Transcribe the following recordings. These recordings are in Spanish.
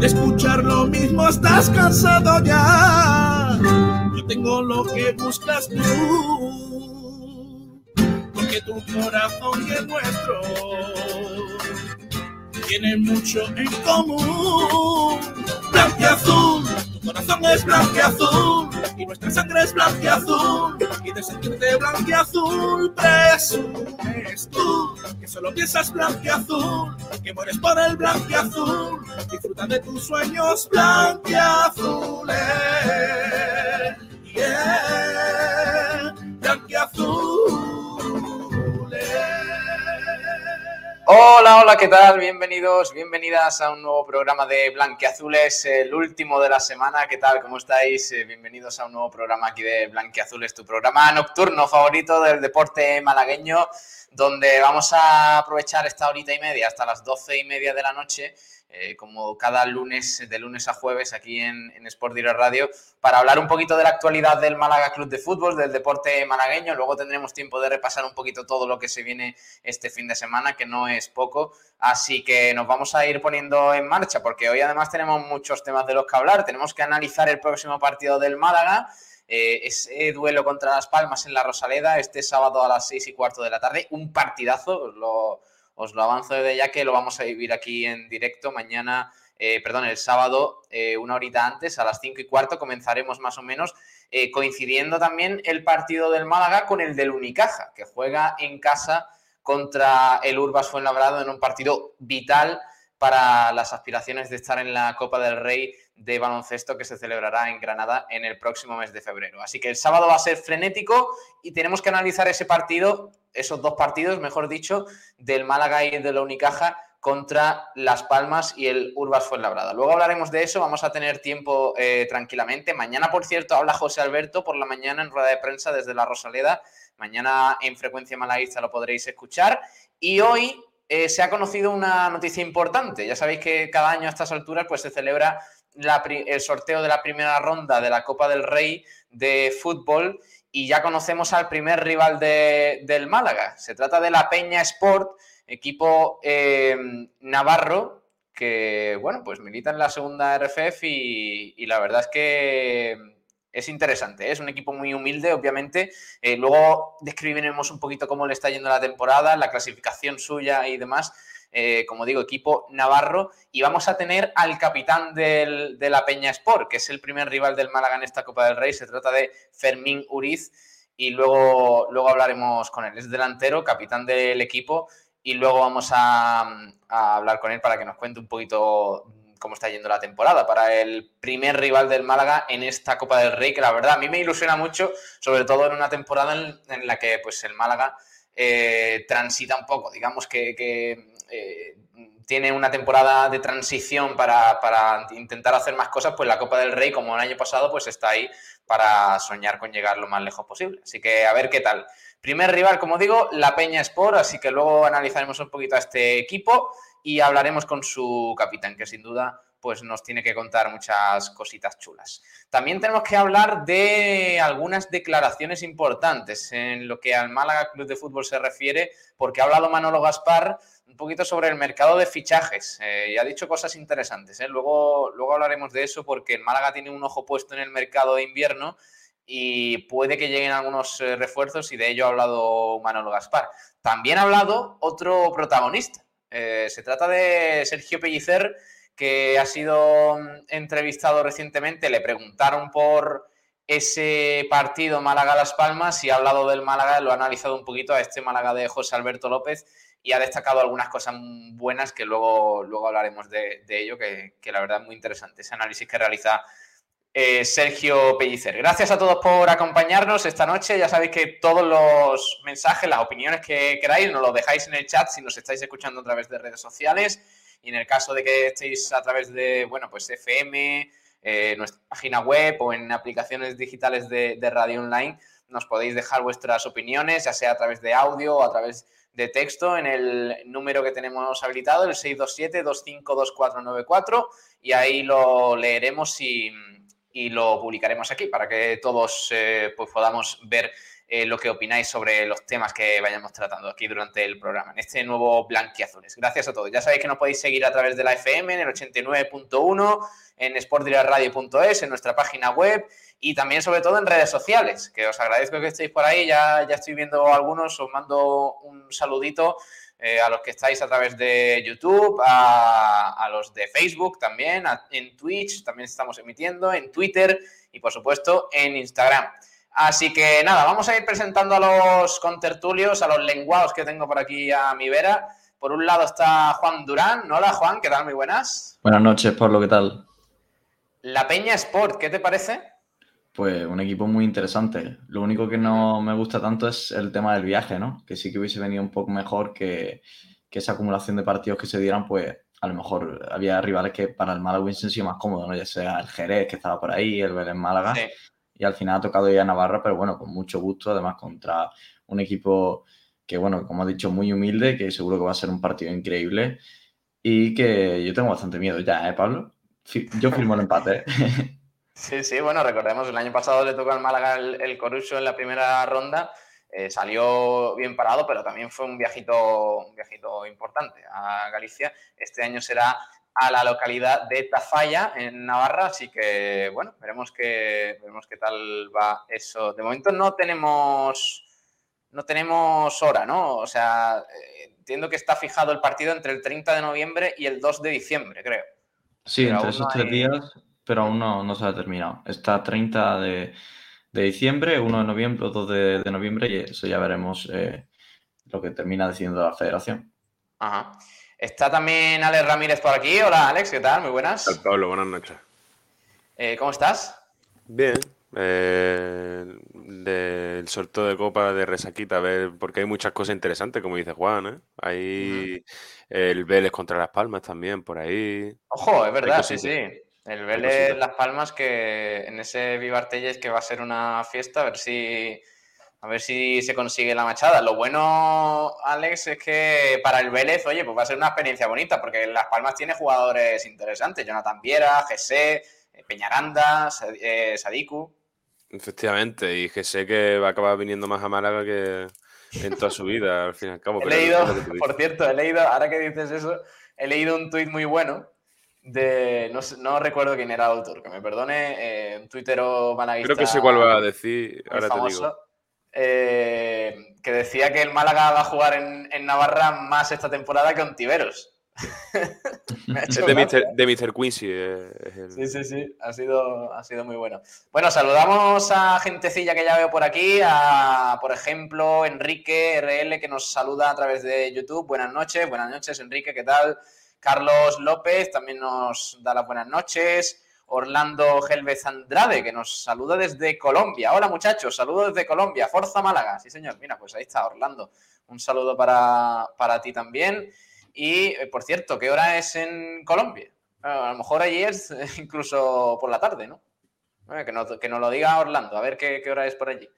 de escuchar lo mismo estás cansado ya. Yo tengo lo que buscas tú, porque tu corazón y el nuestro tienen mucho en común. Blanqueazul, tu corazón es blanqueazul y nuestra sangre es blanqueazul. Y de sentirte blanqueazul presumes tú que solo piensas blanqueazul, que mueres por el blanqueazul. Disfruta de tus sueños blanqueazules. Yeah, Hola, hola, ¿qué tal? Bienvenidos, bienvenidas a un nuevo programa de Blanqueazules, el último de la semana. ¿Qué tal? ¿Cómo estáis? Eh, bienvenidos a un nuevo programa aquí de Blanqueazules, tu programa nocturno favorito del deporte malagueño, donde vamos a aprovechar esta horita y media hasta las doce y media de la noche eh, como cada lunes, de lunes a jueves, aquí en, Sport Direct Radio, para hablar un poquito de la actualidad del Málaga Club de Fútbol, del deporte malagueño. Luego tendremos tiempo de repasar un poquito todo lo que se viene este fin de semana, que no es poco. Así que nos vamos a ir poniendo en marcha, porque hoy además tenemos muchos temas de los que hablar. Tenemos que analizar el próximo partido del Málaga. Eh, ese duelo contra Las Palmas en la Rosaleda este sábado a las seis y cuarto de la tarde. Un partidazo, lo, os lo avanzo desde ya que lo vamos a vivir aquí en directo mañana, eh, perdón, el sábado, eh, una horita antes, a las cinco y cuarto, comenzaremos más o menos, eh, coincidiendo también el partido del Málaga con el del Unicaja, que juega en casa contra el Urbas Fuenlabrado en un partido vital para las aspiraciones de estar en la Copa del Rey de baloncesto que se celebrará en Granada en el próximo mes de febrero. Así que el sábado va a ser frenético y tenemos que analizar ese partido, esos dos partidos, mejor dicho, del Málaga y de la Unicaja contra Las Palmas y el Urbas Fuenlabrada. Luego hablaremos de eso, vamos a tener tiempo eh, tranquilamente. Mañana, por cierto, habla José Alberto por la mañana en rueda de prensa desde la Rosaleda. Mañana en Frecuencia Malaguista lo podréis escuchar. Y hoy eh, se ha conocido una noticia importante. Ya sabéis que cada año a estas alturas pues, se celebra el sorteo de la primera ronda de la Copa del Rey de fútbol y ya conocemos al primer rival del Málaga. Se trata de la Peña Sport, equipo eh, navarro que, bueno, pues milita en la segunda RFF y, y la verdad es que es interesante, ¿eh? es un equipo muy humilde, obviamente. Eh, luego describiremos un poquito cómo le está yendo la temporada, la clasificación suya y demás. Eh, como digo, equipo navarro. Y vamos a tener al capitán de la Peña Sport, que es el primer rival del Málaga en esta Copa del Rey. Se trata de Fermín Uriz. Y luego, luego hablaremos con él. Es delantero, capitán del equipo. Y luego vamos a, hablar con él para que nos cuente un poquito cómo está yendo la temporada para el primer rival del Málaga en esta Copa del Rey, que la verdad a mí me ilusiona mucho, sobre todo en una temporada en, la que pues el Málaga eh, transita un poco, digamos que, eh, tiene una temporada de transición para, para, intentar hacer más cosas, pues la Copa del Rey, como el año pasado, pues está ahí para soñar con llegar lo más lejos posible. Así que a ver qué tal. Primer rival, como digo, la Peña Sport, así que luego analizaremos un poquito a este equipo y hablaremos con su capitán, que sin duda pues nos tiene que contar muchas cositas chulas. También tenemos que hablar de algunas declaraciones importantes en lo que al Málaga Club de Fútbol se refiere, porque ha hablado Manolo Gaspar un poquito sobre el mercado de fichajes eh, y ha dicho cosas interesantes. ¿eh? Luego, luego hablaremos de eso porque el Málaga tiene un ojo puesto en el mercado de invierno y puede que lleguen algunos eh, refuerzos y de ello ha hablado Manolo Gaspar. También ha hablado otro protagonista, se trata de Sergio Pellicer, que ha sido mm, entrevistado recientemente. Le preguntaron por ese partido Málaga-Las Palmas y ha hablado del Málaga, lo ha analizado un poquito a este Málaga de José Alberto López y ha destacado algunas cosas buenas que luego, luego hablaremos de, ello, que, que, la verdad es muy interesante ese análisis que realiza eh, Sergio Pellicer. Gracias a todos por acompañarnos esta noche. Ya sabéis que todos los mensajes, las opiniones que queráis, nos los dejáis en el chat si nos estáis escuchando a través de redes sociales. Y en el caso de que estéis a través de, bueno, pues FM, eh, nuestra página web o en aplicaciones digitales de, radio online, nos podéis dejar vuestras opiniones, ya sea a través de audio o a través de texto en el número que tenemos habilitado, el 627-252494, y ahí lo leeremos y y lo publicaremos aquí para que todos eh, pues podamos ver eh, lo que opináis sobre los temas que vayamos tratando aquí durante el programa, en este nuevo Blanquiazules. Gracias a todos. Ya sabéis que nos podéis seguir a través de la FM en el 89.1, en sportdiraradio.es, en nuestra página web y también sobre todo en redes sociales, que os agradezco que estéis por ahí, ya, ya estoy viendo algunos, os mando un saludito. Eh, a los que estáis a través de YouTube, a, los de Facebook también, en Twitch también estamos emitiendo, en Twitter y por supuesto en Instagram. Así que nada, vamos a ir presentando a los contertulios, a los lenguados que tengo por aquí a mi vera. Por un lado está Juan Durán. Hola Juan, ¿qué tal? Muy buenas. Buenas noches, Pablo, ¿qué tal? La Peña Sport, ¿qué te parece? Pues un equipo muy interesante. Lo único que no me gusta tanto es el tema del viaje, ¿no? Que sí que hubiese venido un poco mejor que, esa acumulación de partidos que se dieran, pues a lo mejor había rivales que para el Málaga hubiesen sido más cómodos, ¿no? Ya sea el Jerez, que estaba por ahí, el Vélez Málaga. Sí y al final ha tocado ya Navarra, pero bueno, con mucho gusto, además contra un equipo que, bueno, como ha dicho, muy humilde, que seguro que va a ser un partido increíble y que yo tengo bastante miedo ya, ¿eh, Pablo? Yo firmo el empate. ¿eh? Sí, sí, bueno, recordemos, el año pasado le tocó al Málaga el, el Corucho en la primera ronda, eh, salió bien parado, pero también fue un viajito, un viajito importante a Galicia. Este año será a la localidad de Tafalla, en Navarra. Así que, bueno, veremos qué, veremos qué tal va eso. De momento no tenemos, no tenemos hora, ¿no? O sea, eh, entiendo que está fijado el partido entre el 30 de noviembre y el 2 de diciembre, creo. Sí, entre esos tres días, pero aún no, se ha terminado. Está 30 de, diciembre, 1 de noviembre, 2 de, noviembre y eso ya veremos eh, lo que termina decidiendo la federación. Ajá. Está también Alex Ramírez por aquí. Hola Alex, ¿qué tal? Muy buenas. Hola Pablo, buenas noches. Eh, ¿Cómo estás? Bien. Eh, del sorteo de copa de Resaquita, a ver, porque hay muchas cosas interesantes, como dice Juan, ¿eh? Hay el Vélez contra Las Palmas también por ahí. Ojo, es verdad, sí, sí. El Vélez Las Palmas que en ese Vivartelles que va a ser una fiesta, a ver si a ver si se consigue la machada. Lo bueno, Alex, es que para el Vélez, oye, pues va a ser una experiencia bonita, porque Las Palmas tiene jugadores interesantes. Jonathan Viera, Jesse, eh, Peñaranda, eh, Sadiku. Efectivamente, y Jesse que va a acabar viniendo más a Málaga que en toda su vida, al fin y al cabo. He leído, por cierto, he leído, ahora que dices eso, he leído un tuit muy bueno de, no, recuerdo quién era el autor, que me perdone, eh, un tuitero malaguista. Creo que sé cuál va a decir, ahora te digo eh, que decía que el Málaga va a jugar en, Navarra más esta temporada que Ontiveros. de, Mr. Quincy. Eh, sí, sí, sí, ha sido, ha sido muy bueno. Bueno, saludamos a gentecilla que ya veo por aquí, a, por ejemplo, Enrique RL, que nos saluda a través de YouTube. Buenas noches, buenas noches, Enrique, ¿qué tal? Carlos López también nos da las buenas noches. Orlando Gelvez Andrade, que nos saluda desde Colombia. Hola muchachos, saludos desde Colombia. Forza Málaga. Sí, señor. Mira, pues ahí está Orlando. Un saludo para, ti también. Y, eh, por cierto, ¿qué hora es en Colombia? a lo mejor allí es incluso por la tarde, ¿no? Eh, que, ¿no? que nos lo diga Orlando, a ver qué, hora es por allí.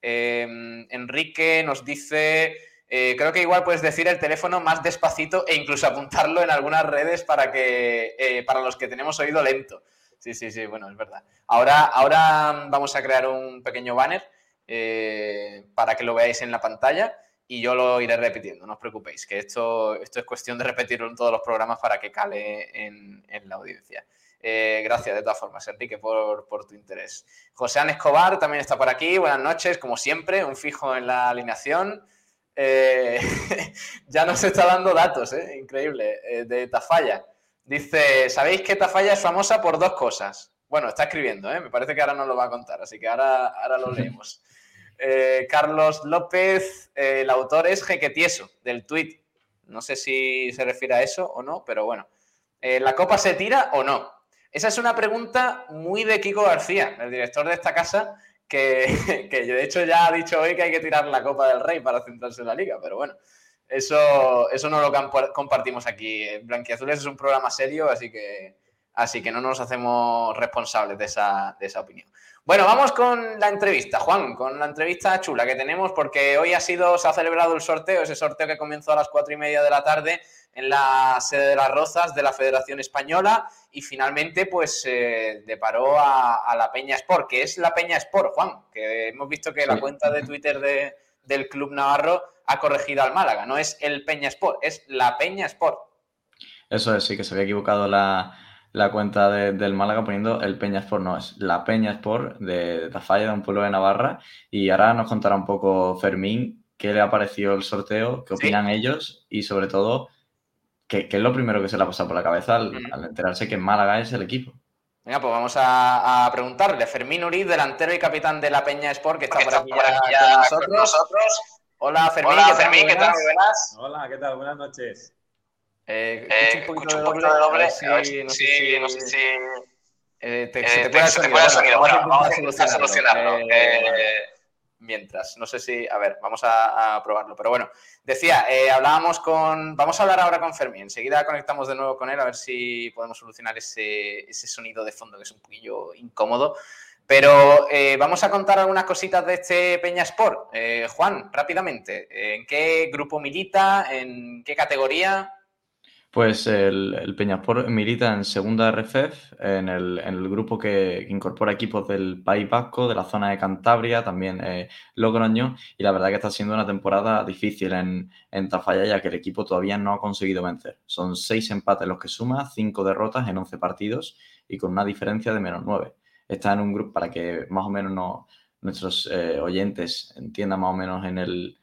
Em, Enrique nos dice, eh, creo que igual puedes decir el teléfono más despacito e incluso apuntarlo en algunas redes para, que, para los que tenemos oído lento. Sí, sí, sí, bueno, es verdad. Ahora, ahora vamos a crear un pequeño banner eh, para que lo veáis en la pantalla y yo lo iré repitiendo, no os preocupéis, que esto, esto es cuestión de repetirlo en todos los programas para que cale en, la audiencia. Eh, gracias de todas formas, Enrique, por, tu interés. José Escobar también está por aquí. Buenas noches, como siempre, un fijo en la alineación. Eh, ya nos está dando datos, increíble, de Tafalla. Dice, ¿sabéis que Tafalla es famosa por dos cosas? Bueno, está escribiendo, ¿eh? me parece que ahora no lo va a contar, así que ahora, ahora lo leemos. Eh, Carlos López, eh, el autor es Jequetieso, del tweet. No sé si se refiere a eso o no, pero bueno. ¿La copa se tira o no? Esa es una pregunta muy de Kiko García, el director de esta casa, que, que de hecho ya ha dicho hoy que hay que tirar la Copa del Rey para centrarse en la liga, pero bueno. Eso, eso no lo compartimos aquí. Blanquiazules es un programa serio, así que Así que no nos hacemos responsables de esa, de esa opinión. Bueno, vamos con la entrevista, Juan, con la entrevista chula que tenemos, porque hoy ha sido, se ha celebrado el sorteo, ese sorteo que comenzó a las cuatro y media de la tarde en la sede de las Rozas de la Federación Española y finalmente pues eh, deparó a, la Peña Sport, que es la Peña Sport, Juan, que hemos visto que la cuenta de Twitter de, del Club Navarro ha corregido al Málaga, no es el Peña Sport, es la Peña Sport. Eso es, sí, que se había equivocado la, cuenta del Málaga poniendo el Peña Sport, no, es la Peña Sport de Tafalla, de un pueblo de Navarra. Y ahora nos contará un poco Fermín qué le ha parecido el sorteo, qué opinan ellos y sobre todo ¿Qué, es lo primero que se le ha pasado por la cabeza al, enterarse que Málaga es el equipo? Venga, pues vamos a, preguntarle. Fermín Uriz, delantero y capitán de la Peña Sport, que está, por, aquí ya, con, nosotros. Hola, Fermín. Hola, Fermín, ¿qué tal? Buenas. Hola, ¿qué tal? Buenas noches. Eh, eh un poquito, de doble. De doble. no, sí, no sé si... Eh, te, se te puede el sonido. Bueno, vamos a intentar solucionarlo. Eh, mientras. No sé si, a ver, vamos a, probarlo. Pero bueno, decía, eh, hablábamos con, vamos a hablar ahora con Fermín. Enseguida conectamos de nuevo con él a ver si podemos solucionar ese, sonido de fondo que es un poquillo incómodo. Pero eh, vamos a contar algunas cositas de este Peña Sport. Eh, Juan, rápidamente, ¿en qué grupo milita? ¿En qué categoría? Pues el, el Peñaspor milita en segunda RFEF, en el, grupo que, incorpora equipos del País Vasco, de la zona de Cantabria, también eh, Logroño, y la verdad que está siendo una temporada difícil en, en Tafalla, ya que el equipo todavía no ha conseguido vencer. Son seis empates los que suma, cinco derrotas en once partidos y con una diferencia de menos nueve. Está en un grupo para que más o menos nuestros eh, oyentes entiendan más o menos en el,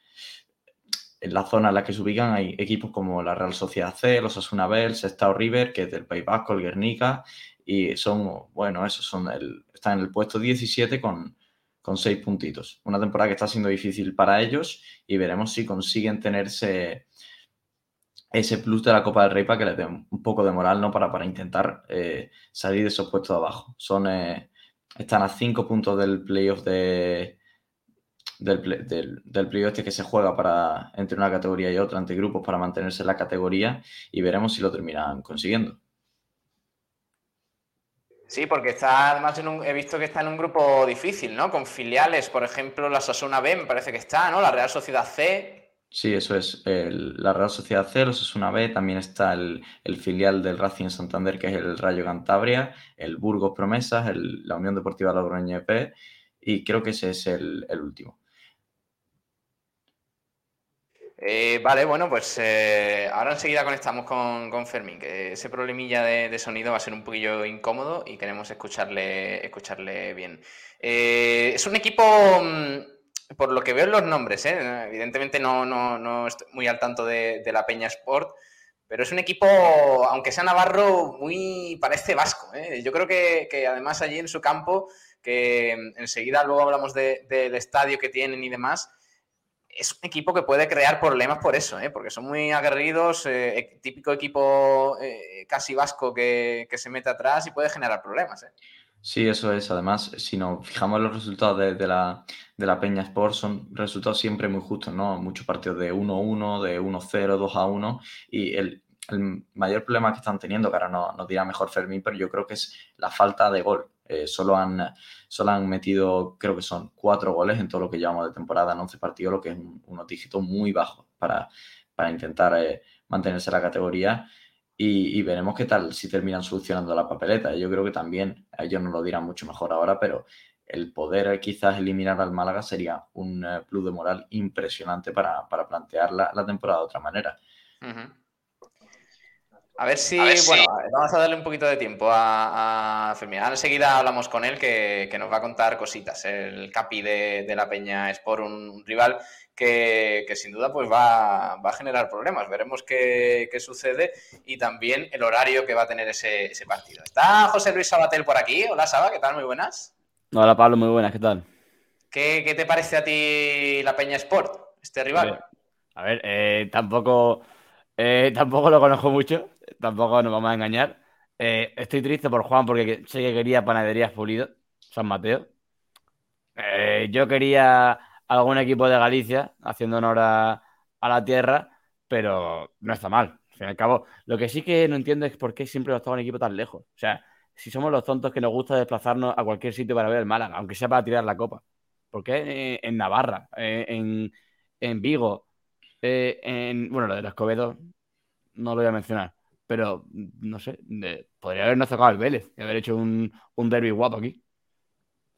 en la zona en la que se ubican hay equipos como la Real Sociedad C, los Asuna Bell, Sestao River, que es del País Vasco, el Guernica, y son, bueno, esos son el, están en el puesto 17 con, con seis puntitos. Una temporada que está siendo difícil para ellos y veremos si consiguen tenerse ese plus de la Copa del Rey para que les den un poco de moral, ¿no? Para, para intentar eh, salir de esos puestos de abajo. Son, eh, están a cinco puntos del playoff de, del, del, del este que se juega para, entre una categoría y otra, entre grupos, para mantenerse en la categoría y veremos si lo terminan consiguiendo. Sí, porque está además en un, he visto que está en un grupo difícil, ¿no? Con filiales, por ejemplo, la Sasuna B me parece que está, ¿no? La Real Sociedad C. Sí, eso es. la Real Sociedad C, los Sasuna B, también está el, filial del Racing Santander, que es el Rayo Cantabria, el Burgos Promesas, la Unión Deportiva Logroño EP, y creo que ese es el último. Eh, vale, bueno, pues eh, ahora enseguida conectamos con, Fermín, que ese problemilla de, sonido va a ser un poquillo incómodo y queremos escucharle, escucharle bien. Eh, es un equipo, mm, por lo que veo en los nombres, evidentemente no, no, estoy muy al tanto de, la Peña Sport, pero es un equipo, aunque sea Navarro, muy parece vasco. Yo creo que, que, además allí en su campo, que enseguida luego hablamos del estadio que tienen y demás, es un equipo que puede crear problemas por eso, ¿eh? porque son muy aguerridos, eh, e, típico equipo eh, casi vasco que, se mete atrás y puede generar problemas. ¿eh? Sí, eso es. Además, si nos fijamos los resultados de, la, Peña Sport, son resultados siempre muy justos, ¿no? Muchos partidos de 1-1, de 1-0, 2-1. Y el, mayor problema que están teniendo, que ahora nos no dirá mejor Fermín, pero yo creo que es la falta de gol. Eh, solo, han, solo han metido, creo que son cuatro goles en todo lo que llevamos de temporada en 11 partidos, lo que es un, unos dígitos muy bajos para, para intentar eh, mantenerse en la categoría. Y, veremos qué tal si terminan solucionando la papeleta. Yo creo que también, ellos nos lo dirán mucho mejor ahora, pero el poder quizás eliminar al Málaga sería un eh, plus de moral impresionante para, plantear la, temporada de otra manera. A ver si, bueno, vamos a darle un poquito de tiempo a, a Fermín. enseguida hablamos con él que, nos va a contar cositas. El capi de, la Peña Sport, un, un rival que, sin duda pues va, a generar problemas. Veremos qué, sucede y también el horario que va a tener ese, partido. Está José Luis Sabatel por aquí. Hola Saba, ¿qué tal? Muy buenas. Hola Pablo, muy buenas, ¿qué tal? ¿Qué, te parece a ti la Peña Sport, este rival? A ver, eh, tampoco, eh, tampoco lo conozco mucho tampoco nos vamos a engañar. Eh, estoy triste por Juan porque sé que quería panaderías pulido, San Mateo. Yo quería algún equipo de Galicia haciendo honor a, la tierra, pero no está mal. fin y al cabo, lo que sí que no entiendo es por qué siempre nos toca un equipo tan lejos. O sea, si somos los tontos que nos gusta desplazarnos a cualquier sitio para ver el Málaga, aunque sea para tirar la copa. ¿Por qué en Navarra, eh, en, en Vigo, eh, en, bueno, lo de los Escobedo no lo voy a mencionar, pero no sé, podría habernos tocado el Vélez y haber hecho un, un derby guapo aquí.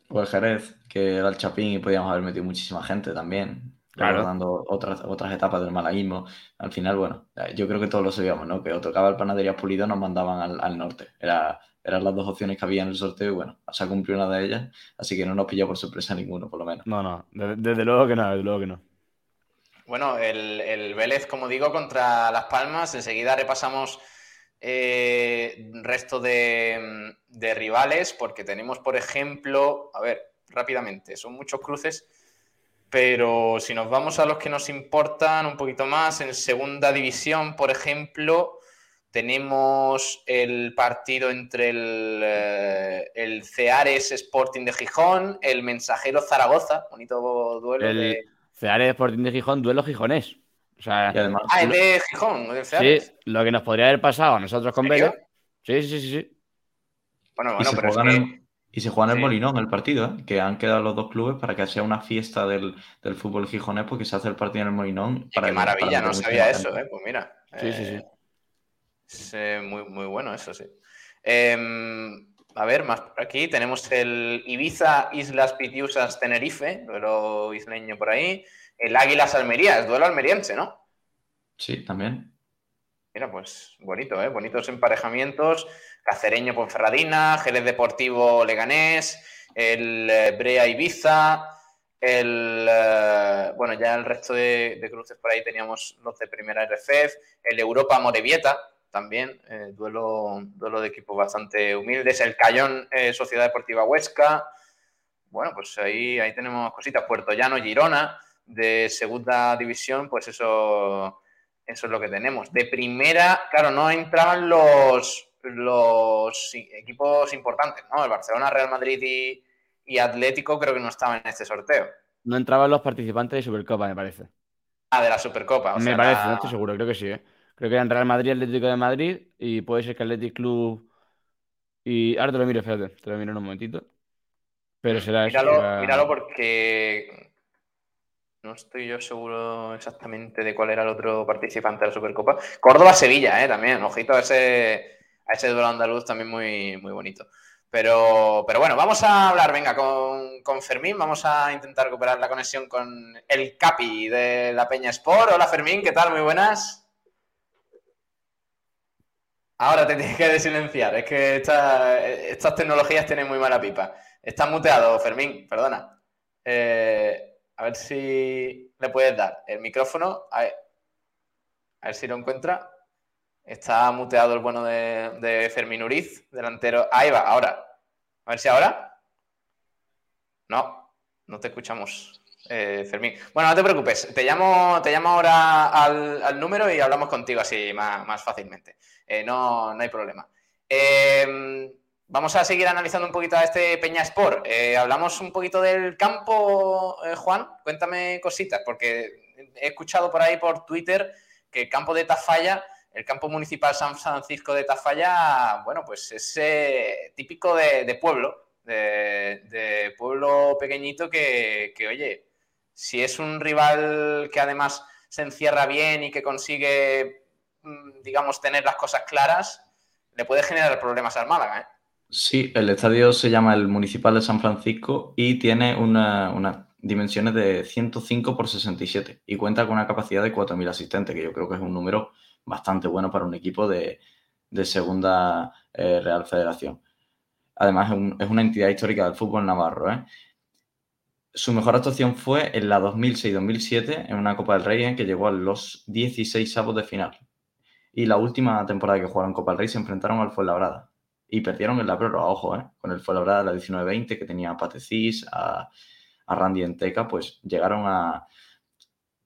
O el Jerez, que era el Chapín y podíamos haber metido muchísima gente también. Claro. Dando otras, otras etapas del malaguismo. Al final, bueno, yo creo que todos lo sabíamos, ¿no? Que o tocaba el Panadería Pulido nos mandaban al, al norte. Era, eran las dos opciones que había en el sorteo y bueno, se ha cumplido una de ellas, así que no nos pilló por sorpresa ninguno, por lo menos. No, no, desde, luego que no, desde luego que no. Bueno, el, el Vélez, como digo, contra Las Palmas, enseguida repasamos eh, resto de, de rivales, porque tenemos, por ejemplo, a ver, rápidamente, son muchos cruces, pero si nos vamos a los que nos importan un poquito más, en segunda división, por ejemplo, tenemos el partido entre el, eh, el, Ceares Sporting de Gijón, el Mensajero Zaragoza, bonito duelo el de... Ceares Sporting de Gijón, duelo gijonés. O sea, además, ah, es de Gijón, de Ceares. Sí, lo que nos podría haber pasado a nosotros con Vélez. Sí, sí, sí, sí. Bueno, bueno, y pero es que... Y se juega en el Molinón el partido, ¿eh? que han quedado los dos clubes para que sea una fiesta del, del fútbol gijonés, porque se hace el partido en el Molinón. Para qué maravilla, no sabía eso, ¿eh? Pues mira. Sí, sí, sí. Es eh, muy, muy bueno eso, sí. Em, a ver, más por aquí tenemos el Ibiza Islas Pitiusas Tenerife, duelo isleño por ahí. El Águilas Almería, es duelo almeriense, ¿no? Sí, también. Mira, pues bonito, ¿eh? Bonitos emparejamientos. Cacereño Ponferradina, Jerez Deportivo Leganés, el eh, Brea Ibiza, el, eh, bueno, ya el resto de, de, cruces por ahí teníamos los de primera RFF, el Europa Morevieta, también, eh, duelo, duelo de equipos bastante humildes. El Cayón eh, Sociedad Deportiva Huesca. Bueno, pues ahí, ahí tenemos cositas. Puerto Llano, Girona, de segunda división, pues eso, eso es lo que tenemos. De primera, claro, no entraban los, los equipos importantes, ¿no? El Barcelona, Real Madrid y, y Atlético creo que no estaban en este sorteo. No entraban los participantes de Supercopa, me parece. Ah, de la Supercopa. me parece, no estoy seguro, creo que sí, ¿eh? Creo que eran Real Madrid, Atlético de Madrid y puede ser que Atlético Club. Y ahora te lo miro, fíjate, te lo miro en un momentito. Pero será míralo, eso. Míralo porque no estoy yo seguro exactamente de cuál era el otro participante de la Supercopa. Córdoba-Sevilla, ¿eh? También, ojito a ese, a ese duelo andaluz también muy, muy bonito. Pero, pero bueno, vamos a hablar, venga, con, con, Fermín, vamos a intentar recuperar la conexión con el Capi de la Peña Sport. Hola Fermín, ¿qué tal? Muy buenas. Ahora te tienes que desilenciar. Es que estas tecnologías tienen muy mala pipa. Estás muteado, Fermín, perdona. Eh, a ver si le puedes dar el micrófono. A ver, si lo encuentra. Está muteado el bueno de, Fermín Uriz, delantero. Ahí va, ahora. A ver si ahora. No, no te escuchamos, eh, Fermín. Bueno, no te preocupes. Te llamo, te llamo ahora al, número y hablamos contigo así más fácilmente. Eh, no, no hay problema. Eh, vamos a seguir analizando un poquito a este Peña Sport. Eh, hablamos un poquito del campo, Juan. Cuéntame cositas, porque he escuchado por ahí por Twitter que el campo de Tafalla, el campo municipal San Francisco de Tafalla, bueno, pues es típico de, pueblo, de, pueblo pequeñito que, que, oye, si es un rival que además se encierra bien y que consigue Mm, digamos, tener las cosas claras, le puede generar problemas al Málaga. ¿eh? Sí, el estadio se llama el Municipal de San Francisco y tiene unas una dimensiones de 105 por 67 y cuenta con una capacidad de 4.000 asistentes, que yo creo que es un número bastante bueno para un equipo de, segunda eh, Real Federación. Además, es, es, una entidad histórica del fútbol navarro. ¿eh? Su mejor actuación fue en la 2006-2007 en una Copa del Rey en que llegó a los 16 avos de final. Y la última temporada que jugaron Copa del Rey se enfrentaron al Fuenlabrada. Y perdieron en la prórroga, ojo, ¿eh? con el Fuenlabrada la 19-20, que tenía a Patecís, a, a Randy Enteca, pues llegaron a,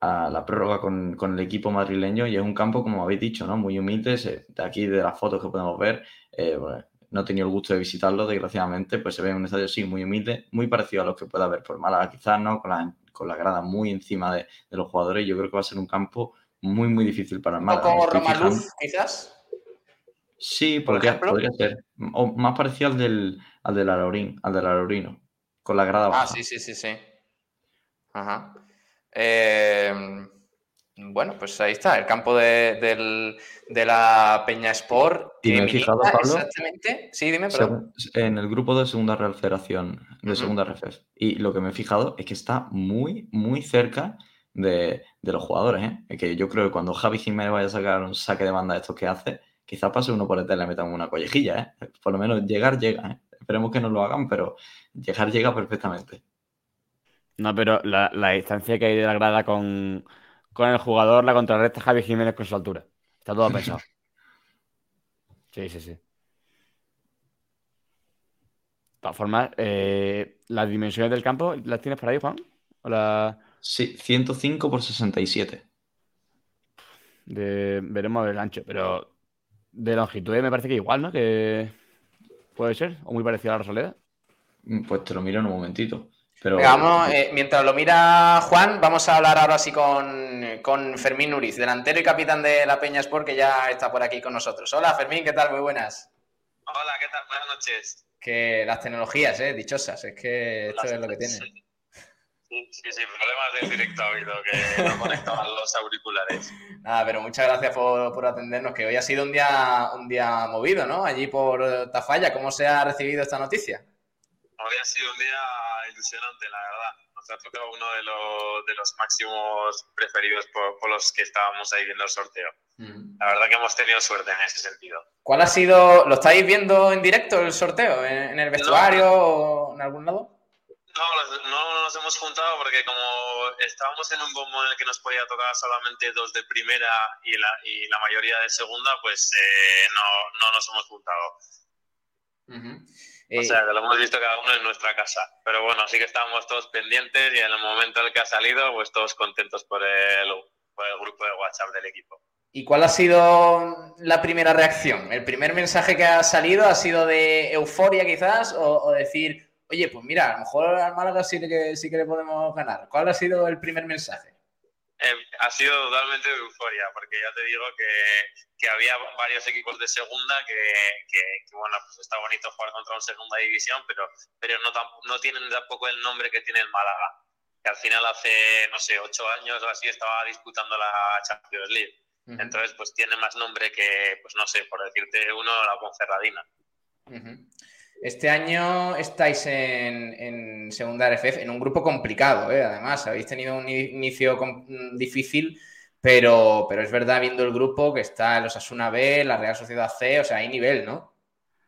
la prórroga con, con, el equipo madrileño y es un campo, como habéis dicho, ¿no? muy humilde. De aquí de las fotos que podemos ver, eh, bueno, no he tenido el gusto de visitarlo, desgraciadamente, pues se ve un estadio sí muy humilde, muy parecido a lo que pueda haber por Málaga, quizás, ¿no? Con la, con la grada muy encima de, de los jugadores. Yo creo que va a ser un campo muy, muy difícil para el Málaga. estoy Romaluz, quizás. Sí, por podría, ejemplo. podría ser. O más parecido al del, al del Alaurín, al del Alaurino, con la grada Ah, baja. sí, sí, sí, sí. Ajá. Eh, bueno, pues ahí está, el campo de, del- de la Peña Sport. Y que me he fijado, Pablo, Exactamente. Sí, dime, perdón. En el grupo de Segunda Real Federación, de. Segunda RFF. Y lo que me he fijado es que está muy, muy cerca de, de los jugadores. ¿eh? Es que yo creo que cuando Javi Jiménez vaya a sacar un saque de banda de estos que hace, quizás pase uno por detrás y le metan una collejilla. ¿eh? Por lo menos llegar, llega. ¿eh? Esperemos que no lo hagan, pero llegar, llega perfectamente. No, pero la, la distancia que hay de la grada con, con el jugador la contrarresta Javi Jiménez con su altura. Está todo pensado. Sí, sí, sí. De todas formas, eh, las dimensiones del campo, ¿las tienes por ahí, Juan? ¿O la- Sí, 105 por 67. de- veremos el ancho, pero de longitud me parece que igual, ¿no? Que puede ser, o muy parecido a la Rosaleda. Mm, Pues te lo miro en un momentito. Pero Venga, vamos, eh, mientras lo mira Juan, vamos a hablar ahora sí con, con Fermín Nuriz, delantero y capitán de la Peña Sport, que ya está por aquí con nosotros. Hola, Fermín, ¿qué tal? Muy buenas. Hola, ¿qué tal? Buenas noches. Que las tecnologías, ¿eh? Dichosas, es que esto es lo que tiene. Sí, sí, sí, problemas del directo ha habido, que no conectaban los auriculares. Nada, pero muchas gracias por, por atendernos, que hoy ha sido un día, un día movido, ¿no? Allí por eh, Tafalla, ¿cómo se ha recibido esta noticia? Hoy ha sido un día ilusionante, la verdad. Nos ha tocado uno de los, de los máximos preferidos por, por los que estábamos ahí viendo el sorteo. La verdad que hemos tenido suerte en ese sentido. ¿Cuál ha sido, lo estáis viendo en directo el sorteo? ¿En, en el vestuario o en algún lado? No, no nos hemos juntado porque como estábamos en un bombo en el que nos podía tocar solamente dos de primera y la, y la mayoría de segunda, pues eh, no, no nos hemos juntado. Eh, sea, que lo hemos visto cada uno en nuestra casa. Pero bueno, sí que estábamos todos pendientes y en el momento en el que ha salido, pues todos contentos por el, por el grupo de WhatsApp del equipo. ¿Y cuál ha sido la primera reacción? ¿El primer mensaje que ha salido ha sido de euforia quizás o, o decir, oye, pues mira, a lo mejor al Málaga sí que, sí que le podemos ganar? ¿Cuál ha sido el primer mensaje? Eh, ha sido totalmente de euforia, porque ya te digo que, que había varios equipos de segunda que, que- que, bueno, pues está bonito jugar contra un segunda división, pero, pero no, tam- no tienen tampoco el nombre que tiene el Málaga. Que al final hace, no sé, ocho años o así estaba disputando la Champions League. Entonces, pues tiene más nombre que, pues no sé, por decirte uno, la Ponferradina. ujú. Este año estáis en, en segunda RFF, en un grupo complicado, ¿eh? además, habéis tenido un inicio mm, difícil, pero, pero es verdad, viendo el grupo, que está los Asuna B, la Real Sociedad C, o sea, hay nivel, ¿no?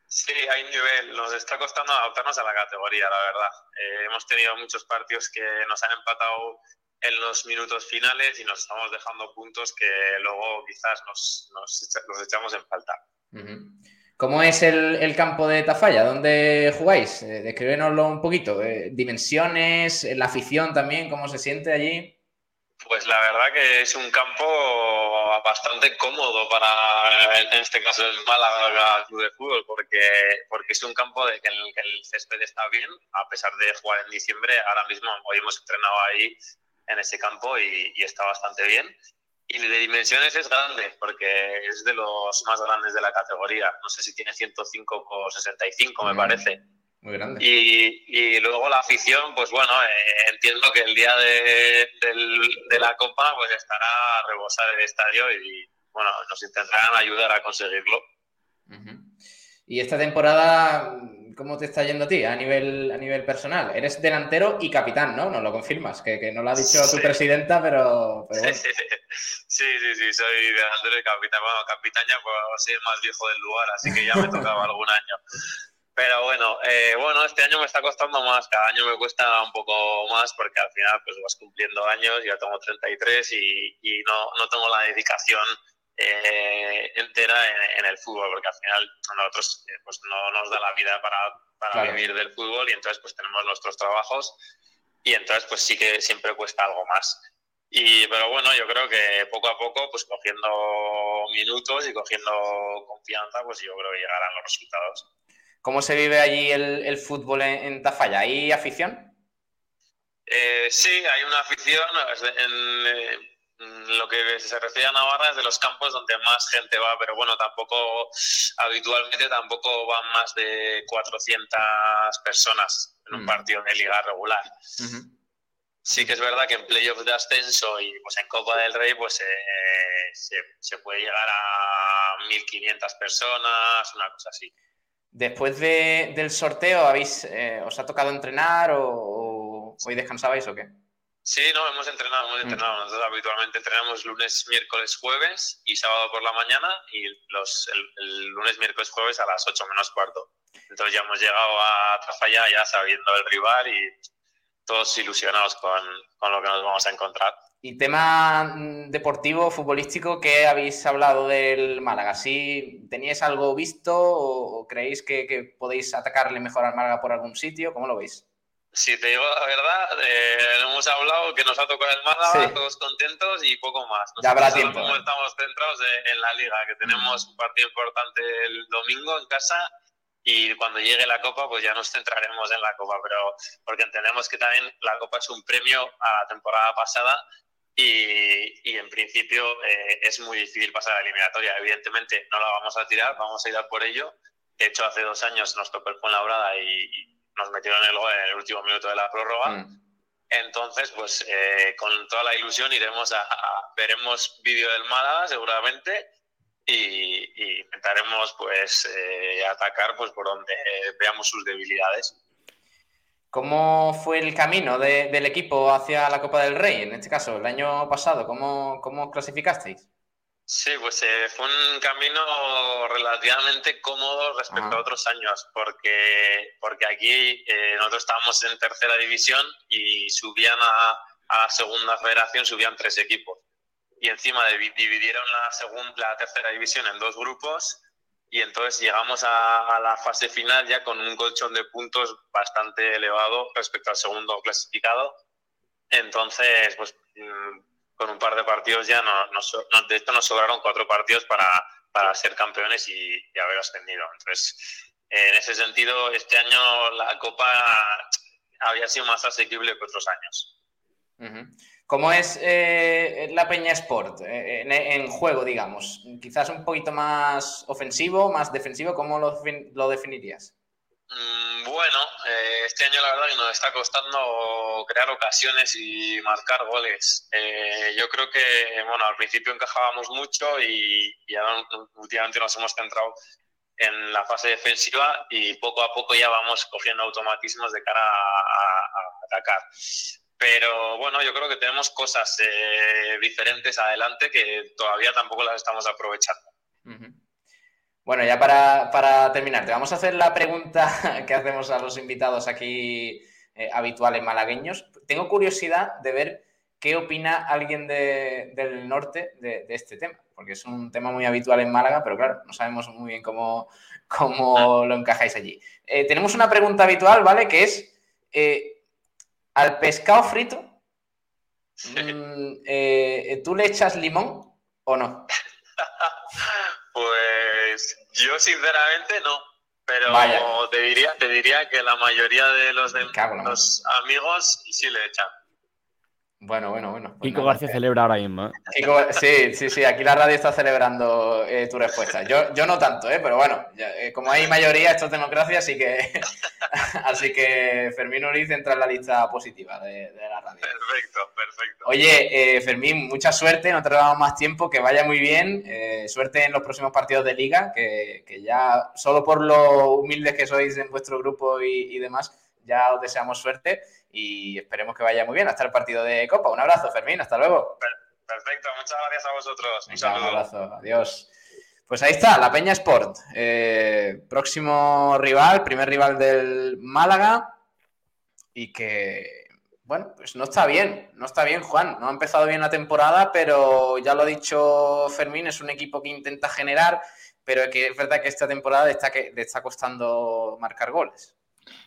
Sí, hay nivel. Nos está costando adaptarnos a la categoría, la verdad. Eh, hemos tenido muchos partidos que nos han empatado en los minutos finales y nos estamos dejando puntos que luego quizás nos, nos, echa- nos echamos en falta. Ujú. ¿Cómo es el, el campo de Tafalla? ¿Dónde jugáis? Eh, un poquito. Eh, dimensiones, eh, la afición también, ¿cómo se siente allí? Pues la verdad que es un campo bastante cómodo para, en este caso, el Málaga Club de Fútbol, porque, porque es un campo de que el, que el césped está bien, a pesar de jugar en diciembre. Ahora mismo, hoy hemos entrenado ahí en ese campo y está bastante bien. Y de dimensiones es grande, porque es de los más grandes de la categoría. No sé si tiene 105 por 65, me Mm. parece. Muy grande. Y, y luego la afición, pues bueno, eh, entiendo que el día de, del- de la Copa pues estará a rebosar el estadio y bueno, nos intentarán ayudar a conseguirlo. Ujú. Y esta temporada, ¿cómo te está yendo a ti a nivel, a nivel personal? Eres delantero y capitán, ¿no? Nos lo confirmas, que, que no lo ha dicho tu Sí. presidenta, pero, pero bueno. Sí, sí, sí, soy delantero y capitán. Bueno, capitán ya pues soy el más viejo del lugar, así que ya me tocaba algún año. Pero bueno, eh, bueno, este año me está costando más, cada año me cuesta un poco más porque al final pues vas cumpliendo años, ya tengo 33 y, y no, no tengo la dedicación eh, entera en, en el fútbol, porque al final a nosotros eh, pues no nos da la vida para, para Claro. vivir del fútbol y entonces pues tenemos nuestros trabajos y entonces pues sí que siempre cuesta algo más. Y, pero bueno, yo creo que poco a poco, pues cogiendo minutos y cogiendo confianza, pues yo creo que llegarán los resultados. ¿Cómo se vive allí el, el fútbol en, en Tafalla? ¿Hay afición? Eh, sí, hay una afición. en, eh, en lo que se refiere a Navarra es de los campos donde más gente va, pero bueno, tampoco, habitualmente tampoco van más de 400 personas en un Mm. partido de liga regular. Sí que es verdad que en playoff de ascenso y pues en Copa del Rey pues eh, se, se puede llegar a 1.500 personas, una cosa así. Después de- del sorteo, ¿habéis, eh, ¿os ha tocado entrenar o, o hoy descansabais o qué? Sí, no, hemos entrenado, hemos Mm. entrenado. Nosotros habitualmente entrenamos lunes, miércoles, jueves y sábado por la mañana y los, el, el lunes, miércoles, jueves a las 8 menos cuarto. Entonces ya hemos llegado a Tafalla ya sabiendo el rival y todos ilusionados con, con lo que nos vamos a encontrar. Y tema mm, deportivo, futbolístico, ¿qué habéis hablado del Málaga? ¿Sí teníais algo visto o, o creéis que, que podéis atacarle mejor al Málaga por algún sitio? ¿Cómo lo veis? Si te digo la verdad, eh, hemos hablado que nos ha tocado el Málaga, Sí. todos contentos y poco más. Ya habrá Nosotros tiempo, ¿eh? estamos centrados en, en la liga, que tenemos un partido importante el domingo en casa y cuando llegue la Copa, pues ya nos centraremos en la Copa, pero porque entendemos que también la Copa es un premio a la temporada pasada y, y en principio eh, es muy difícil pasar a la eliminatoria. Evidentemente no la vamos a tirar, vamos a ir a por ello. De hecho, hace dos años nos tocó el Fuenlabrada y, y nos metieron el gol en el último minuto de la prórroga. Mm. Entonces, pues eh, con toda la ilusión iremos a, a- veremos vídeo del Málaga seguramente y, y intentaremos pues eh, atacar pues por donde veamos sus debilidades. ¿Cómo fue el camino de- del equipo hacia la Copa del Rey? En este caso, el año pasado, ¿cómo, cómo os clasificasteis? Sí, pues eh, fue un camino relativamente cómodo respecto Ajá. a otros años, porque, porque aquí eh, nosotros estábamos en tercera división y subían a, a la segunda federación, subían tres equipos. Y encima divi- dividieron la, segunda, la tercera división en dos grupos y entonces llegamos a, a la fase final ya con un colchón de puntos bastante elevado respecto al segundo clasificado. Entonces, pues mm, con un par de partidos ya no, de esto nos sobraron cuatro partidos para, para ser campeones y, haber ascendido. Entonces, en ese sentido, este año la Copa había sido más asequible que otros años. ¿Cómo es eh, la Peña Sport eh, en, en juego, digamos? Quizás un poquito más ofensivo, más defensivo, ¿cómo lo, lo definirías? Mm, Bueno, eh, este año la verdad que nos está costando crear ocasiones y marcar goles. Eh, yo creo que, bueno, al principio encajábamos mucho y, ahora últimamente nos hemos centrado en la fase defensiva y poco a poco ya vamos cogiendo automatismos de cara a, atacar. Pero bueno, yo creo que tenemos cosas eh, diferentes adelante que todavía tampoco las estamos aprovechando. Bueno, ya para, para terminar, te vamos a hacer la pregunta que hacemos a los invitados aquí eh, habituales malagueños. Tengo curiosidad de ver qué opina alguien de- del norte de, de este tema, porque es un tema muy habitual en Málaga, pero claro, no sabemos muy bien cómo, cómo lo encajáis allí. Eh, tenemos una pregunta habitual, ¿vale? Que es, eh, al pescado frito, mm, ¿tú le echas limón o no? Pues yo sinceramente no, pero Vaya. te diría, te diría que la mayoría de los, de, los amigos sí le echan. Bueno, bueno, bueno. Pues Kiko nada, García eh, celebra ahora mismo. ¿eh? Kiko- sí, sí, sí, aquí la radio está celebrando eh, tu respuesta. Yo, yo no tanto, ¿eh? pero bueno, ya, eh, como hay mayoría, esto es democracia, así que, así que Fermín Uriz entra en la lista positiva de, de la radio. Perfecto, perfecto. Oye, eh, Fermín, mucha suerte, no te robamos más tiempo, que vaya muy bien. eh, suerte en los próximos partidos de liga, que, que ya solo por lo humildes que sois en vuestro grupo y, y demás, ya os deseamos suerte y esperemos que vaya muy bien hasta el partido de Copa. Un abrazo, Fermín, hasta luego. Perfecto, muchas gracias a vosotros. Un Venga, un saludo. abrazo, adiós. Pues ahí está, la Peña Sport. Eh, próximo rival, primer rival del Málaga. Y que, bueno, pues no está bien, no está bien, Juan. No ha empezado bien la temporada, pero ya lo ha dicho Fermín, es un equipo que intenta generar, pero que es verdad que esta temporada le está, que, le está costando marcar goles.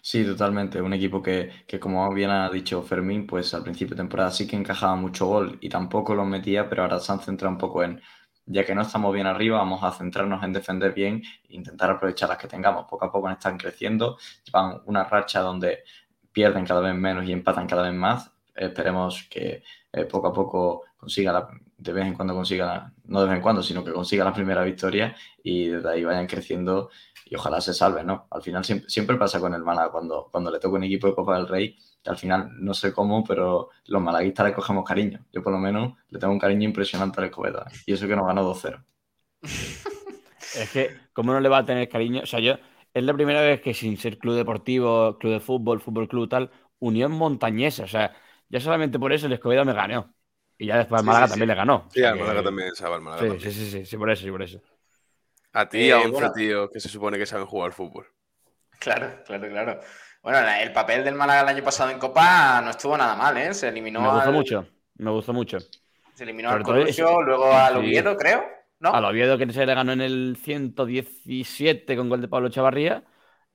Sí, totalmente. Un equipo que, que, como bien ha dicho Fermín, pues al principio de temporada sí que encajaba mucho gol y tampoco lo metía, pero ahora se han centrado un poco en, ya que no estamos bien arriba, vamos a centrarnos en defender bien e intentar aprovechar las que tengamos. Poco a poco están creciendo, llevan una racha donde pierden cada vez menos y empatan cada vez más. Esperemos que eh, poco a poco consiga la, de vez en cuando consiga, no de vez en cuando, sino que consiga la primera victoria y desde ahí vayan creciendo y ojalá se salven, ¿no? Al final siempre, siempre pasa con el Málaga cuando, cuando le toca un equipo de Copa del Rey, que al final no sé cómo, pero los malaguistas le cogemos cariño. Yo por lo menos le tengo un cariño impresionante al Escobedo. ¿eh? Y eso que nos ganó 2-0. Es que, ¿cómo no le va a tener cariño? O sea, yo, es la primera vez que sin ser club deportivo, club de fútbol, fútbol club tal, Unión Montañesa. O sea, ya solamente por eso el Escobedo me ganó. Y ya después el Sí, Málaga sí, también sí. le ganó. Sí, al Málaga también sabe, al Málaga también. sí, sí, sí, sí, por eso, sí, por eso. A ti y a Eh, 11 bueno. tíos que se supone que saben jugar al fútbol. Claro, claro, claro. Bueno, el papel del Málaga el año pasado en Copa no estuvo nada mal, ¿eh? Se eliminó Me gustó al, mucho, me gustó mucho. Se eliminó Sobre al todo Corusio, ese- luego al sí. Oviedo, creo. ¿No? Al Oviedo que se le ganó en el 117 con gol de Pablo Chavarría.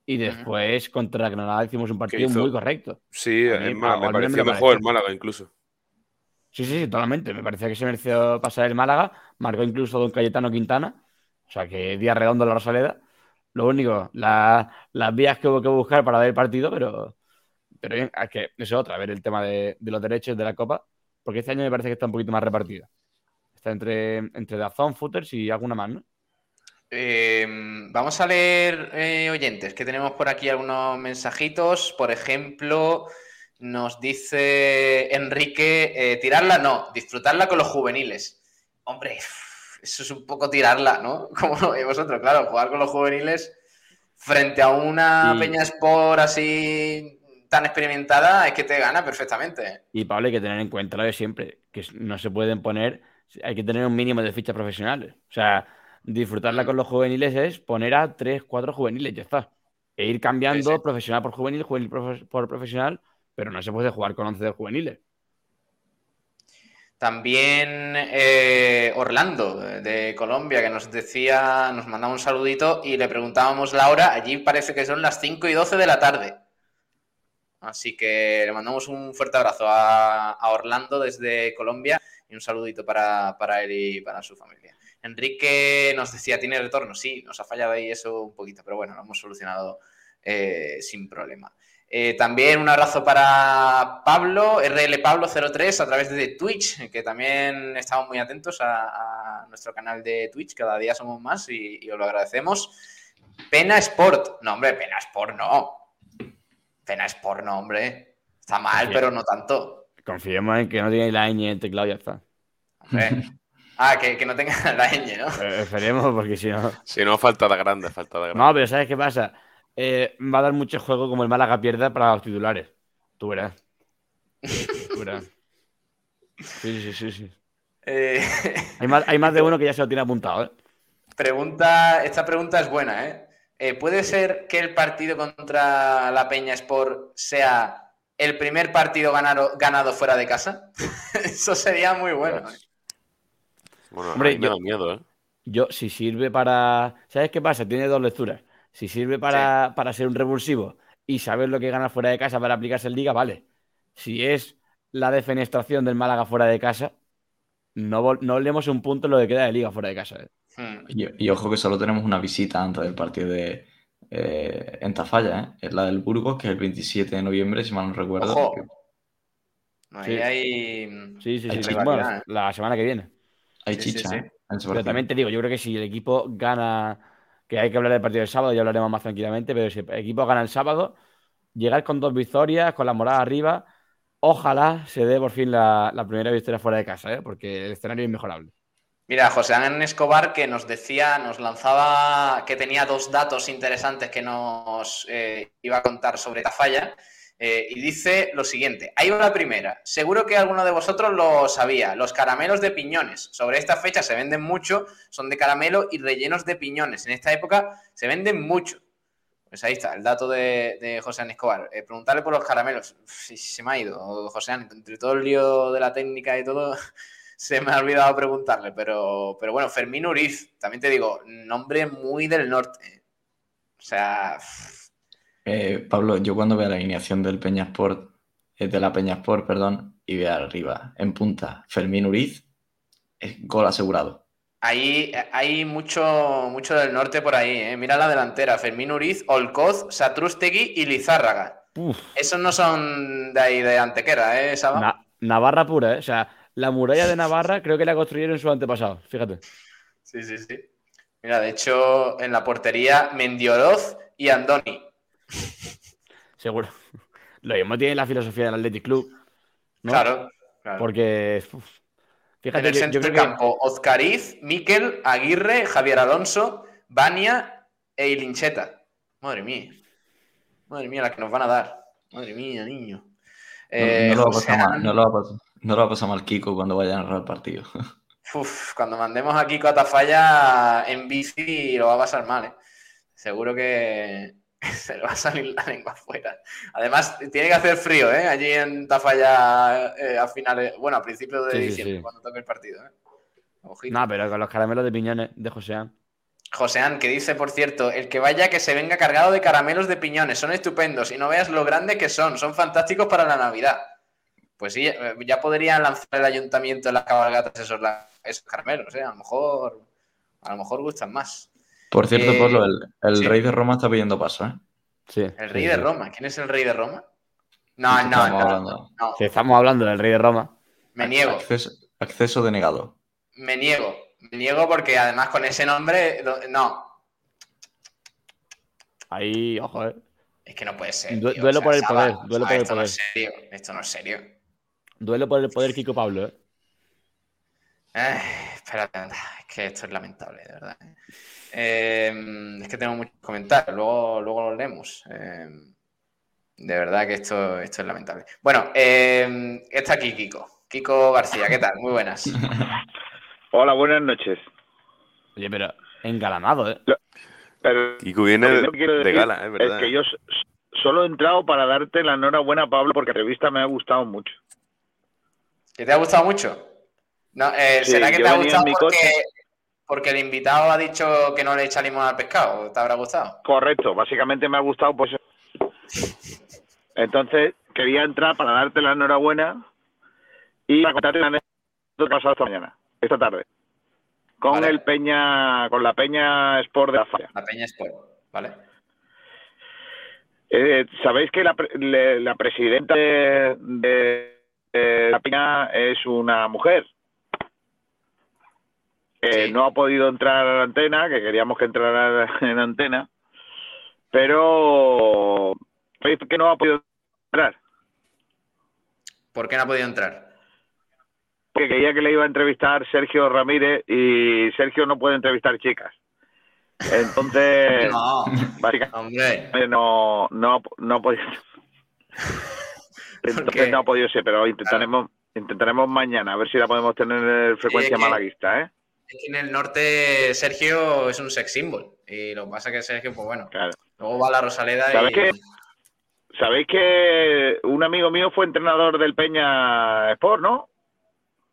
Y después contra Granada hicimos un partido muy correcto. Sí, mí- es más, me pareció me mejor el. Málaga incluso. Sí, sí, sí, totalmente. Me parecía que se mereció pasar el Málaga. Marcó incluso Don Cayetano Quintana. O sea que día redondo la Rosaleda. Lo único, la- las vías que hubo que buscar para ver el partido, pero, pero bien, es que eso es otra, ver el tema de, de los derechos de la Copa. Porque este año me parece que está un poquito más repartido. Está entre, entre Dazón, Footers y alguna más, ¿no? Eh, vamos a leer eh, oyentes, que tenemos por aquí algunos mensajitos. Por ejemplo, nos dice Enrique, eh, tirarla no, disfrutarla con los juveniles. Hombre, eso es un poco tirarla, ¿no? Como lo veis vosotros, claro, jugar con los juveniles frente a una Peña Sport así tan experimentada es que te gana perfectamente. Y Pablo, hay que tener en cuenta lo de siempre, que no se pueden poner, hay que tener un mínimo de fichas profesionales. O sea, disfrutarla con los juveniles es poner a tres, cuatro juveniles, ya está. E ir cambiando Sí, sí. profesional por juvenil, juvenil por, por profesional, pero no se puede jugar con 11 de juveniles. También eh, Orlando, de Colombia, que nos decía, nos mandaba un saludito y le preguntábamos la hora. Allí parece que son las 5 y 12 de la tarde. Así que le mandamos un fuerte abrazo a, Orlando desde Colombia y un saludito para, para él y para su familia. Enrique nos decía, ¿tiene retorno? Sí, nos ha fallado ahí eso un poquito, pero bueno, lo hemos solucionado eh, sin problema. Eh, también un abrazo para Pablo, RL Pablo 03 a través de Twitch, que también estamos muy atentos a, a nuestro canal de Twitch, cada día somos más y, y os lo agradecemos. Pena Sport, no hombre, Pena Sport no. Pena Sport no, hombre. Está mal, pero no tanto. Confiemos en que no tiene la ñ en el teclado y ya está. Hombre. Ah, que, que no tenga la ñ, ¿no? Eh, esperemos, porque si no. Si no, falta de grande, falta de grande. No, pero ¿sabes qué pasa? Eh, va a dar mucho juego como el Málaga pierda para los titulares. Tú verás. Tú verás. Sí, sí, sí, sí. Eh, Hay más, hay más de uno que ya se lo tiene apuntado, ¿eh? Pregunta, esta pregunta es buena, ¿eh? Eh, ¿Puede ser que el partido contra la Peña Sport sea el primer partido ganado, ganado fuera de casa? Eso sería muy bueno. ¿eh? Bueno, Hombre, me yo- da miedo, ¿eh? Yo, si sirve para. ¿Sabes qué pasa? Tiene dos lecturas. Si sirve para, para ser un revulsivo y saber lo que gana fuera de casa para aplicarse en liga, vale. Si es la defenestración del Málaga fuera de casa, no, no leemos un punto en lo que queda de liga fuera de casa. ¿eh? Hmm. Y, y ojo que solo tenemos una visita antes del partido de eh, en Tafalla, ¿eh? Es la del Burgos, que es el 27 de noviembre, si mal no recuerdo. Ojo. Ahí Sí. hay. Sí, sí, Hay sí. Bueno, la semana que viene. Hay sí, chicha, sí. ¿eh? Pero también te digo, yo creo que si el equipo gana, que hay que hablar del partido del sábado, ya hablaremos más tranquilamente, pero si el equipo gana el sábado, llegar con dos victorias, con la morada arriba, ojalá se dé por fin la, primera victoria fuera de casa, ¿eh? porque el escenario es inmejorable. Mira, José Ángel Escobar que nos decía, nos lanzaba que tenía dos datos interesantes que nos eh, iba a contar sobre Tafalla. Eh, y dice lo siguiente, va la primera, seguro que alguno de vosotros lo sabía, los caramelos de piñones, sobre esta fecha se venden mucho, son de caramelo y rellenos de piñones, en esta época se venden mucho. Pues ahí está, el dato de, José Ángel Escobar. Eh, preguntarle por los caramelos, se me ha ido, José Ángel, entre todo el lío de la técnica y todo, se me ha olvidado preguntarle, pero, pero bueno, Fermín Uriz, también te digo, nombre muy del norte. O sea, Eh, Pablo, yo cuando vea la alineación del Peñasport, eh, de la Peñasport, perdón, y vea arriba, en punta, Fermín Uriz, es gol asegurado. ahí hay mucho, mucho del norte por ahí. ¿eh? Mira la delantera, Fermín Uriz, Olcoz, Satrústegui y Lizárraga. Uf, Esos no son de ahí de Antequera, ¿eh, Saba? Na- Navarra pura, ¿eh? o sea, La muralla de Navarra creo que la construyeron en su antepasado, fíjate. Sí, sí, sí. Mira, de hecho, en la portería, Mendioroz y Andoni. Seguro. Lo mismo tiene la filosofía del Athletic Club. ¿no? Claro, claro. Porque. uf, en fíjate, el centro del que- campo, Oscariz, Miquel, Aguirre, Javier Alonso, Bania e Ilincheta. Madre mía. Madre mía, la que nos van a dar. Madre mía, niño. No, Eh, no lo va a José pasar mal, An- no lo va a pasar, no lo va a pasar mal Kiko cuando vaya a narrar el partido. Uf, cuando mandemos a Kiko a Tafalla en bici lo va a pasar mal, ¿eh? Seguro que se le va a salir la lengua afuera. Además, tiene que hacer frío, ¿eh? Allí en Tafalla eh, a finales, bueno, a principios de Sí, diciembre, sí. cuando toque el partido, ¿eh? Ojito. No, pero con los caramelos de piñones de Joseán. Joseán, que dice, por cierto, el que vaya que se venga cargado de caramelos de piñones, son estupendos y no veas lo grande que son, son fantásticos para la Navidad. Pues sí, eh, ya podrían lanzar el ayuntamiento en las cabalgatas esos caramelos, ¿eh? A lo mejor, a lo mejor gustan más. Por cierto, Eh, Pablo, el, el sí. rey de Roma está pidiendo paso, ¿eh? Sí. El sí, rey de sí. Roma, ¿quién es el rey de Roma? No, no, estamos no, hablando. no, Si estamos hablando del rey de Roma. me niego, Acceso, acceso denegado. me niego, me niego porque además con ese nombre, no, Ahí, ojo, eh. es que no puede ser. Du- tío, duelo por el Saba, poder, duelo por el esto no poder. es serio, esto no es serio. Duelo por el poder Kiko Pablo, eh. Ay, espérate, es que esto es lamentable, de verdad. ¿Eh? Eh, es que tengo muchos comentarios, luego, luego los leemos. Eh, de verdad que esto, esto es lamentable. Bueno, eh, está aquí Kiko. Kiko García, ¿qué tal? Muy buenas. Hola, buenas noches. Oye, pero engalanado, eh. Pero Kiko viene lo de, que no quiero de decir gala, es verdad. que yo solo he entrado para darte la enhorabuena, Pablo, porque la revista me ha gustado mucho. ¿Que te ha gustado mucho? No, eh, Sí, ¿Será que te ha gustado porque, coche. Porque el invitado ha dicho que no le echa limón al pescado? ¿Te habrá gustado? Correcto, básicamente me ha gustado por eso. Entonces, quería entrar para darte la enhorabuena y para contarte una anécdota pasado esta mañana, esta tarde. Con Vale. el Peña, con la Peña Sport de la Falla. La Peña Sport, ¿vale? Eh, Sabéis que la, la presidenta de, de- de la Peña es una mujer. Eh. No ha podido entrar a la antena, que queríamos que entrara en antena, pero ¿sabéis que no ha podido entrar? ¿Por qué no ha podido entrar? Porque quería que le iba a entrevistar Sergio Ramírez y Sergio no puede entrevistar chicas. Entonces, No, básicamente no, no, no ha podido. Entonces no ha podido ser, pero intentaremos, intentaremos mañana a ver si la podemos tener en frecuencia Sí, es que- malaguista, ¿eh? Es que en el norte Sergio es un sex symbol. Y lo que pasa es que Sergio, pues bueno, Claro. luego va a la Rosaleda y. ¿Sabes qué? Sabéis que un amigo mío fue entrenador del Peña Sport, ¿no?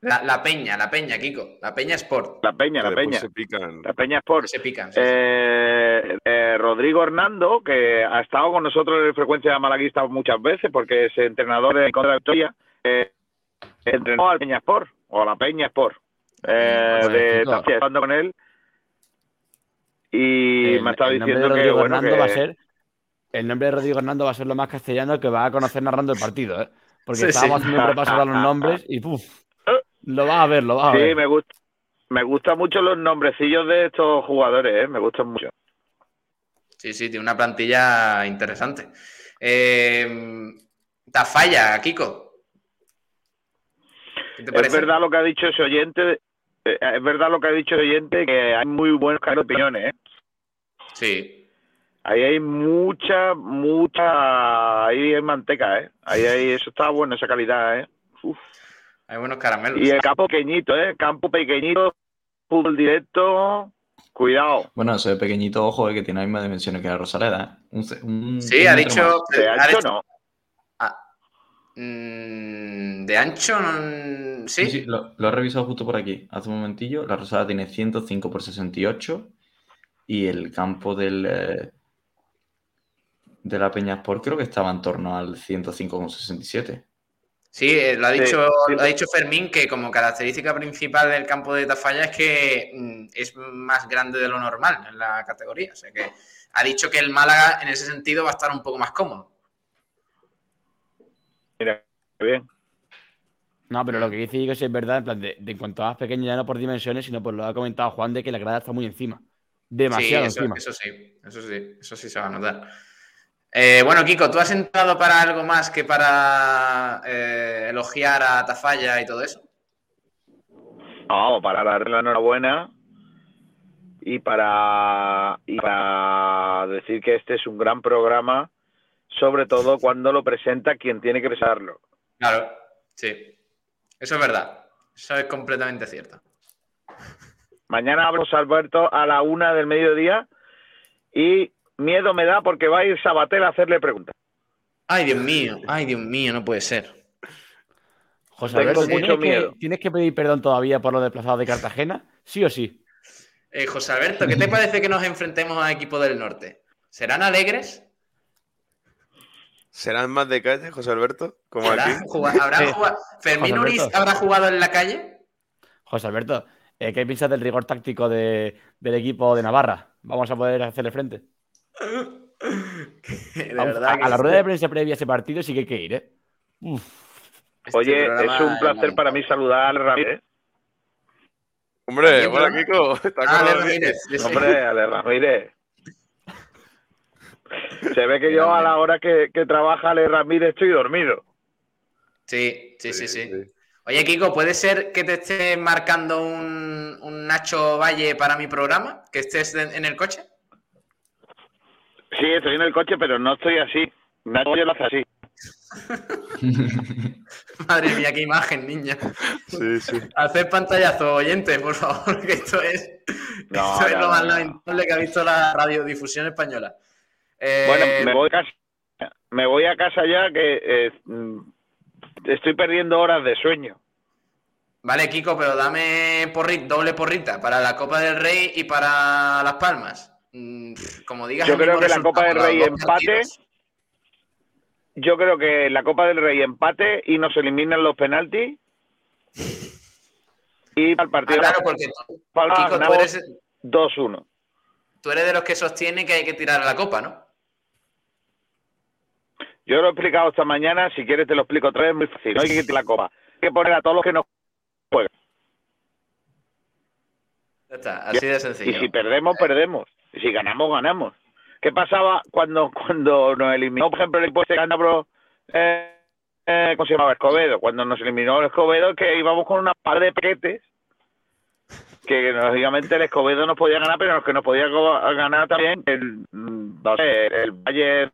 La, la Peña, la Peña, Kiko. La Peña Sport. La Peña, Que la Peña. se pican. La Peña Sport. Se pican. sí, sí. Eh, eh, Rodrigo Hernando, que ha estado con nosotros en frecuencia malaguista muchas veces, porque es entrenador de Contra Victoria, eh, entrenó al Peña Sport, o a la Peña Sport, eh, Bueno, de. Tapia, estando con él. Y El- me ha estado el nombre de diciendo que, Rodrigo bueno, Hernando que... va a ser. El nombre de Rodrigo Hernando va a ser lo más castellano que va a conocer narrando el partido, ¿eh? Porque Sí, estábamos sí. haciendo un repaso a los nombres y ¡puf! Lo vas a ver, lo vas a Sí, ver. me gusta. Me gustan mucho los nombrecillos de estos jugadores, ¿eh? me gustan mucho. Sí, sí, tiene una plantilla interesante. Eh, Tafalla, Kiko. ¿Qué te Es verdad lo que ha dicho ese oyente, eh, es verdad lo que ha dicho ese oyente, que hay muy buenos canales de opiniones, ¿eh? Sí. Ahí hay mucha, mucha, ahí hay manteca, ¿eh? Ahí hay, eso está bueno, esa calidad, ¿eh? Uf. Hay buenos caramelos. Y el campo pequeñito, ¿eh? Campo pequeñito, fútbol directo, cuidado. Bueno, ese pequeñito ojo eh, que tiene las mismas dimensiones que la Rosaleda. ¿eh? Un ce- un- Sí, un ha dicho. ha dicho- no. Mm, de ancho, mm, sí. Sí, sí, lo, lo he revisado justo por aquí, hace un momentillo. La Rosaleda tiene 105 por 68 y el campo del, eh, de la Peña Sport creo que estaba en torno al 105,67. Sí, eh, lo ha Sí, dicho, sí. lo ha dicho Fermín que como característica principal del campo de Tafalla es que mm, es más grande de lo normal en la categoría. O sea que ha dicho que el Málaga en ese sentido va a estar un poco más cómodo. Mira, bien. No, pero lo que dice Diego sí es verdad, en plan, de, de en cuanto a más pequeño, ya no por dimensiones, sino por lo que ha comentado Juan, de que la grada está muy encima. Demasiado sí, eso, encima. eso sí, eso sí, eso sí se va a notar. Eh, bueno, Kiko, ¿tú has entrado para algo más que para eh, elogiar a Tafalla y todo eso? No, para darle la enhorabuena y para, y para decir que este es un gran programa, sobre todo cuando lo presenta quien tiene que presentarlo. Claro, sí. Eso es verdad. Eso es completamente cierto. Mañana hablamos Alberto a la una del mediodía y miedo me da porque va a ir Sabatel a hacerle preguntas. Ay, Dios mío, ay, Dios mío, no puede ser. José Tengo Alberto, mucho ¿tienes que, miedo. ¿tienes que pedir perdón todavía por los desplazados de Cartagena? ¿Sí o sí? Eh, José Alberto, ¿qué te parece que nos enfrentemos a equipos del norte? ¿Serán alegres? ¿Serán más de calle, José Alberto? Como aquí. ¿Habrán jugado- habrán Sí. jugado- ¿Fermín Alberto. habrá jugado en la calle? José Alberto, eh, ¿qué piensas del rigor táctico de- del equipo de Navarra? ¿Vamos a poder hacerle frente? De Vamos, verdad a, que a la rueda de prensa previa a ese partido sí que hay que ir, ¿eh? Uf. este Oye, es un placer para mí saludar al Ramírez. Hombre, Bien, hola. Kiko. ¿Te Ah, Ale? Ramírez. Hombre, Ale Ramírez. Se ve que yo a la hora que, que trabaja Ale Ramírez estoy dormido. Sí, sí, sí, sí. Oye, Kiko, ¿puede ser que te esté marcando un, un Nacho Valle para mi programa? ¿Que estés en, en el coche? Sí, estoy en el coche, pero no estoy así. Nadie lo hace así. Madre mía, qué imagen, niña. Sí, sí. Hacer pantallazo, oyente, por favor, que esto es, No, esto es lo más lamentable que ha visto la radiodifusión española. Eh, Bueno, me voy a casa. Me voy a casa ya que eh, mm, estoy perdiendo horas de sueño. Vale, Kiko, pero dame porri- doble porrita para la Copa del Rey y para Las Palmas. Mm, Como digas, Yo el creo que la Copa del Rey empate. partidos. Yo creo que la Copa del Rey empate y nos eliminan los penaltis. Y al Ah, partido claro, porque tú, Palma Kiko, tú eres, 2-1. tú eres de los que sostiene que hay que tirar a la Copa, ¿no? Yo lo he explicado esta mañana, si quieres te lo explico otra vez, muy fácil. No hay que tirar la copa. Hay que poner a todos los que no juegan. Ya está, así de Y sencillo. si perdemos, perdemos. Y si ganamos, ganamos. ¿Qué pasaba cuando cuando nos eliminó, por ejemplo, el equipo de Cantabro, eh, eh, ¿cómo se llamaba? Escobedo. Cuando nos eliminó el Escobedo, que íbamos con una par de paquetes que lógicamente el Escobedo nos podía ganar, pero los que nos podía ganar también el, mm, sé, el Valle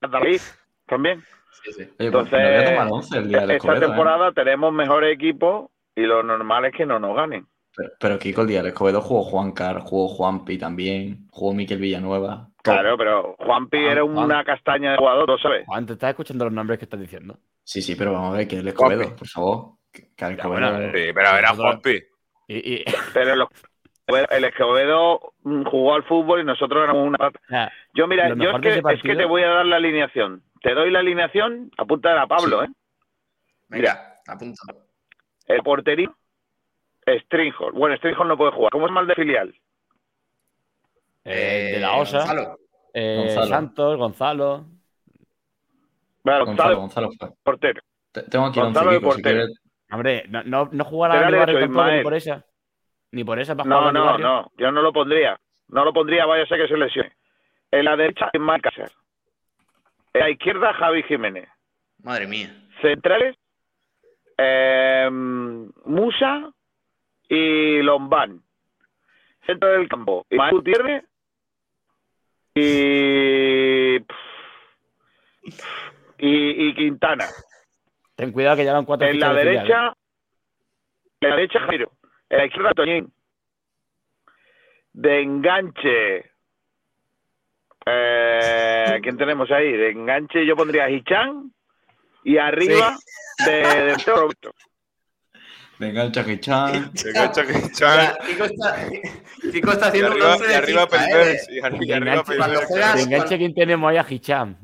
David también. Sí, sí. Oye, Entonces, me voy a tomar once el día del Esta Escobedo, ¿eh? temporada tenemos mejor equipo y lo normal es que no nos ganen. Pero, pero Kiko, el día del Escobedo jugó Juan Car, jugó Juanpi también, jugó Miquel Villanueva. Claro, pero Juanpi Juan- era Juan. una castaña de jugador, ¿lo sabes? Juan, ¿te estás escuchando los nombres que estás diciendo? Sí, sí, pero vamos a ver que el Escobedo, Juanpi. por favor. Que, que el Ya, Escobedo- bueno, Sí, pero era Juanpi. Y, y- Pero los- el Escobedo jugó al fútbol y nosotros éramos una... Yo, mira, yo es que, es que te voy a dar la alineación. Te doy la alineación, apunta a Pablo, ¿eh? Venga, apunto. El portería, Stringhorn. Bueno, Stringhorn no puede jugar. ¿Cómo es mal de filial? eh, de Eh, la OSA, Gonzalo. eh, Gonzalo. Santos, Gonzalo. Bueno, Gonzalo, Gonzalo, portero. Te- Tengo aquí Gonzalo 11 de si portero. Hombre, no, no, no jugará ni por esa. Ni por esa para No, no, no. Yo no lo pondría. No lo pondría, vaya a ser que se lesione. En la derecha, Ismael Cáceres. La izquierda, Javi Jiménez. Madre mía. Centrales, eh, Musa y Lombán. Centro del campo, Ismael Gutiérrez y, y, y Quintana. Ten cuidado que llevan cuatro En la filial, ¿eh? derecha, en la derecha Jairo. En la izquierda Toñín. De enganche. Eh, ¿Quién tenemos ahí? De enganche yo pondría a Hichan y arriba de, de Roberto. Venga, el Chaquichan. Venga, Chucky O Chan. sea, Kiko está, Kiko está Y haciendo un arriba, y de arriba FIFA, ¿eh? Y arri- y De arriba enganche, De enganche, ¿quién tenemos ahí a Hicham?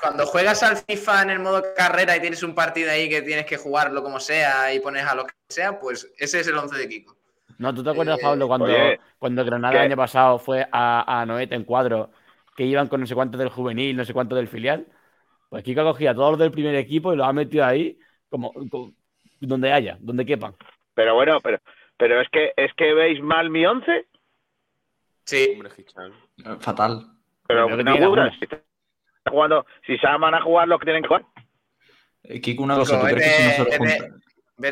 Cuando juegas al FIFA en el modo carrera y tienes un partido ahí que tienes que jugarlo como sea y pones a lo que sea, pues ese es el 11 de Kiko. No, ¿tú te acuerdas, Eh, Pablo, cuando, oye, cuando Granada ¿qué? el año pasado fue a, a Noeta en cuadro, que iban con no sé cuánto del juvenil, no sé cuánto del filial? Pues Kiko cogía a todos los del primer equipo y los ha metido ahí como, como, donde haya, donde quepan. Pero bueno, pero, pero es que es que veis mal mi once. Sí. Hombre, Fatal. Pero Pero no alguna. si están jugando, si se van a jugar los que tienen que jugar. Eh, Kiko, una Kiko, cosa, ¿tú crees que si vete- nosotros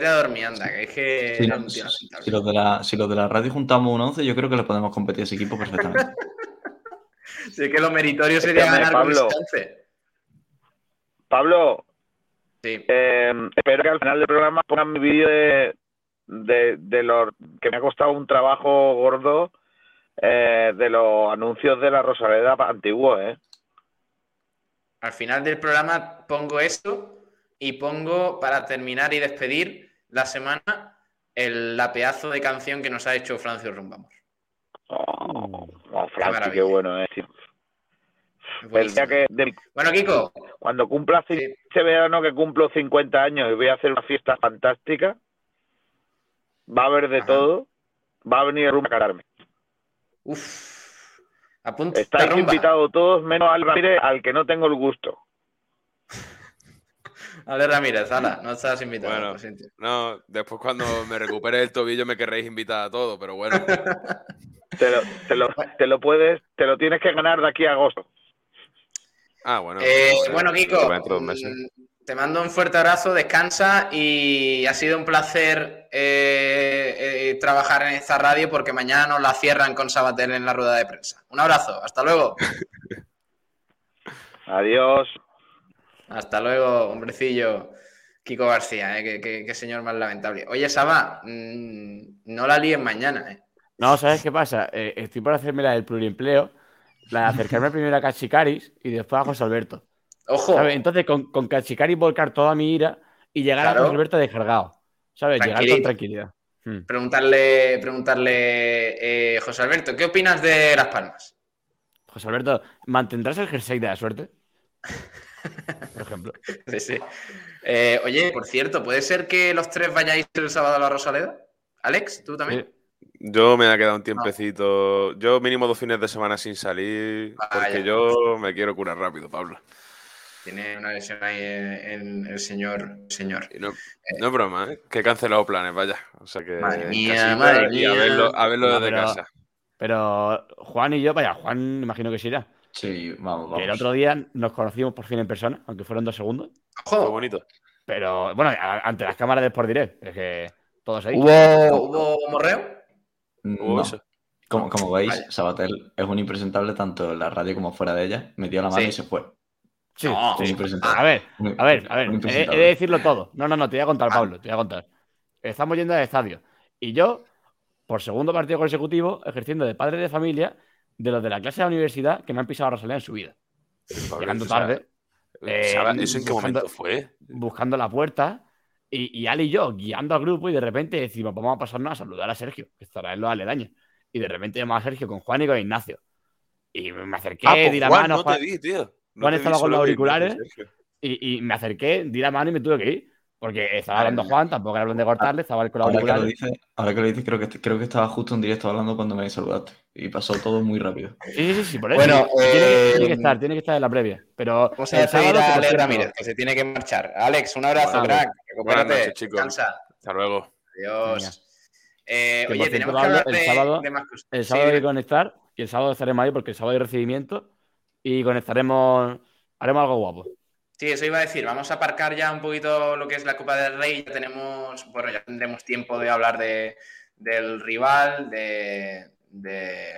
a dormir, anda, que es que si, no- si- si los de la, si los de la radio juntamos un 11, yo creo que le podemos competir a ese equipo perfectamente. Sí, que lo meritorio sería Escúchame, ganar Pablo. Pablo, Sí. eh, espero que al final del programa pongan mi vídeo de, de, de los que me ha costado un trabajo gordo eh, de los anuncios de la Rosaleda antiguos, ¿eh? Al final del programa pongo esto y pongo, para terminar y despedir la semana, el, la pedazo de canción que nos ha hecho Francio Rumbamos. Oh, oh, maravilla. qué bueno, ¿eh? tío. El Buenísimo. día que, de- Bueno, Kiko, cuando cumpla este verano que cumplo 50 años y voy a hacer una fiesta fantástica, va a haber de Ajá. todo, va a venir Rumba a cararme. uff, apunta Estáis invitados todos, menos al Ramírez, al que no tengo el gusto. Ale Ramírez, ala, no estás invitado. Bueno. lo siento. No, después cuando me recupere el tobillo me querréis invitar a todo, pero bueno. Te lo, te lo, te lo puedes, te lo tienes que ganar de aquí a agosto. Ah, bueno. Eh, pues, bueno, Kiko, mm, te mando un fuerte abrazo, descansa y ha sido un placer eh, eh, trabajar en esta radio porque mañana nos la cierran con Sabater en la rueda de prensa. Un abrazo, hasta luego. Adiós. Hasta luego, hombrecillo. Kiko García, eh, qué, qué- qué señor más lamentable. Oye, Saba, mm, no la líes mañana, ¿eh? No, ¿sabes qué pasa? Eh, estoy por hacerme la del pluriempleo, la de acercarme primero a Cachicaris y después a José Alberto. Ojo, ¿sabes? Entonces, con, con Cachicaris volcar toda mi ira y llegar Claro. a José Alberto descargado. ¿Sabes? Llegar con tranquilidad. Hmm. preguntarle, preguntarle, eh, José Alberto, ¿qué opinas de Las Palmas? José Alberto, ¿mantendrás el jersey de la suerte? Por ejemplo. Sí, sí. Eh, oye, por cierto, ¿puede ser que los tres vayáis el sábado a la Rosaleda? Alex, ¿tú también? Sí. Yo me ha quedado un tiempecito. Yo mínimo dos fines de semana sin salir, Vaya. porque yo me quiero curar rápido, Pablo. Tiene una lesión ahí en, en el señor. señor. Y no, no es broma, ¿eh? que he cancelado planes, vaya. O sea que. Madre mía, madre a mía. verlo, a verlo No, desde pero- casa. Pero Juan y yo, vaya, Juan imagino que sí irá. Sí, vamos, vamos. el otro día nos conocimos por fin en persona, aunque fueron dos segundos. Fue Ojo, bonito. Pero bueno, a- ante las cámaras de Sport Direct, es que todos ahí. ¿hubo, ¿hubo morreo? Hubo No. eso. Como, como veis, Vaya. Sabatel es un impresentable tanto en la radio como fuera de ella. Metió la mano Sí. y se fue. Sí, No, sí. Un impresentable. A ver, a ver, a ver, he, de decirlo todo. No, no, no, te voy a contar, Ah. Pablo, te voy a contar. Estamos yendo al estadio. Y yo, por segundo partido consecutivo, ejerciendo de padre de familia de los de la clase de la universidad que me han pisado a Rosalía en su vida. Pablo, Llegando o sea, tarde, eh, ¿sabes ¿Eso en qué buscando- momento fue? buscando la puerta, y, y Ali y yo guiando al grupo, y de repente decimos, vamos a pasarnos a saludar a Sergio, que estará en los aledaños. Y de repente llamamos a Sergio con Juan y con Ignacio. Y me acerqué, Ah, pues di la Juan, mano, no Juan- te vi, tío. No Juan te vi, estaba con solo los vi auriculares. Y, y me acerqué, di la mano y me tuve que ir. Porque estaba hablando. Juan, tampoco era plan de cortarle, estaba él con los Ahora ahora que lo dices, creo que, creo que estaba justo en directo hablando cuando me saludaste. Y pasó todo muy rápido. Sí, sí, sí, sí, por eso. Bueno, tiene, que, eh, tiene que estar, tiene que estar en la previa. Pero Vamos a el que a por Ale cierto, Ramírez, que se tiene que marchar. Alex, un abrazo, Vale. crack. Recupérate. noches, chicos. Descansa. Hasta luego. Adiós. Eh, oye, tenemos que hablar el de, sábado- de más cosas. el Sí, sábado hay que conectar y el sábado estaremos ahí porque el sábado hay recibimiento y conectaremos, haremos algo guapo. Sí, eso iba a decir. Vamos a aparcar ya un poquito lo que es la Copa del Rey. Ya tenemos, bueno, ya tendremos tiempo de hablar de, del rival, de,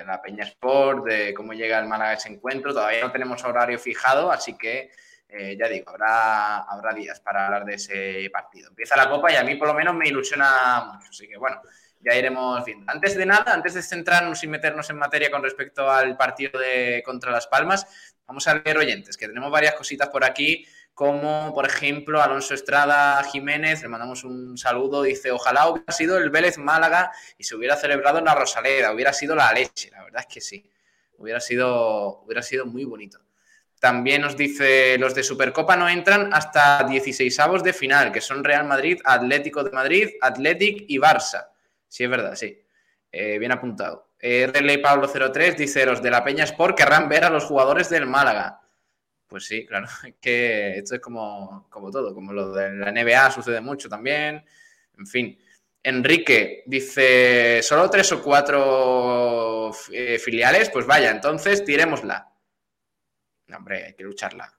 la Peña Sport, de cómo llega el Málaga ese encuentro. Todavía no tenemos horario fijado, así que eh, ya digo, habrá, habrá días para hablar de ese partido. Empieza la Copa y a mí por lo menos me ilusiona mucho. Así que bueno, ya iremos viendo. Antes de nada, antes de centrarnos y meternos en materia con respecto al partido de contra Las Palmas, vamos a leer oyentes, que tenemos varias cositas por aquí, como por ejemplo Alonso Estrada Jiménez, le mandamos un saludo, dice, ojalá hubiera sido el Vélez Málaga y se hubiera celebrado en la Rosaleda, hubiera sido la leche, la verdad es que sí, hubiera sido, hubiera sido muy bonito. También nos dice, los de Supercopa no entran hasta 16 avos de final, que son Real Madrid, Atlético de Madrid, Athletic y Barça. Sí, es verdad, sí. Eh, bien apuntado. Eh, Relay Pablo 03 dice, los de la Peña Sport querrán ver a los jugadores del Málaga. Pues sí, claro. Que esto es como, como todo, como lo de la NBA sucede mucho también. En fin. Enrique dice, solo tres o cuatro eh, filiales, pues vaya, entonces tirémosla. No, hombre, hay que lucharla.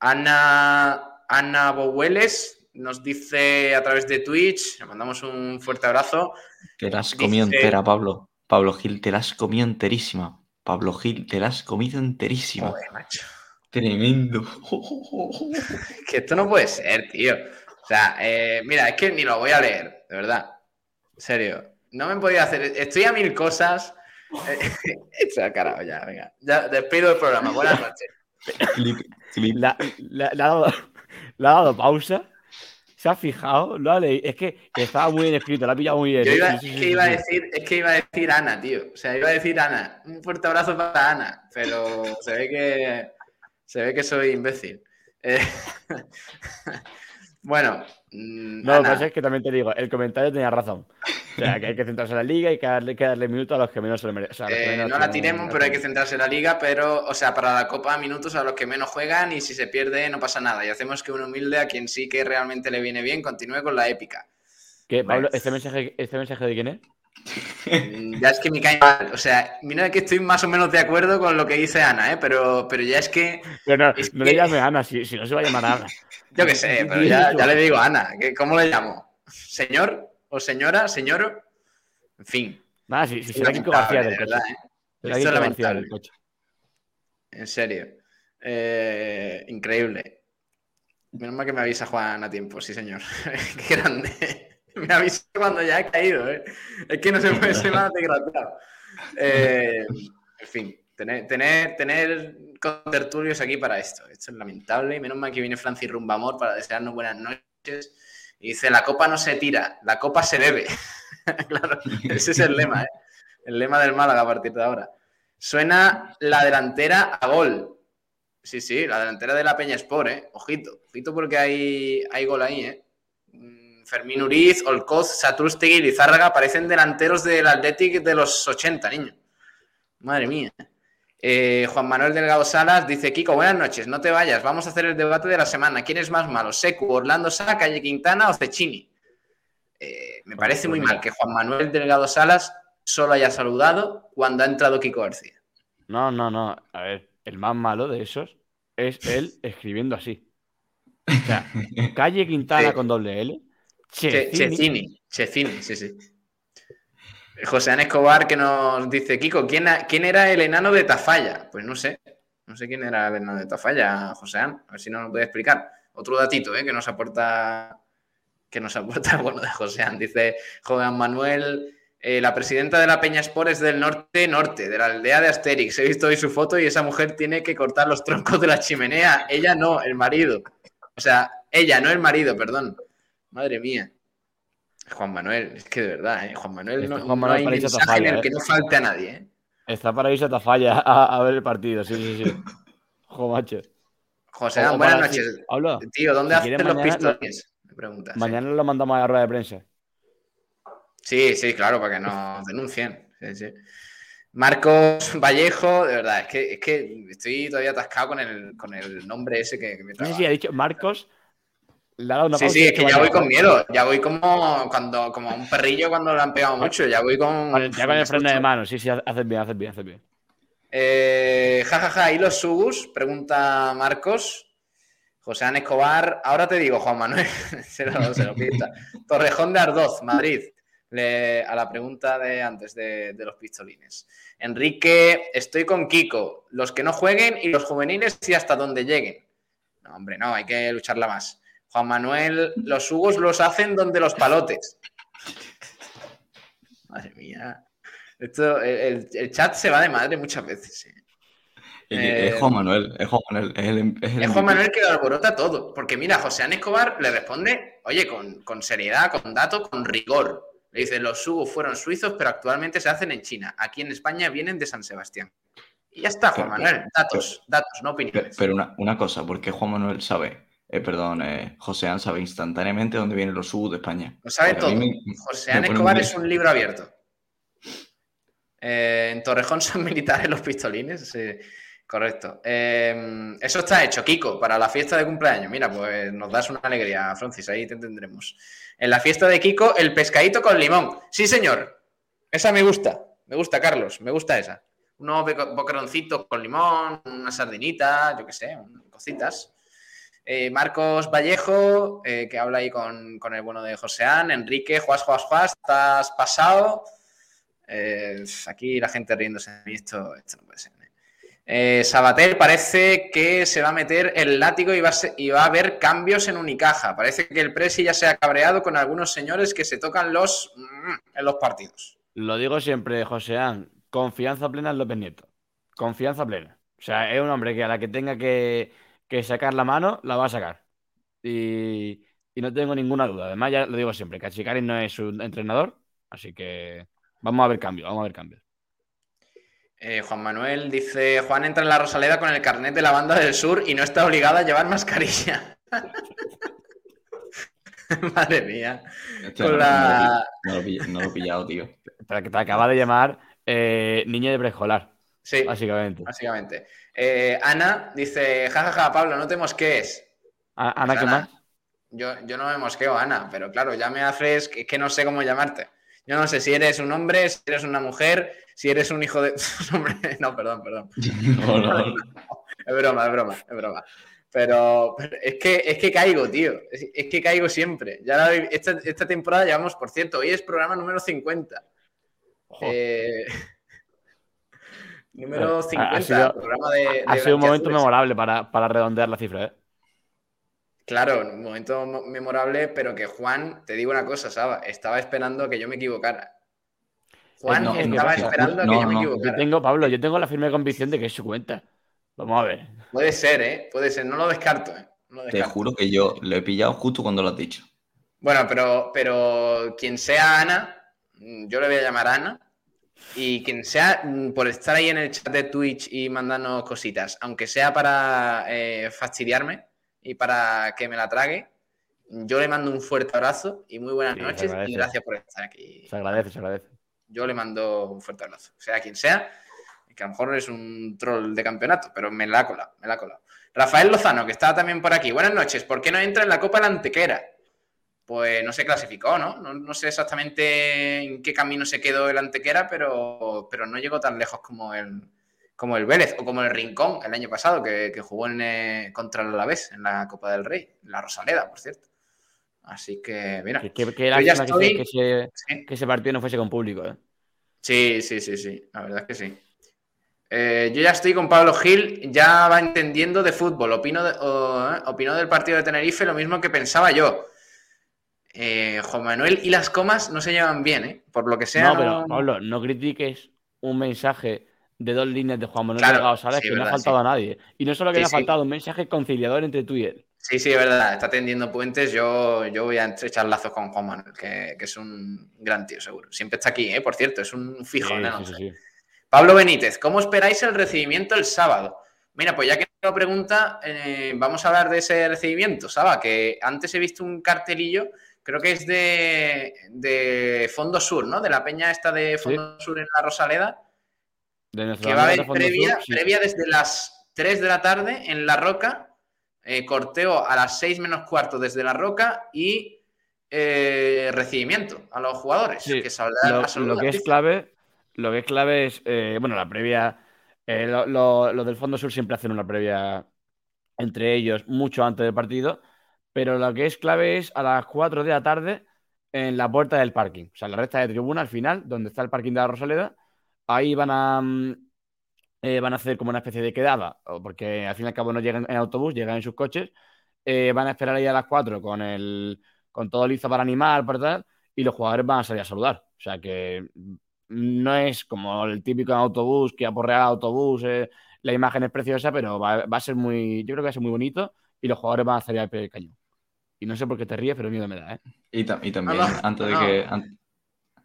Ana, Ana Boweles nos dice a través de Twitch, le mandamos un fuerte abrazo. Te la has comido Dice- entera, Pablo. Pablo Gil, te la has comido enterísima. Pablo Gil, te la has comido enterísima. Joder, macho. Tremendo. Que esto no puede ser, tío. O sea, eh, mira, es que ni lo voy a leer, de verdad. En serio. No me podía hacer. Estoy a mil cosas. Echa carajo ya, venga. Ya despido el programa. Buenas noches. Ha dado, le ha dado pausa, se ha fijado, lo ha leído. Es que estaba muy bien escrito, lo ha pillado muy bien. Yo ¿eh? iba, Sí, sí, es que iba a decir, es que iba a decir Ana, tío. O sea, iba a decir Ana. Un fuerte abrazo para Ana, pero se ve que se ve que soy imbécil. Eh, bueno, mm, No, lo que pasa es que también te digo, el comentario tenía razón. O sea, que hay que centrarse en la liga y que darle, que darle minutos a los que menos se lo merecen. O sea, Eh, no la tiremos, pero hay que centrarse en la liga, pero, o sea, para la Copa minutos a los que menos juegan y si se pierde no pasa nada. Y hacemos que un humilde a quien sí que realmente le viene bien continúe con la épica. ¿Qué, Pablo, Vale. ¿este mensaje, ¿este mensaje de quién es? Mm, Ya es que me cae mal. O sea, mira que estoy más o menos de acuerdo con lo que dice Ana, ¿eh? pero, pero ya es que, Pero no, Es no que- le llame Ana, si, si no se va a llamar Ana. yo qué sé, pero ya, ya le digo a Ana, que- ¿cómo le llamo? ¿Señor? ¿O señora? ¿Señor? En fin. Nada, si, si es será Kiko García de del coche. verdad, ¿eh? Esto es García del lamentable. coche. En serio. Eh, increíble. Menos mal que me avisa Juan a tiempo, sí, señor. Qué grande. Me avisa cuando ya he caído, ¿eh? Es que no se puede ser más desgraciado. Eh, en fin, tener, tener, tener contertulios aquí para esto. Esto es lamentable. Y menos mal que viene Francis Rumbamor para desearnos buenas noches. Y dice, la copa no se tira, la copa se bebe. claro, ese es el lema, ¿eh? El lema del Málaga a partir de ahora. Suena la delantera a gol. Sí, sí, la delantera de la Peña Sport, ¿eh? Ojito, ojito porque hay, hay gol ahí, ¿eh? Mm, Fermín Uriz, Olcoz, Satrústegui Lizárraga parecen delanteros del Athletic de los 80, niño. Madre mía. Eh, Juan Manuel Delgado Salas dice, Kiko, buenas noches, no te vayas, vamos a hacer el debate de la semana. ¿Quién es más malo, Secu, Orlando Sá, Calle Quintana o Cecchini? Eh, me parece muy mal que Juan Manuel Delgado Salas solo haya saludado cuando ha entrado Kiko García. No, no, no. A ver, el más malo de esos es él escribiendo así. O sea, calle Quintana Sí. con doble L. Che- Checini. Checini, Checini, sí, sí. José Ana Escobar que nos dice, Kiko, ¿quién, ¿quién era el enano de Tafalla? Pues no sé, no sé quién era el enano de Tafalla, José Ana, a ver si nos lo puede explicar. Otro datito, ¿eh? que nos aporta, que nos aporta, bueno, de José Ana. Dice Juan Manuel, eh, la presidenta de la Peña Sport es del norte, norte, de la aldea de Asterix. He visto hoy su foto y esa mujer tiene que cortar los troncos de la chimenea. Ella no, el marido. O sea, ella, no el marido, perdón. Madre mía. Juan Manuel, es que de verdad, ¿eh? Juan Manuel Este no, Juan no Manuel hay en el ¿eh? que no falte a nadie, ¿eh? Está para irse a Tafalla a, a ver el partido, sí, sí, sí. Jo, macho. José, buenas noches. sí, Habla. Tío, ¿dónde Si quieres los pistones? Me preguntas. Mañana lo mandamos a la rueda de prensa. Sí, sí, claro, para que nos denuncien. Sí, sí. Marcos Vallejo, de verdad, es que, es que estoy todavía atascado con el, con el nombre ese que, que me sé traba. si ha dicho Marcos. Le ha dado una Sí, sí, es que ya voy con miedo. Ya voy como cuando como un perrillo cuando lo han pegado mucho. Ya voy con. Vale, ya con el freno de mano. Sí, sí, haces bien, haces bien, haces bien. Eh, ja, ja, ja, ¿y los subus? Pregunta Marcos. José Ana Escobar. Ahora te digo, Juan Manuel. se, lo, se lo. Torrejón de Ardoz, Madrid. Le- a la pregunta de antes de, de los pistolines. Enrique, estoy con Kiko. Los que no jueguen y los juveniles y hasta donde lleguen. No, hombre, no, hay que lucharla más. Juan Manuel, los hugos los hacen donde los palotes. Madre mía. Esto, el, el- chat se va de madre muchas veces. ¿eh? Es, Eh, es Juan Manuel, es Juan Manuel. Es el, es el Es Juan. Manuel que lo alborota todo. Porque mira, José Ana Escobar le responde, oye, con, con seriedad, con datos, con rigor. Le dice, los hugos fueron suizos, pero actualmente se hacen en China. Aquí en España vienen de San Sebastián. Y ya está, Juan Pero- Manuel. Datos, datos, no opiniones. pero una, una cosa, porque Juan Manuel sabe, eh, perdón, eh, José An sabe instantáneamente dónde vienen los subs de España. Lo sabe todo. me- pone Escobar es un libro abierto. Eh, en Torrejón son militares los pistolines. sí. Correcto. Eh, eso está hecho, Kiko, para la fiesta de cumpleaños. Mira, pues nos das una alegría, Francis, ahí te tendremos. En la fiesta de Kiko, el pescadito con limón. Sí, señor. Esa me gusta. Me gusta, Carlos. Me gusta esa. Unos boqueroncitos con limón, una sardinita, yo qué sé, cositas. Eh, Marcos Vallejo, eh, que habla ahí con, el bueno de Joseán. Enrique, Juas, Juas, Juas, estás pasado. Eh, aquí la gente riéndose de mí, esto, esto no puede ser. Sabater parece que se va a meter el látigo y va, a haber cambios en Unicaja. Parece que el Presi ya se ha cabreado con algunos señores que se tocan los mm, en los partidos. Lo digo siempre, Joseán, confianza plena en López Nieto. Confianza plena. O sea, es un hombre que a la que tenga que, que sacar la mano, la va a sacar. Y, y no tengo ninguna duda. Además, ya lo digo siempre, Cachicari no es un entrenador, así que vamos a ver cambios, vamos a ver cambios. Eh, Juan Manuel dice: Juan entra en la Rosaleda con el carnet de la banda del sur y no está obligado a llevar mascarilla. Madre mía. Con no, la- no lo he pillado, no lo he pillado, tío. Pero que te acaba de llamar eh, niña de preescolar, Sí, básicamente. básicamente. Eh, Ana dice: jajaja, Pablo, no te mosquees. A- Ana, ¿qué Ana. más? Yo, yo no me mosqueo, Ana, pero claro, ya me haces que, que no sé cómo llamarte. Yo no sé si eres un hombre, si eres una mujer, si eres un hijo de. Hombre, no, perdón, perdón. No, no. Es broma, es broma, es broma. Pero, pero es, que, es que caigo, tío. Es, es que caigo siempre. Ya la- esta, esta temporada llevamos, por cierto, hoy es programa número 50. Joder. Eh, número Ha- 50, ha sido- programa de. de Ha sido un momento memorable para, para redondear la cifra, ¿eh? Claro, un momento mo- memorable, pero que Juan, te digo una cosa, Saba, estaba esperando a que yo me equivocara. Juan no, estaba no, esperando a que no, yo me no. Yo equivocara. tengo, Pablo, yo tengo la firme convicción de que es su cuenta. Vamos a ver. Puede ser, ¿eh? Puede ser, no lo descarto, ¿eh? No lo Te juro que yo lo he pillado justo cuando lo has dicho. Bueno, pero, pero quien sea Ana, yo le voy a llamar Ana, y quien sea, mm, por estar ahí en el chat de Twitch y mandarnos cositas, aunque sea para eh, fastidiarme y para que me la trague, yo le mando un fuerte abrazo y muy buenas Sí, noches y gracias por estar aquí. Se agradece, se agradece. yo le mando un fuerte abrazo. Sea quien sea, que a lo mejor es un troll de campeonato, pero me la ha colado, me la ha colado. Rafael Lozano, que está también por aquí. Buenas noches. ¿Por qué no entra en la Copa la Antequera? Pues no se clasificó, ¿no? No, no sé exactamente en qué camino se quedó el Antequera, pero, pero no llegó tan lejos como el, como el Vélez o como el Rincón el año pasado, que, que jugó en, eh, contra el Alavés en la Copa del Rey, en la Rosaleda, por cierto. Así que, mira. Que, que, que Yo ya estoy- ese, que, Sí. que ese partido no fuese con público, ¿eh? Sí, sí, sí, sí, la verdad es que sí. Eh, yo ya estoy con Pablo Gil, ya va entendiendo de fútbol. Opino, de- eh, opinó del partido de Tenerife lo mismo que pensaba yo. Eh, Juan Manuel y las comas no se llevan bien, ¿eh? Por lo que sea. No, no- pero Pablo, no critiques un mensaje de dos líneas de Juan Manuel Claro, Delgado sí, que no ha verdad, faltado sí. a nadie. Y no solo que Sí, no ha faltado, un mensaje conciliador entre tú y él. Sí, sí, es verdad, está tendiendo puentes. Yo, yo voy a estrechar lazos con Juan Manuel, que, que es un gran tío, seguro. Siempre está aquí, ¿eh? Por cierto, es un fijo, ¿no? Pablo Benítez, ¿cómo esperáis el recibimiento el sábado? Mira, pues ya que lo pregunta, eh, vamos a hablar de ese recibimiento, Saba, que antes he visto un cartelillo, creo que es de, de Fondo Sur, ¿no? De la peña esta de Fondo Sur en la Rosaleda, De que va a haber previa, Sur, sí. previa desde las 3 de la tarde en La Roca, eh, corteo a las 6 menos cuarto desde La Roca y eh, recibimiento a los jugadores, Sí, que saldrán Lo, que es clave, lo que es clave es, eh, bueno, la previa, eh, lo, lo- los del Fondo Sur siempre hacen una previa entre ellos mucho antes del partido, pero lo que es clave es a las 4 de la tarde en la puerta del parking, o sea, en la recta de tribuna al final, donde está el parking de la Rosaleda, ahí van a, mm, eh, van a hacer como una especie de quedada, porque al fin y al cabo no llegan en autobús, llegan en sus coches, eh, van a esperar ahí a las 4 con, el, con todo listo para animar, para tal, y los jugadores van a salir a saludar. O sea que no es como el típico autobús que aporrea autobús, la imagen es preciosa, pero va, a ser muy, yo creo que va a ser muy bonito y los jugadores van a salir al pie del cañón. Y no sé por qué te ríes, pero miedo me da, ¿eh? Y, ta- y también, antes, de no. que, an-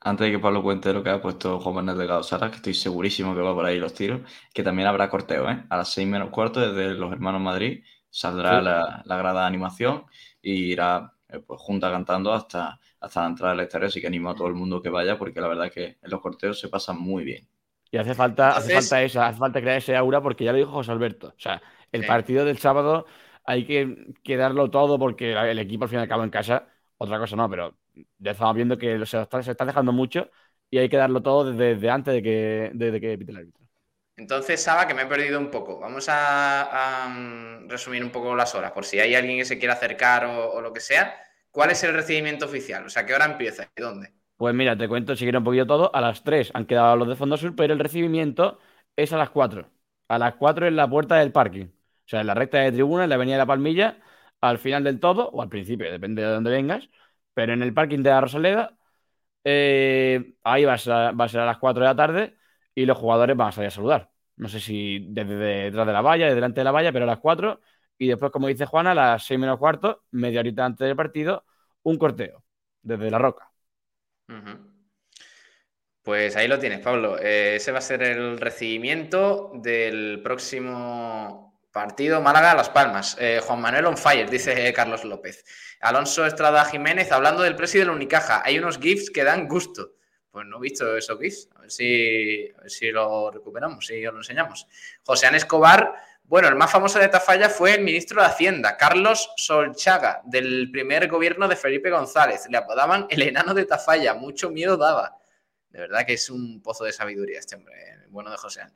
antes de que Pablo cuente lo que ha puesto Juan Manuel Delgado Saras, que estoy segurísimo que va por ahí los tiros, que también habrá corteo, ¿eh? A las seis menos cuarto, desde los Hermanos Madrid, saldrá Sí. la, la grada de animación y irá eh, pues, junta cantando hasta, hasta la entrada del estadio, así que animo a todo el mundo que vaya, porque la verdad es que en los corteos se pasan muy bien. Y hace falta, hace falta eso, hace falta crear ese aura porque ya lo dijo José Alberto. O sea, el Sí. partido del sábado hay que, que darlo todo porque el equipo al fin y al cabo en casa, otra cosa no, pero ya estamos viendo que se está, se está dejando mucho y hay que darlo todo desde, desde antes de que, desde que pite el árbitro. Entonces, Saba, que me he perdido un poco. Vamos a, a, mm, resumir un poco las horas, por si hay alguien que se quiera acercar o, o lo que sea. ¿Cuál es el recibimiento oficial? O sea, ¿qué hora empieza y dónde? Pues mira, te cuento si quieres un poquito todo. A las 3 han quedado los de Fondo Sur, pero el recibimiento es a las 4. A las 4 en la puerta del parking. O sea, en la recta de tribuna, en la avenida de la Palmilla, al final del todo, o al principio, depende de dónde vengas, pero en el parking de la Rosaleda, eh, ahí va a, ser, a las 4 de la tarde y los jugadores van a salir a saludar. No sé si desde detrás de la valla, desde delante de la valla, pero a las 4. Y después, como dice Juana, a las 6 menos cuarto, media horita antes del partido, un corteo desde la roca. Pues ahí lo tienes, Pablo. Eh, ese va a ser el recibimiento del próximo partido Málaga-Las Palmas. Eh, Juan Manuel on fire, dice Carlos López. Alonso Estrada Jiménez, hablando del precio de la Unicaja. Hay unos GIFs que dan gusto. Pues no he visto esos GIFs. A ver si, a ver si lo recuperamos, si os lo enseñamos. José An Escobar. Bueno, el más famoso de Tafalla fue el ministro de Hacienda, Carlos Solchaga, del primer gobierno de Felipe González. Le apodaban el enano de Tafalla. Mucho miedo daba. De verdad que es un pozo de sabiduría este hombre, el bueno de José An.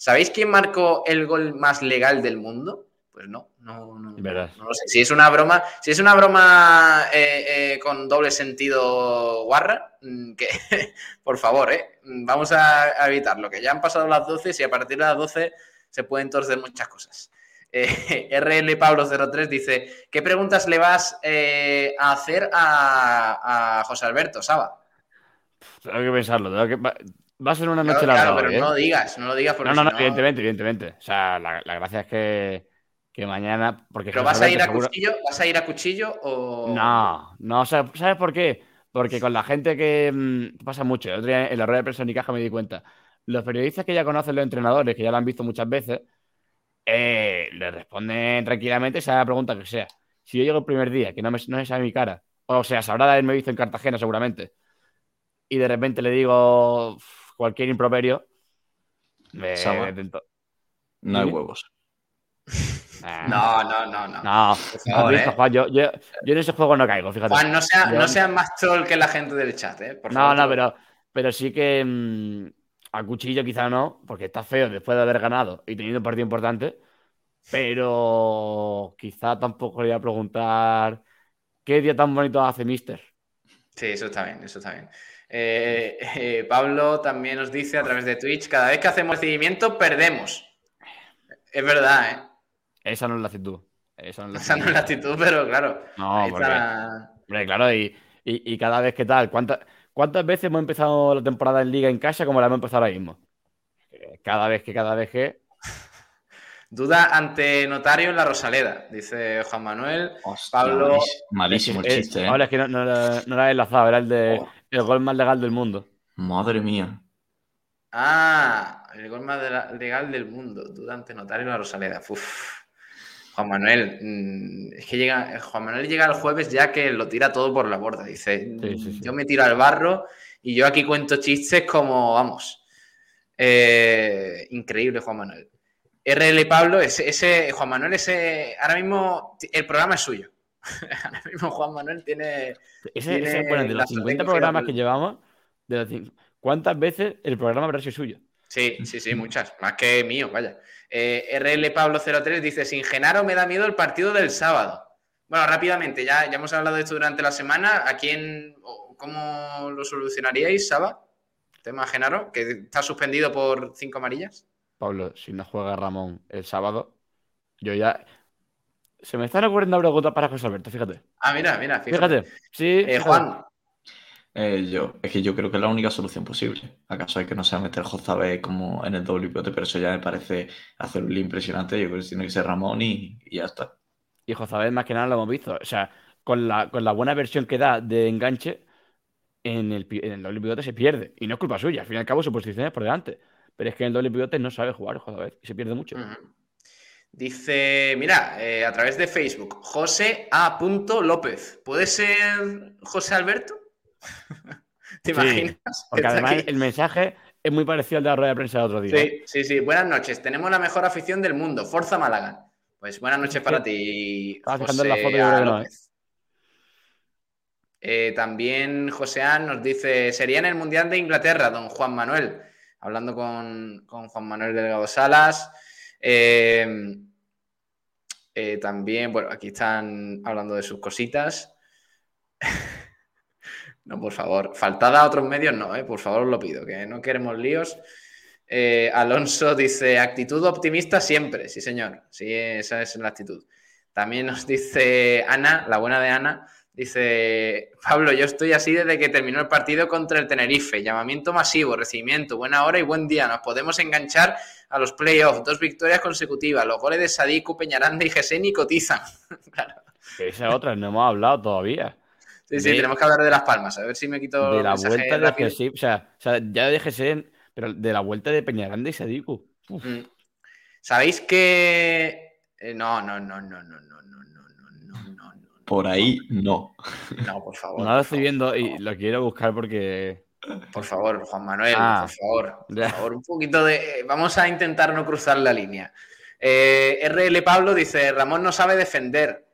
¿Sabéis quién marcó el gol más legal del mundo? Pues no, no, no, Es verdad. no lo sé. Si es una broma, si es una broma eh, eh, con doble sentido guarra, mm, que por favor, eh, vamos a, evitarlo, que ya han pasado las 12 y a partir de las 12 se pueden torcer muchas cosas. Eh, RL Pablo 03 dice, ¿qué preguntas le vas a hacer a, a José Alberto Saba? Tengo que pensarlo. tengo que- Va, a ser una noche Claro, larga. claro, pero ¿eh? no lo digas, no lo digas porque No, no, no, si evidentemente, evidentemente. O sea, la, la gracia es que, que mañana. Porque ¿Pero vas a ir a seguro- cuchillo? ¿Vas a ir a cuchillo o...? No, no, o sea, ¿sabes por qué? Porque con la gente que mm, pasa mucho, el otro día en la rueda de prensa de Unicaja me di cuenta, los periodistas que ya conocen los entrenadores, que ya lo han visto muchas veces, eh, le responden tranquilamente, sea la pregunta que sea. Si yo llego el primer día, que no, me, no se sabe mi cara, o sea, sabrá de haberme visto en Cartagena seguramente, y de repente le digo cualquier improperio, me tento- No hay huevos. Ah, No, no, no, no. No, Por ¿has favor, visto, ¿eh? Juan? Yo, yo, yo en ese juego no caigo, fíjate. Juan, no, sea, Yo- no seas más troll que la gente del chat, ¿eh? Por No, favor, no, pero, pero sí que mm, a cuchillo quizá no, porque está feo después de haber ganado y tenido un partido importante, pero quizá tampoco le voy a preguntar qué día tan bonito hace Mister. Sí, eso está bien, eso está bien. Eh, eh, Pablo también nos dice a través de Twitch, cada vez que hacemos seguimiento, perdemos. Es verdad, ¿eh? Esa no es la actitud. Esa no es la Esa no es actitud. la actitud, pero claro. No, porque- está- Hombre, claro, y, y- y cada vez que tal, ¿cuántas, ¿cuántas veces hemos empezado la temporada en Liga en casa como la hemos empezado ahora mismo? Eh, Cada vez que, cada vez que. Duda ante notario en la Rosaleda, dice Juan Manuel. Hostia, Pablo- malís- Malísimo el chiste, ¿eh? Ahora es que no, no, no era enlazado, era el de Oh. El gol más legal del mundo. Madre mía. Ah, el gol más de la- legal del mundo. Duda ante notario en la Rosaleda. Uf. Juan Manuel, mm, es que llega, Juan Manuel llega el jueves ya que lo tira todo por la borda. Dice, Sí, sí, sí. yo me tiro al barro y yo aquí cuento chistes como, vamos, eh, increíble Juan Manuel. RL Pablo, ese, ese- Juan Manuel, ese, ahora mismo el programa es suyo. ahora mismo Juan Manuel tiene... Ese, Tiene ese, bueno, de los 50 estrategia programas que llevamos, de los cin- ¿cuántas veces el programa habrá sido suyo? Sí, sí, sí, muchas. Más que mío, vaya. Eh, RL Pablo 03 dice, sin Genaro me da miedo el partido del sábado. Bueno, rápidamente, ya, ya hemos hablado de esto durante la semana. ¿A quién, o cómo lo solucionaríais, Saba? Tema Genaro, que está suspendido por cinco amarillas. Pablo, si no juega Ramón el sábado, yo ya. Se me están ocurriendo preguntas para José Alberto, fíjate. Ah, mira, mira, fíjate. Fíjate. Sí, Eh, fíjate. Juan, Eh, yo, es que yo creo que es la única solución posible. ¿Acaso hay que no sea meter Jozabé como en el doble pivote? Pero eso ya me parece hacer un lío impresionante. Yo creo que tiene que ser Ramón y, y ya está. Y Jozabed más que nada lo hemos visto. O sea, con la, con la buena versión que da de enganche, en el, pi- en el doble pivote se pierde. Y no es culpa suya. Al fin y al cabo, su posición es por delante. Pero es que en el doble pivote no sabe jugar Jozabed y se pierde mucho. Dice, mira, eh, a través de Facebook, José A. López. ¿Puede ser José Alberto? ¿Te Sí, imaginas? Porque además aquí. el mensaje es muy parecido al de la rueda de prensa del otro día. Sí, sí, sí. Buenas noches. Tenemos la mejor afición del mundo. Forza Málaga. Pues buenas noches para ti. Estaba fijando en la José foto no, López. Eh, también Joseán nos dice, sería en el Mundial de Inglaterra, don Juan Manuel, hablando con, con Juan Manuel Delgado Salas. Eh, eh, también, bueno, aquí están hablando de sus cositas. no, por favor, faltada a otros medios, no, eh, por favor, os lo pido, que no queremos líos. Eh, Alonso dice, actitud optimista siempre, sí señor, sí, esa es la actitud. También nos dice Ana, la buena de Ana, Dice, Pablo, yo estoy así desde que terminó el partido contra el Tenerife. Llamamiento masivo, recibimiento, buena hora y buen día. Nos podemos enganchar a los playoffs. Dos victorias consecutivas. Los goles de Sadiku, Peñaranda y Geseni cotizan. claro. Esa otra no hemos hablado todavía. Sí, sí, tenemos que hablar de las palmas. A ver si me quito. De la vuelta de O, sea, ya de Geseni, pero de la vuelta de Peñaranda y Sadiku. Mm. ¿Sabéis que.? Eh, no, no, no, no, no, no. Por ahí no. no, por favor. no lo estoy viendo y lo quiero buscar porque. Por favor, Juan Manuel, Ah. por favor, por favor, un poquito de. Vamos a intentar no cruzar la línea. Eh, RL Pablo dice: Ramón no sabe defender.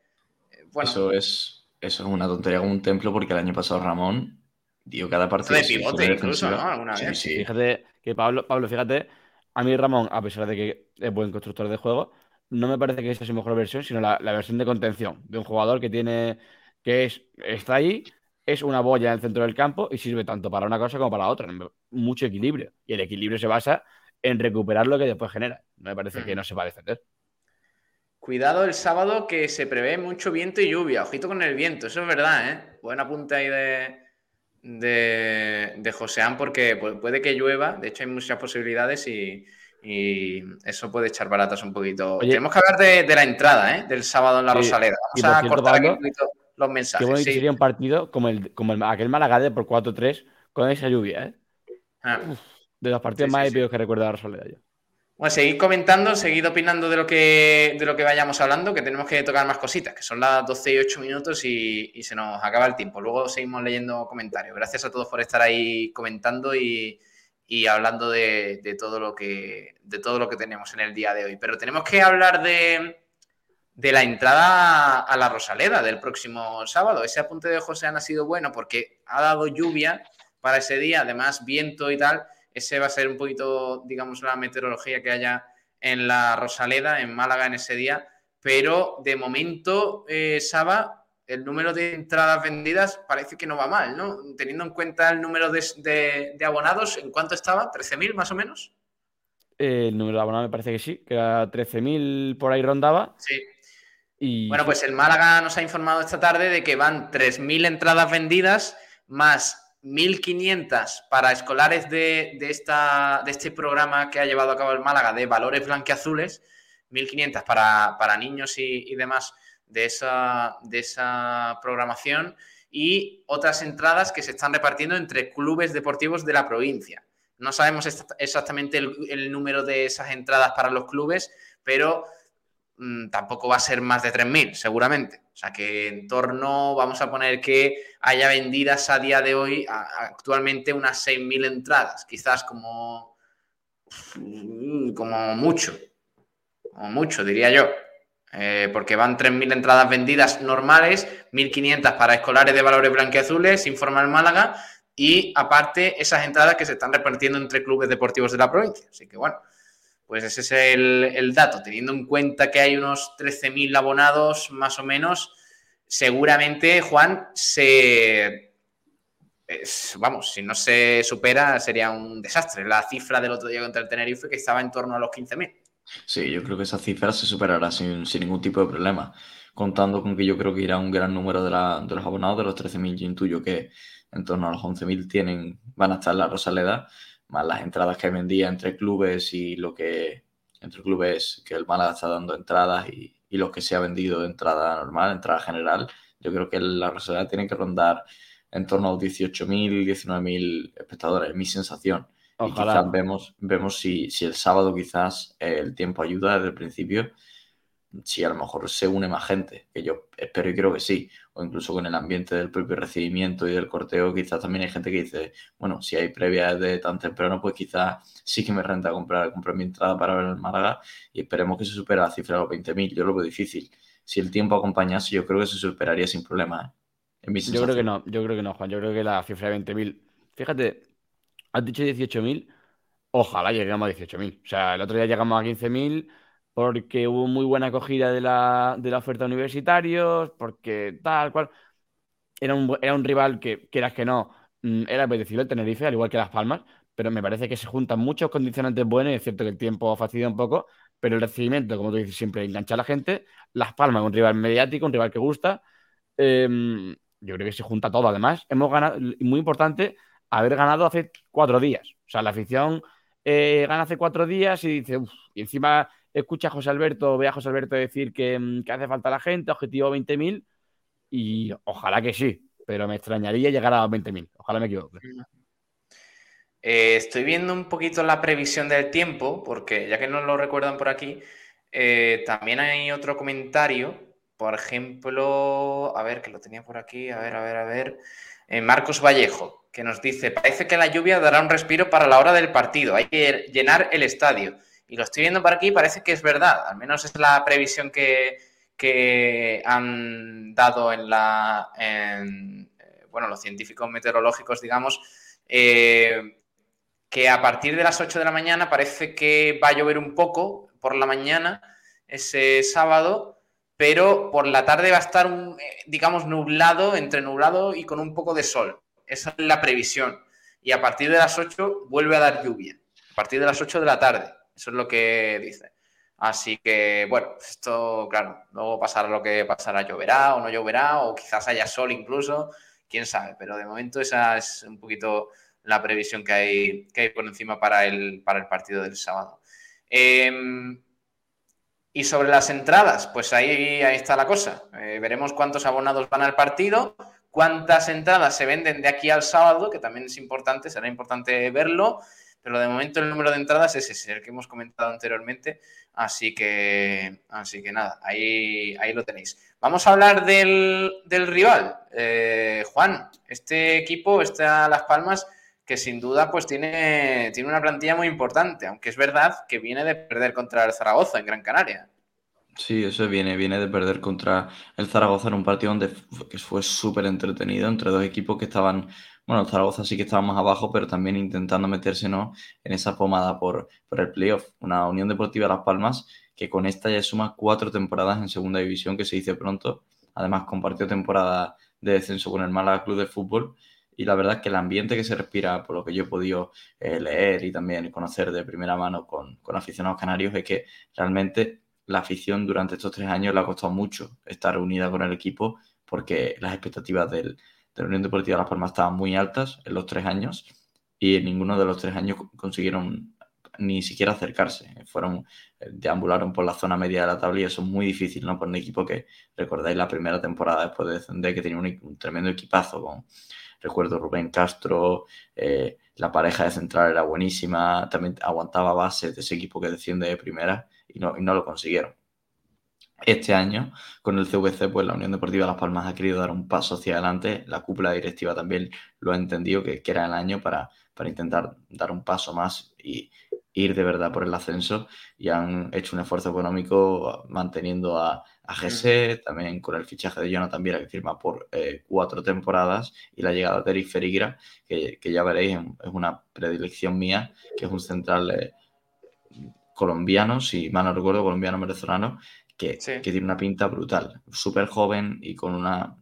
Eh, Bueno, Eso es, eso es una tontería como un templo porque el año pasado Ramón dio cada partido. de pivote incluso. ¿no? Alguna Sí, vez. sí. Fíjate que Pablo, Pablo, fíjate, a mí Ramón, a pesar de que es buen constructor de juego, no me parece que esa sea su mejor versión, sino la, la versión de contención de un jugador que tiene, que es, está ahí, es una boya en el centro del campo y sirve tanto para una cosa como para la otra. Mucho equilibrio. Y el equilibrio se basa en recuperar lo que después genera. No me parece que Ujú. no se va a defender. Cuidado el sábado que se prevé mucho viento y lluvia. Ojito con el viento, eso es verdad, ¿eh? Buen apunte ahí de, de, de Joseán porque pu- puede que llueva. De hecho, hay muchas posibilidades y, y eso puede echar baratas un poquito. Oye. Tenemos que hablar de, de la entrada, ¿eh? Del sábado en la Sí, Rosaleda. Vamos a cierto, cortar aquí un poquito los Qué mensajes. que sí. sería un partido como, el, como el, aquel Málaga por 4-3 con esa lluvia, ¿eh? Ah. De los partidos Sí, más épicos que recuerdo a la Soledad yo. Bueno, seguid comentando, seguid opinando de lo que, de lo que vayamos hablando, que tenemos que tocar más cositas, que son las 12 y 8 minutos y, y se nos acaba el tiempo. Luego seguimos leyendo comentarios. Gracias a todos por estar ahí comentando y, y hablando de, todo lo que, de todo lo que tenemos en el día de hoy. Pero tenemos que hablar de, de la entrada a la Rosaleda del próximo sábado. Ese apunte de José ha sido bueno porque ha dado lluvia para ese día, además viento y tal. Ese va a ser un poquito, digamos, la meteorología que haya en la Rosaleda, en Málaga en ese día. Pero de momento, eh, Saba, el número de entradas vendidas parece que no va mal, ¿no? Teniendo en cuenta el número de, de- de abonados, ¿en cuánto estaba? ¿13.000 más o menos? Eh, el número de abonados me parece que sí, que era 13.000 por ahí rondaba. Sí. Y Bueno, pues el Málaga nos ha informado esta tarde de que van 3.000 entradas vendidas más 1.500 para escolares de, de esta, de este programa que ha llevado a cabo el Málaga de valores blanqueazules, 1.500 para, para niños y, y demás de esa, de esa programación y otras entradas que se están repartiendo entre clubes deportivos de la provincia. No sabemos exa- exactamente el, número de esas entradas para los clubes, pero mm, tampoco va a ser más de 3.000, seguramente. O sea que en torno, vamos a poner que haya vendidas a día de hoy actualmente unas 6.000 entradas, quizás como, como mucho, como mucho, diría yo. Eh, porque van 3.000 entradas vendidas normales, 1.500 para escolares de valores blanqueazules, informa el Málaga, y aparte esas entradas que se están repartiendo entre clubes deportivos de la provincia. Así que bueno, pues ese es el, dato. Teniendo en cuenta que hay unos 13.000 abonados más o menos, seguramente, Juan, se... vamos, si no se supera sería un desastre. La cifra del otro día contra el Tenerife que estaba en torno a los 15.000. Sí, yo creo que esa cifra se superará sin, sin ningún tipo de problema. Contando con que yo creo que irá un gran número de, la- de los abonados, de los 13.000, yo intuyo que en torno a los 11.000 tienen, van a estar en la Rosaleda, más las entradas que vendía entre clubes y lo que, entre clubes que el Málaga está dando entradas y, y los que se ha vendido de entrada normal, entrada general. Yo creo que la Rosaleda tiene que rondar en torno a los 18.000, 19.000 espectadores, es mi sensación. Y ojalá. quizás vemos, vemos si, si el sábado quizás eh, el tiempo ayuda desde el principio. si a lo mejor se une más gente, que yo espero y creo que sí, o incluso con el ambiente del propio recibimiento y del corteo, quizás también hay gente que dice, bueno, si hay previas de tan temprano, pues quizás sí que me renta comprar, comprar mi entrada para ver el Málaga y esperemos que se supere la cifra de los 20.000. Yo lo veo difícil. Si el tiempo acompañase, yo creo que se superaría sin problema. ¿eh? yo creo que no, yo creo que no, Juan. Yo creo que la cifra de 20.000. Fíjate, has dicho 18.000, ojalá lleguemos a 18.000. O sea, el otro día llegamos a 15.000 porque hubo muy buena acogida de la, de la oferta universitarios, porque tal cual. Era un, era un rival que, quieras que no, mm, era apetecible el Tenerife, al igual que Las Palmas, pero me parece que se juntan muchos condicionantes buenos, y es cierto que el tiempo fastidia un poco, pero el recibimiento, como tú dices, siempre engancha a la gente. Las Palmas, un rival mediático, un rival que gusta. Em, yo creo que se junta todo. Además, hemos ganado, muy importante, haber ganado hace cuatro días. O sea, la afición eh, gana hace cuatro días y dice, uff, y encima escucha a José Alberto, ve a José Alberto decir que, mm, hace falta la gente, objetivo 20.000, y ojalá que sí, pero me extrañaría llegar a 20.000. Ojalá me equivoque. Eh, estoy viendo un poquito la previsión del tiempo, porque ya que no lo recuerdan por aquí, eh, también hay otro comentario. Por ejemplo, a ver, que lo tenía por aquí, a ver, a ver, a ver. Eh, Marcos Vallejo, que nos dice, parece que la lluvia dará un respiro para la hora del partido, hay que llenar el estadio. Y lo estoy viendo por aquí, parece que es verdad, al menos es la previsión que, han dado en la, bueno, los científicos meteorológicos, digamos, que a partir de las 8 de la mañana parece que va a llover un poco por la mañana ese sábado, pero por la tarde va a estar, eh, digamos, nublado, entre nublado y con un poco de sol. Esa es la previsión. Y a partir de las 8 vuelve a dar lluvia. A partir de las 8 de la tarde. Eso es lo que dice. Así que, bueno, esto, claro, luego pasará lo que pasará, lloverá o no lloverá, o quizás haya sol incluso, quién sabe, pero de momento esa es un poquito la previsión que hay, que hay por encima para el, para el partido del sábado. Em, y sobre las entradas, pues ahí, ahí está la cosa. Eh, veremos cuántos abonados van al partido, cuántas entradas se venden de aquí al sábado, que también es importante, será importante verlo, pero de momento el número de entradas es ese, el que hemos comentado anteriormente, así que, así que nada, ahí, ahí lo tenéis. Vamos a hablar del, rival. Eh, Juan, este equipo, está Las Palmas, que sin duda pues tiene, tiene una plantilla muy importante, aunque es verdad que viene de perder contra el Zaragoza en Gran Canaria. Sí, eso viene, viene de perder contra el Zaragoza en un partido donde que fue súper entretenido entre dos equipos que estaban, bueno, el Zaragoza sí que estaba más abajo, pero también intentando meterse ¿no? en esa pomada por, por el playoff. Una Unión Deportiva Las Palmas que con esta ya suma cuatro temporadas en segunda división, que se dice pronto. Además compartió temporada de descenso con el Málaga Club de Fútbol y la verdad es que el ambiente que se respira, por lo que yo he podido eh, leer y también conocer de primera mano con, con, aficionados canarios, es que realmente la afición durante estos tres años le ha costado mucho estar unida con el equipo porque las expectativas del, de la Unión Deportiva de Las Palmas estaban muy altas en los tres años y en ninguno de los tres años consiguieron ni siquiera acercarse. Fueron, eh, deambularon por la zona media de la tabla y eso es muy difícil, ¿no? Por un equipo que, recordáis la primera temporada después de descender, que tenía un tremendo equipazo con Recuerdo Rubén Castro, eh, la pareja de central era buenísima, también aguantaba base de ese equipo que desciende de primera y no, no lo consiguieron. Este año, con el CVC, pues la Unión Deportiva Las Palmas ha querido dar un paso hacia adelante. La cúpula directiva también lo ha entendido que, que era el año para, para intentar dar un paso más y ir de verdad por el ascenso y han hecho un esfuerzo económico manteniendo a, a GC, también con el fichaje de Jonathan Viera que firma por eh, cuatro temporadas y la llegada de Eric Ferigra, que, ya veréis es una predilección mía, que es un central eh, colombiano, si mal no recuerdo, colombiano-venezolano, que, que, tiene una pinta brutal, súper joven y con una,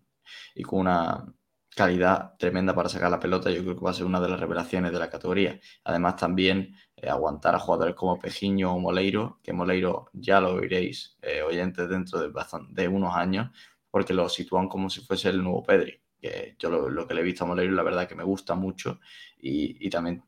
y con una calidad tremenda para sacar la pelota. Yo creo que va a ser una de las revelaciones de la categoría. Además, también eh, aguantar a jugadores como Pejiño o Moleiro, que Moleiro ya lo oiréis, eh, oyentes, dentro de, unos años, porque lo sitúan como si fuese el nuevo Pedri. Que yo lo, que le he visto a Moleiro, la verdad que me gusta mucho y, y también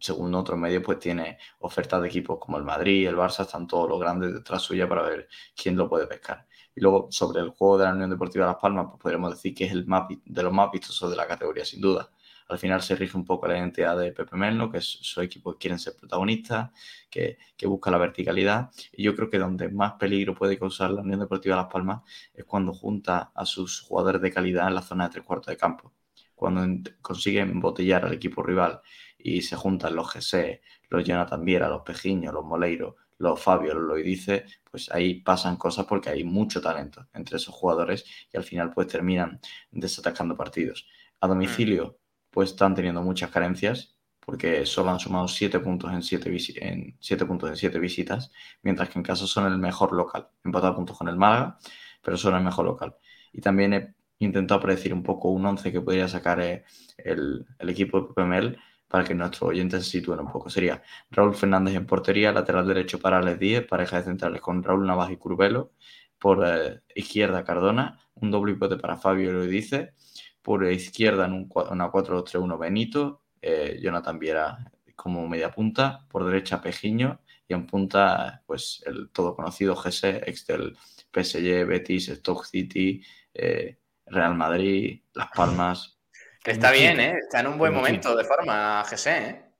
según otros medios, pues tiene ofertas de equipos como el Madrid, el Barça, están todos los grandes detrás suya para ver quién lo puede pescar. Y luego, sobre el juego de la Unión Deportiva Las Palmas, pues podríamos decir que es el de los más vistosos de la categoría, sin duda. al final se rige un poco la identidad de Pepe Mel, que es su equipo quieren ser protagonistas, que, que, busca la verticalidad. Y yo creo que donde más peligro puede causar la Unión Deportiva Las Palmas es cuando junta a sus jugadores de calidad en la zona de tres cuartos de campo. Cuando consiguen embotellar al equipo rival y se juntan los GC, los Jonathan Viera, los Pejiños, los Moleiro, los Fabio, los Loidice, pues ahí pasan cosas porque hay mucho talento entre esos jugadores y al final pues terminan desatacando partidos. A domicilio pues están teniendo muchas carencias porque solo han sumado 7 puntos en 7 en siete puntos en siete visitas, mientras que en casa son el mejor local, empatado puntos con el Málaga, pero son el mejor local. Y también he intentado predecir un poco un 11 que podría sacar eh, el, el equipo de PML para que nuestros oyentes se sitúen un poco. Sería Raúl Fernández en portería, lateral derecho para Alex Díez, pareja de centrales con Raúl Navas y Curvelo, por eh, izquierda Cardona, un doble pivote para Fabio lo dice, por izquierda en un, una 4-2-3-1 Benito, eh, Jonathan Viera como media punta, por derecha Pejiño y en punta pues el todo conocido GS, ex del PSG, Betis, Stock City, eh, Real Madrid, Las Palmas, que está bien, ¿eh? Está en un buen momento de forma, GC, ¿eh?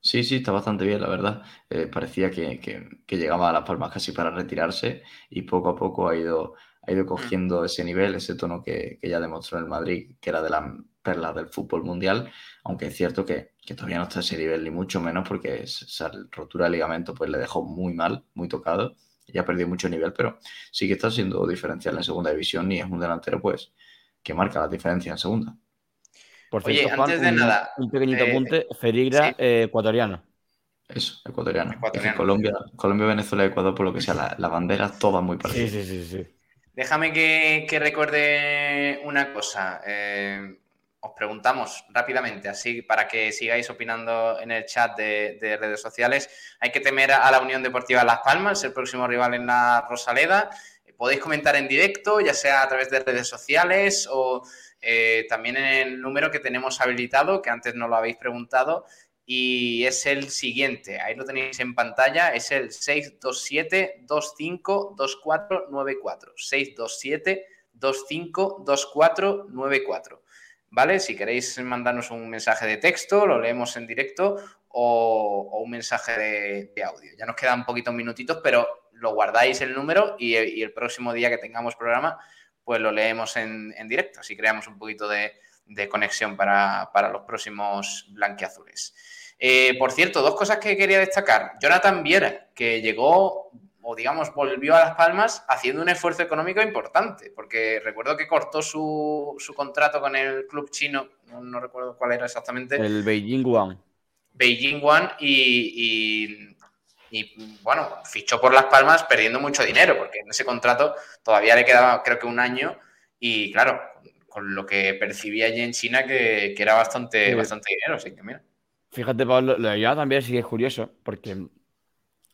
Sí, sí, está bastante bien, la verdad. Eh, parecía que, llegaba a Las Palmas casi para retirarse y poco a poco ha ido, ha ido cogiendo ese nivel, ese tono que, ya demostró en el Madrid, que era de las perlas del fútbol mundial, aunque es cierto que, todavía no está a ese nivel, ni mucho menos, porque esa rotura de ligamento pues, le dejó muy mal, muy tocado, y ha perdido mucho nivel, pero sí que está siendo diferencial en segunda división y es un delantero pues que marca la diferencia en segunda. Por cierto, Oye, antes de un, nada. Un pequeñito eh, apunte: Ferigra eh, ecuatoriano. Eso, ecuatoriano. Colombia, Colombia, Venezuela, Ecuador, por lo que sea, la, la bandera toda muy parecida. Sí, sí, sí. sí. Déjame que, recuerde una cosa. Eh, os preguntamos rápidamente, así para que sigáis opinando en el chat de, redes sociales. Hay que temer a la Unión Deportiva Las Palmas, el próximo rival en la Rosaleda. Podéis comentar en directo, ya sea a través de redes sociales o eh, también en el número que tenemos habilitado, que antes no lo habéis preguntado, y es el siguiente. Ahí lo tenéis en pantalla, es el 627-252494. 627-252494. ¿Vale? Si queréis mandarnos un mensaje de texto, lo leemos en directo o, un mensaje de, audio. Ya nos quedan poquitos minutitos, pero lo guardáis el número y el próximo día que tengamos programa pues lo leemos en, directo, así creamos un poquito de, conexión para, los próximos blanquiazules. Eh, por cierto, dos cosas que quería destacar. Jonathan Viera, que llegó o digamos volvió a Las Palmas haciendo un esfuerzo económico importante, porque recuerdo que cortó su, contrato con el club chino, no, recuerdo cuál era exactamente. El Beijing One. Beijing One y y bueno, fichó por Las Palmas perdiendo mucho dinero, porque en ese contrato todavía le quedaba creo que un año y claro, con lo que percibía allí en China que, era bastante, bastante dinero, así que mira. Fíjate, Pablo, lo de también sí que es curioso, porque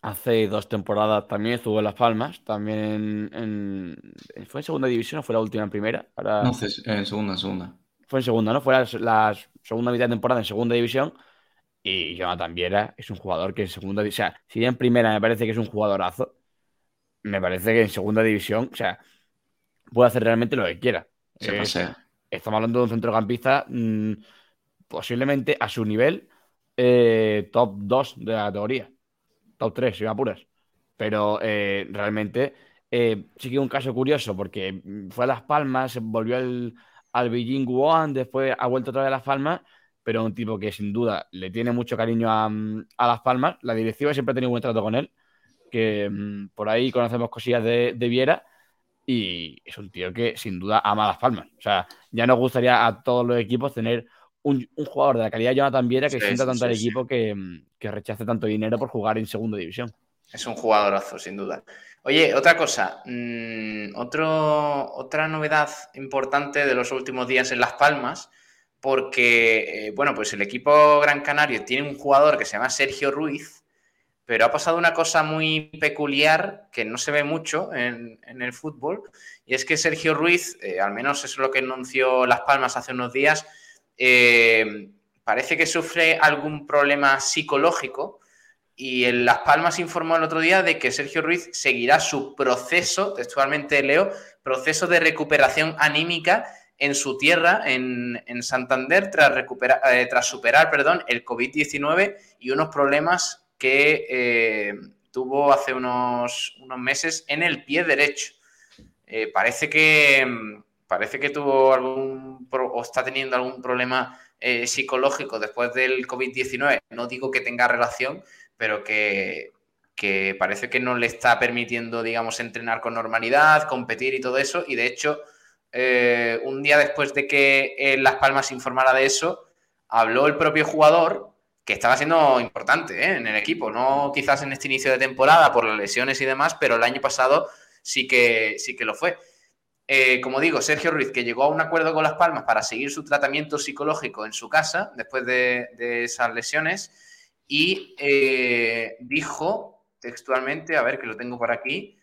hace dos temporadas también estuvo en Las Palmas, también en, ¿Fue en segunda división o fue la última en primera? No, en segunda, en segunda. Fue en segunda, ¿no? Fue la, la segunda mitad de temporada en segunda división y Jonathan Viera es un jugador que en segunda división, o sea, si en primera me parece que es un jugadorazo, me parece que en segunda división, o sea, puede hacer realmente lo que quiera. Se estamos hablando de un centrocampista mm, posiblemente a su nivel eh, top 2 de la categoría. Top 3, si me apuras. Pero eh, realmente eh, sí que un caso curioso porque fue a Las Palmas, volvió al, al Beijing One, después ha vuelto otra vez a Las Palmas pero un tipo que sin duda le tiene mucho cariño a, Las Palmas. La directiva siempre ha tenido buen trato con él, que mm, por ahí conocemos cosillas de, Viera y es un tío que sin duda ama a Las Palmas. O sea, ya nos gustaría a todos los equipos tener un, jugador de la calidad de Jonathan Viera que sienta tanto al equipo mm, que, rechace tanto dinero por jugar en segunda división. Es un jugadorazo, sin duda. Oye, otra cosa, mm, otro, otra novedad importante de los últimos días en Las Palmas porque, eh, bueno, pues el equipo Gran Canario tiene un jugador que se llama Sergio Ruiz, pero ha pasado una cosa muy peculiar que no se ve mucho en, el fútbol, y es que Sergio Ruiz, eh, al menos eso es lo que anunció Las Palmas hace unos días, eh, parece que sufre algún problema psicológico. Y en Las Palmas informó el otro día de que Sergio Ruiz seguirá su proceso, textualmente leo, proceso de recuperación anímica en su tierra, en, Santander, tras, recuperar, eh, tras superar perdón, el COVID-19 y unos problemas que eh, tuvo hace unos, unos, meses en el pie derecho. Eh, parece, que, parece que tuvo algún o está teniendo algún problema psicológico después del COVID-19. No digo que tenga relación, pero que, que parece que no le está permitiendo, digamos, entrenar con normalidad, competir y todo eso. Y de hecho, eh, un día después de que eh, Las Palmas informara de eso, habló el propio jugador, que estaba siendo importante eh, en el equipo, no quizás en este inicio de temporada por las lesiones y demás, pero el año pasado sí que, sí que lo fue. como digo, Sergio Ruiz, que llegó a un acuerdo con Las Palmas para seguir su tratamiento psicológico en su casa después de, esas lesiones y dijo textualmente, a ver que lo tengo por aquí,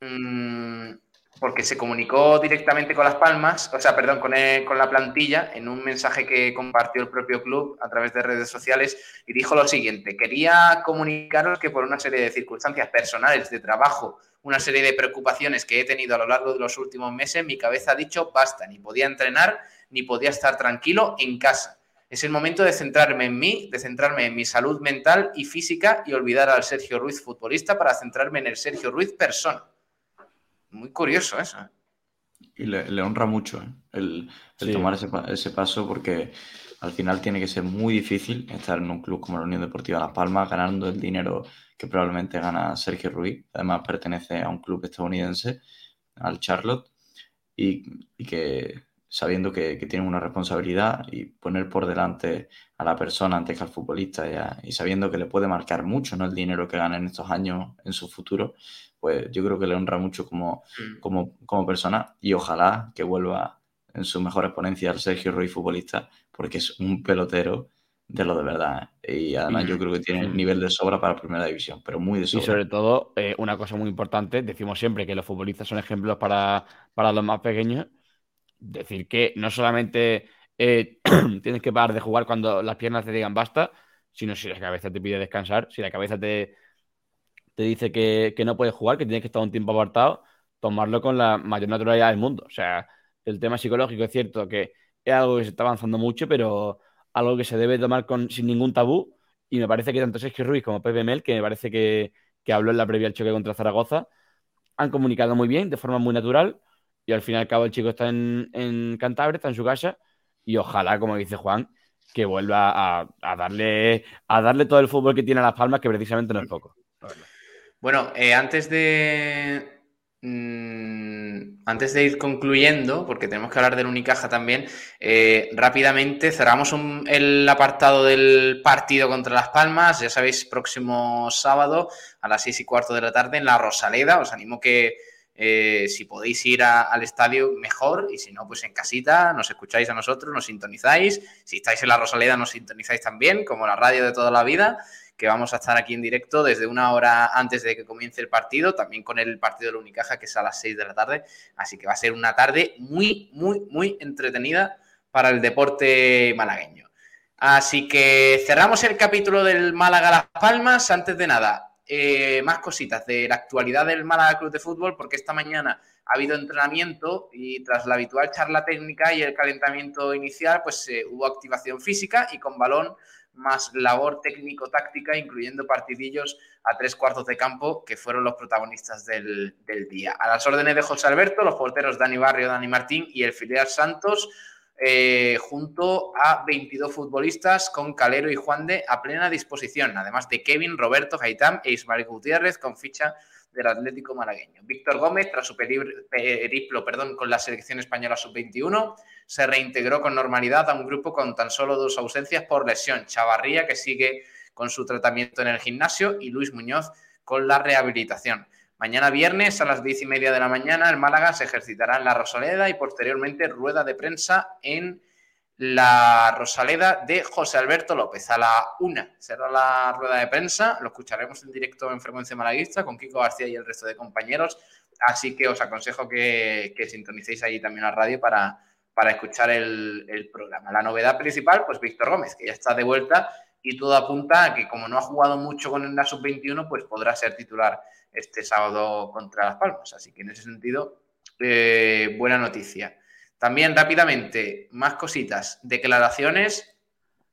mmm, porque se comunicó directamente con Las Palmas, o sea, perdón, con, con, la plantilla en un mensaje que compartió el propio club a través de redes sociales y dijo lo siguiente, quería comunicaros que por una serie de circunstancias personales de trabajo, una serie de preocupaciones que he tenido a lo largo de los últimos meses, mi cabeza ha dicho basta, ni podía entrenar, ni podía estar tranquilo en casa. Es el momento de centrarme en mí, de centrarme en mi salud mental y física y olvidar al Sergio Ruiz futbolista para centrarme en el Sergio Ruiz persona muy curioso eso. ¿eh? Y le, honra mucho ¿eh? el, tomar ese, paso porque al final tiene que ser muy difícil estar en un club como la Unión Deportiva Las Palmas ganando el dinero que probablemente gana Sergio Ruiz. Además pertenece a un club estadounidense, al Charlotte, y, que sabiendo que, que, tienen una responsabilidad y poner por delante a la persona antes que al futbolista y, sabiendo que le puede marcar mucho ¿no? el dinero que gana en estos años en su futuro, pues yo creo que le honra mucho como, mm. como, como persona y ojalá que vuelva en su mejor exponencia al Sergio Ruiz futbolista, porque es un pelotero de lo de verdad. ¿eh? Y además yo creo que tiene el nivel de sobra para primera división, pero muy de sobra. Y sobre todo, eh, una cosa muy importante, decimos siempre que los futbolistas son ejemplos para, los más pequeños. Decir que no solamente eh, tienes que parar de jugar cuando las piernas te digan basta, sino si la cabeza te pide descansar, si la cabeza te, te dice que, no puedes jugar, que tienes que estar un tiempo apartado, tomarlo con la mayor naturalidad del mundo. O sea, el tema psicológico es cierto que es algo que se está avanzando mucho, pero algo que se debe tomar con, sin ningún tabú. Y me parece que tanto Sergio Ruiz como Pepe Mel, que me parece que, habló en la previa al choque contra Zaragoza, han comunicado muy bien, de forma muy natural. Y al fin y al cabo el chico está en, en Cantabria, está en su casa. Y ojalá, como dice Juan, que vuelva a, darle, a darle todo el fútbol que tiene a Las Palmas, que precisamente no es poco. Bueno, eh, antes de. Mm, antes de ir concluyendo, porque tenemos que hablar del Unicaja también, eh, rápidamente cerramos el apartado del partido contra Las Palmas. Ya sabéis, próximo sábado a las seis y cuarto de la tarde en la Rosaleda. Os animo que eh, si podéis ir al estadio, mejor. Y si no, pues en casita, nos escucháis a nosotros, nos sintonizáis. Si estáis en la Rosaleda, nos sintonizáis también, como la radio de toda la vida que vamos a estar aquí en directo desde una hora antes de que comience el partido, también con el partido de la Unicaja, que es a las 6 de la tarde. Así que va a ser una tarde muy, muy, muy entretenida para el deporte malagueño. Así que cerramos el capítulo del Málaga Las Palmas. Antes de nada, eh, más cositas de la actualidad del Málaga Club de Fútbol, porque esta mañana ha habido entrenamiento y tras la habitual charla técnica y el calentamiento inicial, pues eh, hubo activación física y con balón más labor técnico-táctica, incluyendo partidillos a tres cuartos de campo, que fueron los protagonistas del, día. A las órdenes de José Alberto, los porteros Dani Barrio, Dani Martín y el filial Santos, eh, junto a 22 futbolistas con Calero y Juan de a plena disposición, además de Kevin, Roberto, Gaitán e Ismael Gutiérrez con ficha del Atlético Malagueño. Víctor Gómez, tras su periplo perdón, con la selección española sub-21, se reintegró con normalidad a un grupo con tan solo dos ausencias por lesión. Chavarría, que sigue con su tratamiento en el gimnasio, y Luis Muñoz con la rehabilitación. Mañana viernes a las diez y media de la mañana el Málaga se ejercitará en la Rosaleda y posteriormente rueda de prensa en la Rosaleda de José Alberto López. A la una será la rueda de prensa, lo escucharemos en directo en Frecuencia Malaguista con Kiko García y el resto de compañeros, así que os aconsejo que, sintonicéis ahí también la radio para, para escuchar el, programa. La novedad principal, pues Víctor Gómez, que ya está de vuelta y todo apunta a que como no ha jugado mucho con la sub-21, pues podrá ser titular este sábado contra Las Palmas. Así que en ese sentido, eh, buena noticia. También rápidamente, más cositas. Declaraciones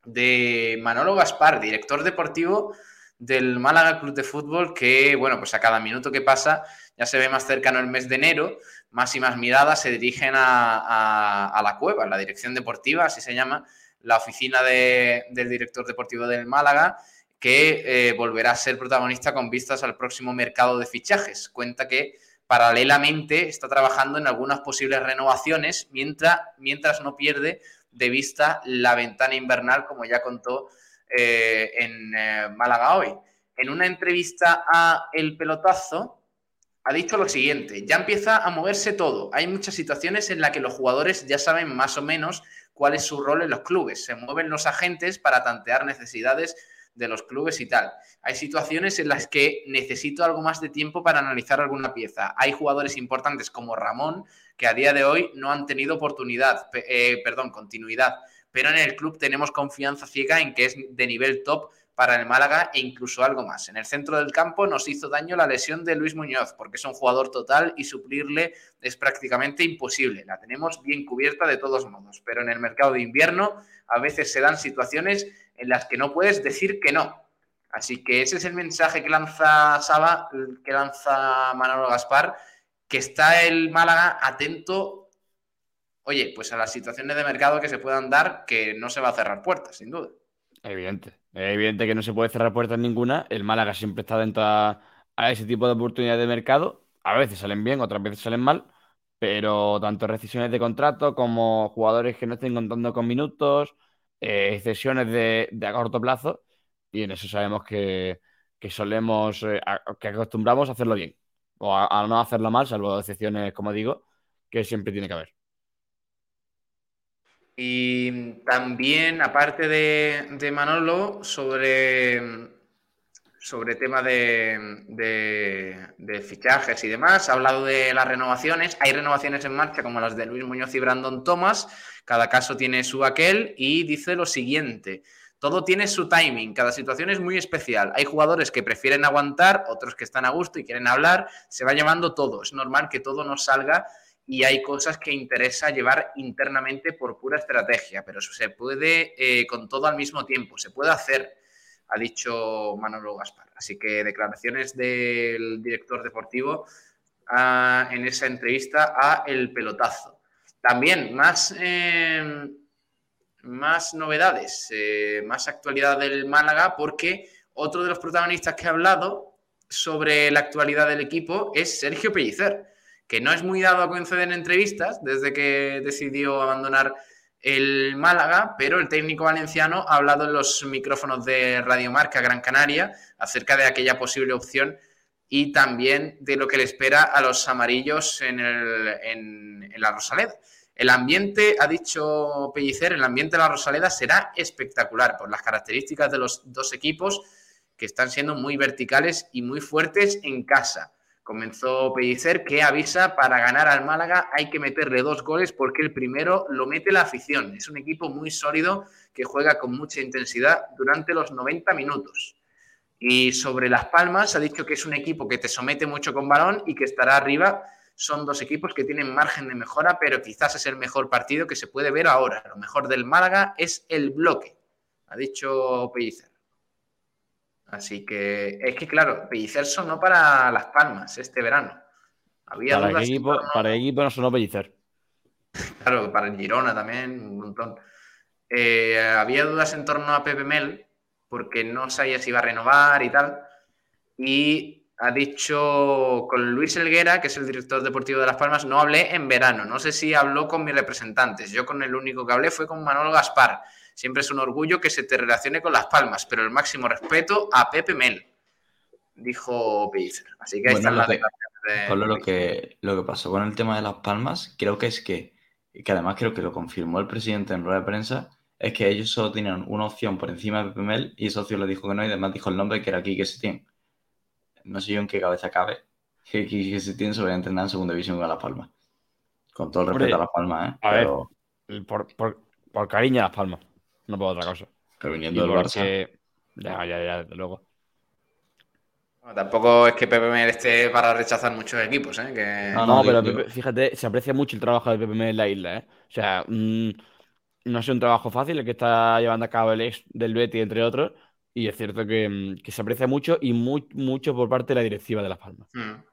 de Manolo Gaspar, director deportivo del Málaga Club de Fútbol, que, bueno, pues a cada minuto que pasa ya se ve más cercano el mes de enero, más y más miradas se dirigen a, la cueva, la dirección deportiva, así se llama, la oficina del director deportivo del Málaga, que eh, volverá a ser protagonista con vistas al próximo mercado de fichajes. Cuenta que paralelamente está trabajando en algunas posibles renovaciones mientras, mientras no pierde de vista la ventana invernal, como ya contó eh, en eh, Málaga hoy. En una entrevista a El Pelotazo, ha dicho lo siguiente, ya empieza a moverse todo. Hay muchas situaciones en las que los jugadores ya saben más o menos cuál es su rol en los clubes. Se mueven los agentes para tantear necesidades de los clubes y tal. Hay situaciones en las que necesito algo más de tiempo para analizar alguna pieza. Hay jugadores importantes como Ramón que a día de hoy no han tenido oportunidad, eh, perdón, continuidad. Pero en el club tenemos confianza ciega en que es de nivel top para el Málaga e incluso algo más. En el centro del campo nos hizo daño la lesión de Luis Muñoz, porque es un jugador total y suplirle es prácticamente imposible. La tenemos bien cubierta de todos modos, pero en el mercado de invierno a veces se dan situaciones en las que no puedes decir que no. Así que ese es el mensaje que lanza Saba, que lanza Manolo Gaspar, que está el Málaga atento, oye, pues a las situaciones de mercado que se puedan dar, que no se va a cerrar puertas, sin duda. Evidente. Es evidente que no se puede cerrar puertas ninguna. El Málaga siempre está dentro a, ese tipo de oportunidades de mercado. A veces salen bien, otras veces salen mal. Pero tanto rescisiones de contrato como jugadores que no estén contando con minutos, eh, cesiones de, a corto plazo. Y en eso sabemos que, solemos, eh, que acostumbramos a hacerlo bien. O a, no hacerlo mal, salvo excepciones, como digo, que siempre tiene que haber. Y también, aparte de, Manolo, sobre, sobre tema de, de, fichajes y demás, ha hablado de las renovaciones. Hay renovaciones en marcha como las de Luis Muñoz y Brandon Thomas. Cada caso tiene su aquel y dice lo siguiente. Todo tiene su timing, cada situación es muy especial. Hay jugadores que prefieren aguantar, otros que están a gusto y quieren hablar. Se va llevando todo. Es normal que todo no salga y hay cosas que interesa llevar internamente por pura estrategia, pero se puede eh, con todo al mismo tiempo, se puede hacer, ha dicho Manolo Gaspar. Así que declaraciones del director deportivo ah, en esa entrevista a El Pelotazo. También más, em, más novedades, eh, más actualidad del Málaga, porque otro de los protagonistas que ha hablado sobre la actualidad del equipo es Sergio Pellicer que no es muy dado a conceder entrevistas desde que decidió abandonar el Málaga, pero el técnico valenciano ha hablado en los micrófonos de Radio Marca Gran Canaria acerca de aquella posible opción y también de lo que le espera a los amarillos en, en la Rosaleda. El ambiente, ha dicho Pellicer, el ambiente de la Rosaleda será espectacular por las características de los dos equipos que están siendo muy verticales y muy fuertes en casa. Comenzó Pellicer que avisa para ganar al Málaga hay que meterle dos goles porque el primero lo mete la afición. Es un equipo muy sólido que juega con mucha intensidad durante los 90 minutos. Y sobre Las Palmas ha dicho que es un equipo que te somete mucho con balón y que estará arriba. Son dos equipos que tienen margen de mejora, pero quizás es el mejor partido que se puede ver ahora. Lo mejor del Málaga es el bloque, ha dicho Pellicer. Así que es que, claro, Pellicer sonó para Las Palmas este verano. Había para, el equipo, para el equipo no sonó Pellicer. claro, para el Girona también, un montón. Eh, había dudas en torno a Pepe Mel, porque no sabía si iba a renovar y tal. Y ha dicho con Luis Elguera, que es el director deportivo de Las Palmas, no hablé en verano. No sé si habló con mis representantes. Yo con el único que hablé fue con Manuel Gaspar Siempre es un orgullo que se te relacione con Las Palmas, pero el máximo respeto a Pepe Mel, dijo Pellicer. Así que ahí están las declaraciones de... Lo que, lo que pasó con el tema de Las Palmas, creo que es que, que además creo que lo confirmó el presidente en rueda de prensa, es que ellos solo tenían una opción por encima de Pepe Mel y ese socio le dijo que no y además dijo el nombre que era Quique Setién. No sé yo en qué cabeza cabe que Quique Setién se vaya a entrenar en segunda división con Las Palmas. Con todo el respeto a Las Palmas, ¿eh? A ver, por, por, por cariño a Las Palmas no puedo otra cosa. Pero viniendo del Barça. Ya, ya, ya, desde luego. tampoco es que PPM esté para rechazar muchos equipos, ¿eh? Que... No, no, pero fíjate, se aprecia mucho el trabajo de PPM en la isla, ¿eh? O sea, mm, no es un trabajo fácil el que está llevando a cabo el ex del Betty, entre otros, y es cierto que, mm, se aprecia mucho y muy, mucho por parte de la directiva de Las Palmas. Mm.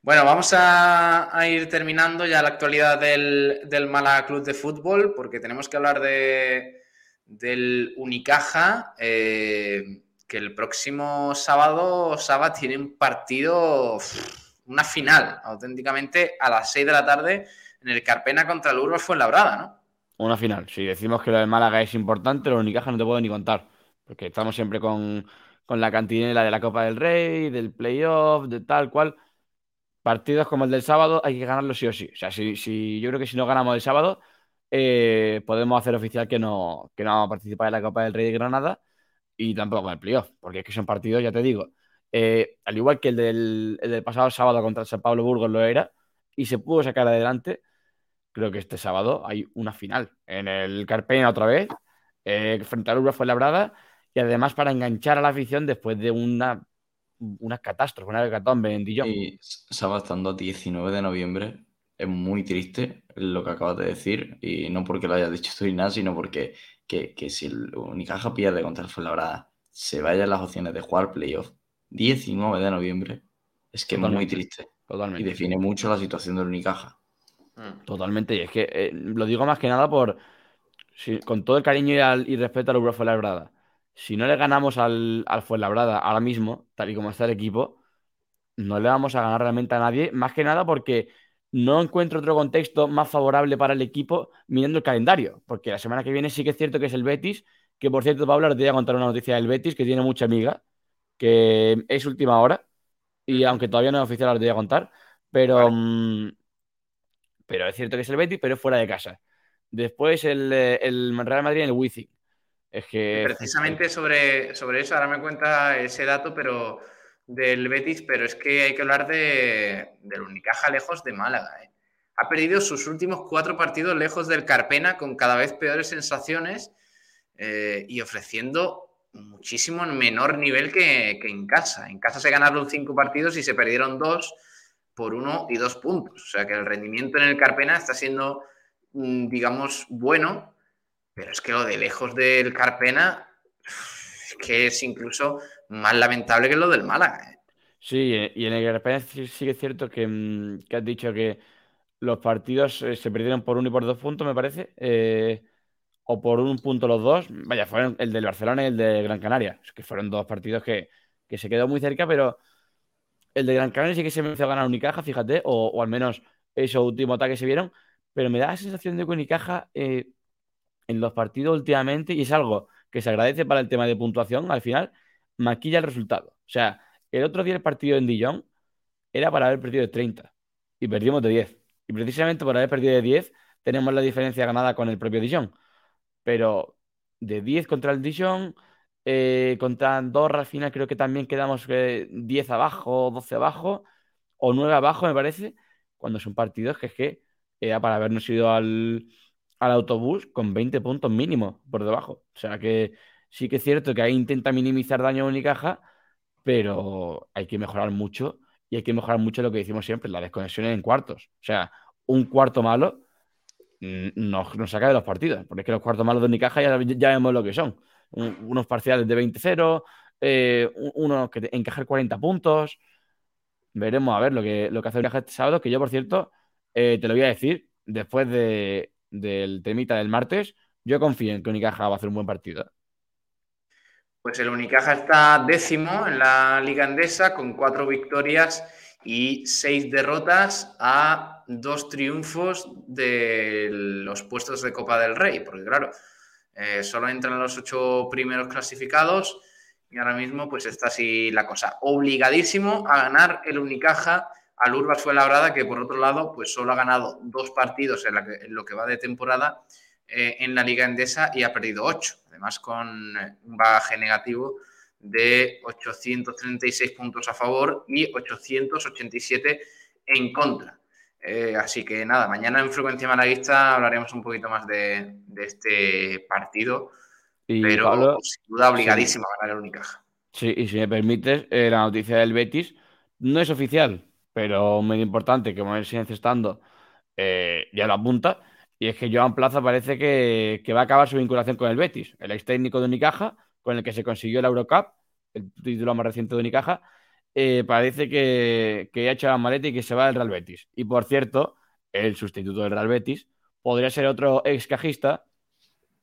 Bueno, vamos a, ir terminando ya la actualidad del, del Málaga Club de Fútbol, porque tenemos que hablar de, del Unicaja, eh, que el próximo sábado Saba tiene un partido, una final, auténticamente a las 6 de la tarde en el Carpena contra el Urba Fuenlabrada, ¿no? Una final. Si decimos que lo de Málaga es importante, lo Unicaja no te puedo ni contar, porque estamos siempre con, con la cantinela de la Copa del Rey, del playoff, de tal cual partidos como el del sábado hay que ganarlo sí o sí. O sea, si, yo creo que si no ganamos el sábado, eh, podemos hacer oficial que no, que no vamos a participar en la Copa del Rey de Granada y tampoco en el playoff, porque es que son partidos, ya te digo, eh, al igual que el del, pasado sábado contra el San Pablo Burgos lo era, y se pudo sacar adelante, creo que este sábado hay una final en el Carpena otra vez, eh, frente al Urba fue labrada, y además para enganchar a la afición después de una una catástrofe, una hecatombe en Dijon. Y sábado estando 19 de noviembre, es muy triste lo que acabas de decir, y no porque lo haya dicho tú nada, sino porque que, si el Unicaja pierde contra el Fuenlabrada, se vayan las opciones de jugar playoff 19 de noviembre, es que es muy triste. Totalmente. Y define mucho la situación del Unicaja. Mm. Totalmente, y es que eh, lo digo más que nada por, con todo el cariño y, y respeto a la Fuenlabrada, si no le ganamos al, al Fuenlabrada ahora mismo, tal y como está el equipo, no le vamos a ganar realmente a nadie, más que nada porque no encuentro otro contexto más favorable para el equipo mirando el calendario, porque la semana que viene sí que es cierto que es el Betis, que por cierto, Pablo, te voy a contar una noticia del Betis que tiene mucha amiga, que es última hora, y aunque todavía no es oficial, la te voy a contar, pero, mm, pero es cierto que es el Betis, pero fuera de casa. Después el, el Real Madrid en el Wizzing. Es que. Precisamente sobre, sobre eso, ahora me cuenta ese dato, pero del Betis, pero es que hay que hablar de, del Unicaja lejos de Málaga. ¿eh? Ha perdido sus últimos cuatro partidos lejos del Carpena con cada vez peores sensaciones eh, y ofreciendo muchísimo menor nivel que, en casa. En casa se ganaron cinco partidos y se perdieron dos por uno y dos puntos. O sea que el rendimiento en el Carpena está siendo, mm, digamos, bueno, pero es que lo de lejos del Carpena que es incluso más lamentable que lo del Málaga. ¿eh? Sí, y en el Carpena sí, que es cierto que, mm, has dicho que los partidos eh, se perdieron por uno y por dos puntos, me parece. Eh, o por un punto los dos. Vaya, fueron el del Barcelona y el de Gran Canaria. Que fueron dos partidos que, se quedó muy cerca, pero el de Gran Canaria sí que se me hizo ganar Unicaja, fíjate, o, al menos esos últimos ataques se vieron. Pero me da la sensación de que Unicaja en los partidos últimamente, y es algo que se agradece para el tema de puntuación, al final maquilla el resultado. O sea, el otro día el partido en Dijon era para haber perdido de 30 y perdimos de 10. Y precisamente por haber perdido de 10 tenemos la diferencia ganada con el propio Dijon. Pero de 10 contra el Dijon, eh, contra Andorra al creo que también quedamos 10 abajo, 12 abajo, o 9 abajo me parece, cuando son partidos que es que era para habernos ido al, al autobús con 20 puntos mínimos por debajo. O sea que sí que es cierto que ahí intenta minimizar daño a Unicaja, pero hay que mejorar mucho y hay que mejorar mucho lo que decimos siempre, las desconexiones en cuartos. O sea, un cuarto malo mm, nos, saca de los partidos, porque es que los cuartos malos de Unicaja ya, ya vemos lo que son. unos parciales de 20-0, eh, unos que encajar 40 puntos. Veremos a ver lo que, lo que hace Unicaja este sábado, que yo, por cierto, eh, te lo voy a decir, después de, del temita del martes, yo confío en que Unicaja va a hacer un buen partido. Pues el Unicaja está décimo en la Liga Andesa con cuatro victorias y seis derrotas a dos triunfos de los puestos de Copa del Rey, porque claro, eh, solo entran los ocho primeros clasificados y ahora mismo pues está así la cosa. Obligadísimo a ganar el Unicaja al Urbas fue labrada que por otro lado pues solo ha ganado dos partidos en, lo que va de temporada eh, en la Liga Endesa y ha perdido ocho, además con eh, un bagaje negativo de 836 puntos a favor y 887 en contra. Eh, así que nada, mañana en Frecuencia Malaguista hablaremos un poquito más de, este partido, pero sin duda obligadísimo a ganar el Unicaja. Sí, y si me permites, eh, la noticia del Betis no es oficial, pero medio importante que me sigue estando eh, ya lo apunta. Y es que Joan Plaza parece que, que va a acabar su vinculación con el Betis, el ex técnico de Unicaja, con el que se consiguió la Eurocup, el título más reciente de Unicaja, eh, parece que, que ha hecho la maleta y que se va del Real Betis. Y por cierto, el sustituto del Real Betis podría ser otro ex cajista,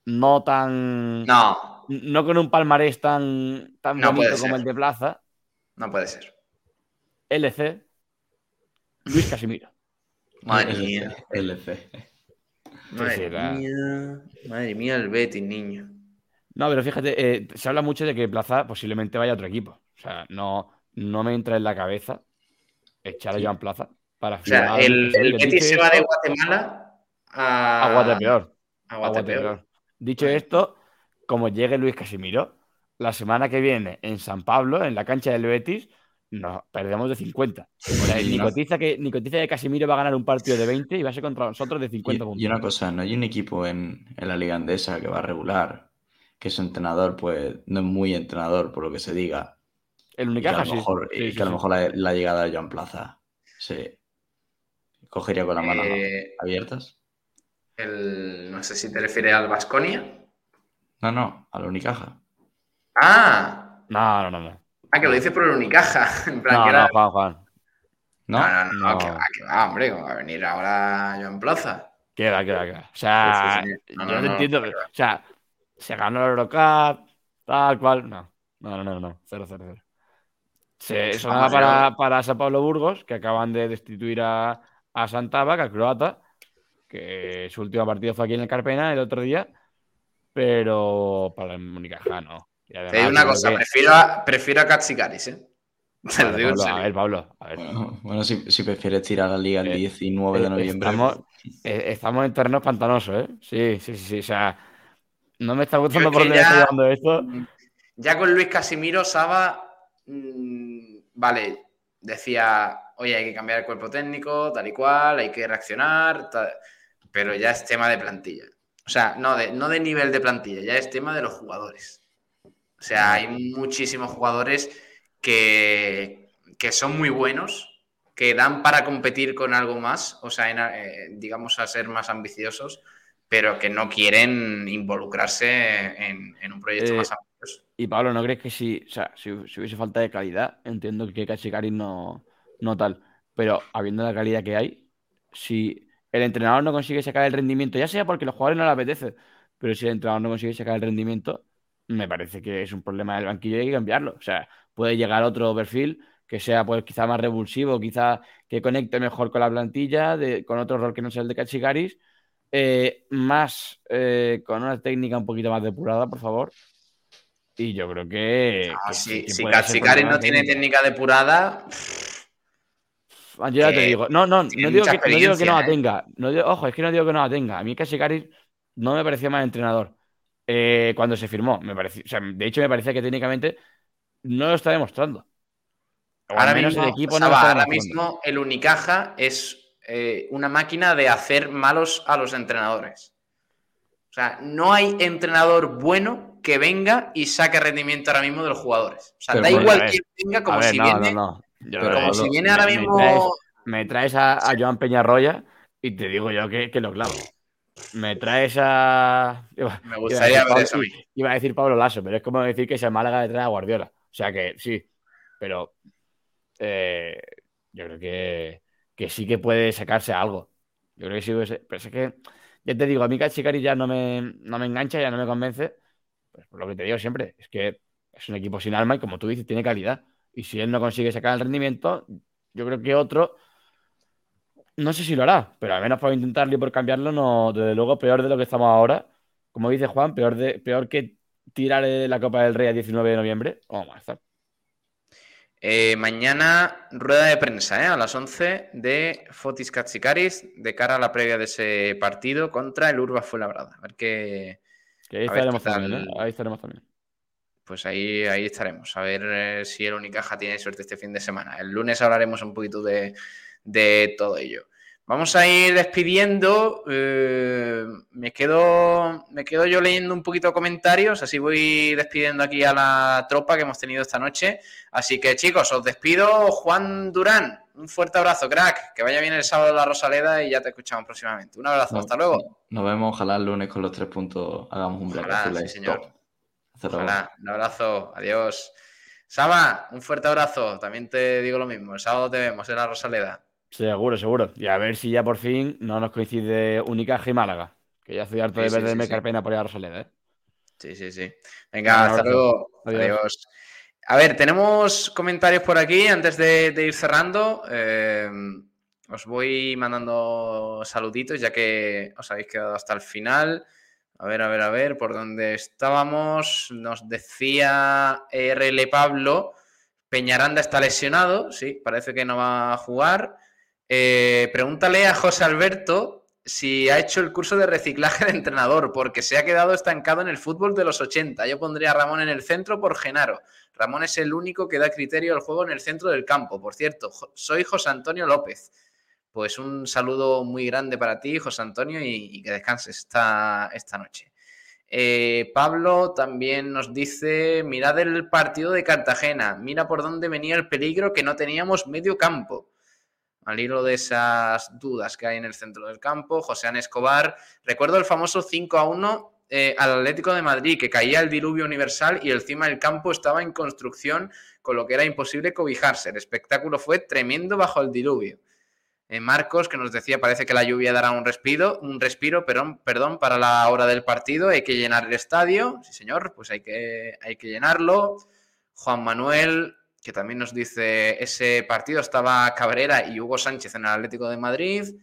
no tan. No, No con un palmarés tan, tan No bonito como el de Plaza. no puede ser. LC, Luis Casimiro. Madre LC, mía. LC. Madre mía. Madre mía, el Betis, niño. No, pero fíjate, eh, se habla mucho de que Plaza posiblemente vaya a otro equipo. O sea, no, no me entra en la cabeza echar a Joan Plaza para O sea, el. Betis se va de Guatemala a, a Guatepeor. a a Guatepeor. Guatepeor. Dicho esto, como llegue Luis Casimiro, la semana que viene en San Pablo, en la cancha del Betis, nos perdemos de 50. O sea, Y ni, cotiza que, ni cotiza que Casimiro va a ganar un partido de 20 y va a ser contra nosotros de 50 Y, puntos. y una cosa, no hay un equipo en, en la Liga Andesa que va a regular, que su entrenador, pues, no es muy entrenador, por lo que se diga. El Y que a Unicaja lo sí. mejor, Sí, sí, a lo sí. mejor la, la llegada de Joan Plaza se cogería con las manos Eh, abiertas. el, no sé si te refieres al Vasconia. No, no, a la Unicaja. Ah, No, no, no. no. Ah, que lo dices por el Unicaja. En plan, No, que era- no, Juan, Juan. ¿No? No, no, no, No. que va, que va, hombre, ¿cómo va a venir ahora Joan Plaza? Queda, queda, queda. O sea, Sí, sí, sí. No, yo no, no no, entiendo. pero- O sea, se ganó la Eurocup, tal cual. No, no, no, no, no. Cero, cero, cero. Se sonaba Vamos, para, yo- para Sao Paulo Burgos, que acaban de destituir a, a Santaba, que al croata, que su último partido fue aquí en el Carpena el otro día, pero para el Unicaja no. Y además, Te digo una cosa, que- prefiero a, prefiero a Katsikaris, ¿eh? Te lo en a ver, Pablo, a ver. Bueno, bueno, si, si prefieres tirar la liga el Eh, 19 de Eh, noviembre. Estamos, eh, estamos en terrenos pantanosos, ¿eh? Sí, sí, sí, sí. O sea, no me está gustando Yo por dónde me está llevando esto. Ya con Luis Casimiro, Saba, mm, vale, decía, oye, hay que cambiar el cuerpo técnico, tal y cual, hay que reaccionar, tal, pero ya es tema de plantilla. O sea, no de, no de nivel de plantilla, ya es tema de los jugadores. O sea, hay muchísimos jugadores que, que son muy buenos, que dan para competir con algo más, o sea, en, eh, digamos a ser más ambiciosos, pero que no quieren involucrarse en, en un proyecto Eh, más ambicioso. Y Pablo, ¿no crees que si, o sea, si, si hubiese falta de calidad, entiendo que Cachicaris no, no tal, pero habiendo la calidad que hay, si el entrenador no consigue sacar el rendimiento, ya sea porque los jugadores no le apetece, pero si el entrenador no consigue sacar el rendimiento, me parece que es un problema del banquillo y hay que cambiarlo. O sea, puede llegar otro perfil que sea pues quizá más revulsivo, quizá que conecte mejor con la plantilla, de, con otro rol que no sea el de Cachicaris, eh, más eh, con una técnica un poquito más depurada, por favor. Y yo creo que. Ah, que si sí que problema no tiene técnica depurada, Ah, Yo ya te digo, no, no, no digo, que, no digo que no la ¿eh? tenga. No digo- ojo, es que no digo que no la tenga. A mí Cachicaris no me parecía mal entrenador eh, cuando se firmó. Me parecía, o sea, de hecho, me parecía que técnicamente no lo está demostrando. O ahora mismo, el equipo no Saba, ahora mismo el Unicaja es eh, una máquina de hacer malos a los entrenadores. O sea, no hay entrenador bueno que venga y saque rendimiento ahora mismo de los jugadores. O sea, Pero da bueno, igual quién venga, como ver, si no, viene, no, no. Pero como si viene ahora me mismo. traes- Me traes a, a Joan Peñarroya y te digo yo que, que lo clavo. Me traes a. Iba, Me a gustaría ver Pablo- eso a mí. iba a decir Pablo Lasso, pero es como decir que se Málaga detrás de Guardiola. O sea que sí, pero eh, yo creo que, que sí que puede sacarse algo. Yo creo que sí. puede ser- Pero es que, ya te digo, a mí Cachicari ya no me, no me engancha, ya no me convence. Pues por lo que te digo siempre, es que es un equipo sin alma y como tú dices, tiene calidad. Y si él no consigue sacar el rendimiento, yo creo que otro, no sé si lo hará, pero al menos por intentarlo y por cambiarlo, no, desde luego peor de lo que estamos ahora. Como dice Juan, peor, de, peor que tirar la Copa del Rey a 19 de noviembre. Vamos a estar. Eh, mañana rueda de prensa ¿eh? a las 11 de Fotis Katsikaris de cara a la previa de ese partido contra el Urba Fuenlabrada. A ver qué. Que ahí ver estaremos qué también, ¿eh? Ahí estaremos también. Pues ahí, ahí estaremos. A ver eh, si el Unicaja tiene suerte este fin de semana. El lunes hablaremos un poquito de, de todo ello. Vamos a ir despidiendo. eh, me, quedo, me quedo yo leyendo un poquito comentarios, así voy despidiendo aquí a la tropa que hemos tenido esta noche. Así que chicos, os despido. Juan Durán, un fuerte abrazo, crack. Que vaya bien el sábado la Rosaleda y ya te escuchamos próximamente. Un abrazo, hasta luego. Nos vemos, ojalá el lunes con los tres puntos hagamos un Ojalá, sí, Azules señor. top. Hasta luego. Ojalá. Un abrazo, adiós. Saba, un fuerte abrazo. También te digo lo mismo. El sábado te vemos en la Rosaleda. Seguro, seguro. Y a ver si ya por fin no nos coincide Unicaja y Málaga. Que ya estoy harto Sí, de ver de sí, me sí. Carpena por ir a Rosaleda, ¿eh? Sí, sí, sí. Venga, hasta luego. Adiós. Adiós. A ver, tenemos comentarios por aquí antes de, de ir cerrando. Eh, os voy mandando saluditos ya que os habéis quedado hasta el final. A ver, a ver, a ver, por dónde estábamos. Nos decía RL Pablo, Peñaranda está lesionado, sí, parece que no va a jugar. Eh, pregúntale a José Alberto si ha hecho el curso de reciclaje de entrenador, porque se ha quedado estancado en el fútbol de los 80. Yo pondría a Ramón en el centro por Genaro. Ramón es el único que da criterio al juego en el centro del campo. Por cierto, soy José Antonio López. Pues un saludo muy grande para ti, José Antonio, y, y que descanses esta, esta noche. Eh, Pablo también nos dice, mirad el partido de Cartagena, mira por dónde venía el peligro que no teníamos medio campo. Al hilo de esas dudas que hay en el centro del campo, José An Escobar, recuerdo el famoso 5 a 1 eh, al Atlético de Madrid, que caía el diluvio universal y encima del campo estaba en construcción, con lo que era imposible cobijarse. El espectáculo fue tremendo bajo el diluvio. Eh, Marcos, que nos decía, parece que la lluvia dará un respiro, un respiro, perdón, perdón, para la hora del partido, hay que llenar el estadio. Sí, señor, pues hay que, hay que llenarlo. Juan Manuel, que también nos dice, ese partido estaba Cabrera y Hugo Sánchez en el Atlético de Madrid.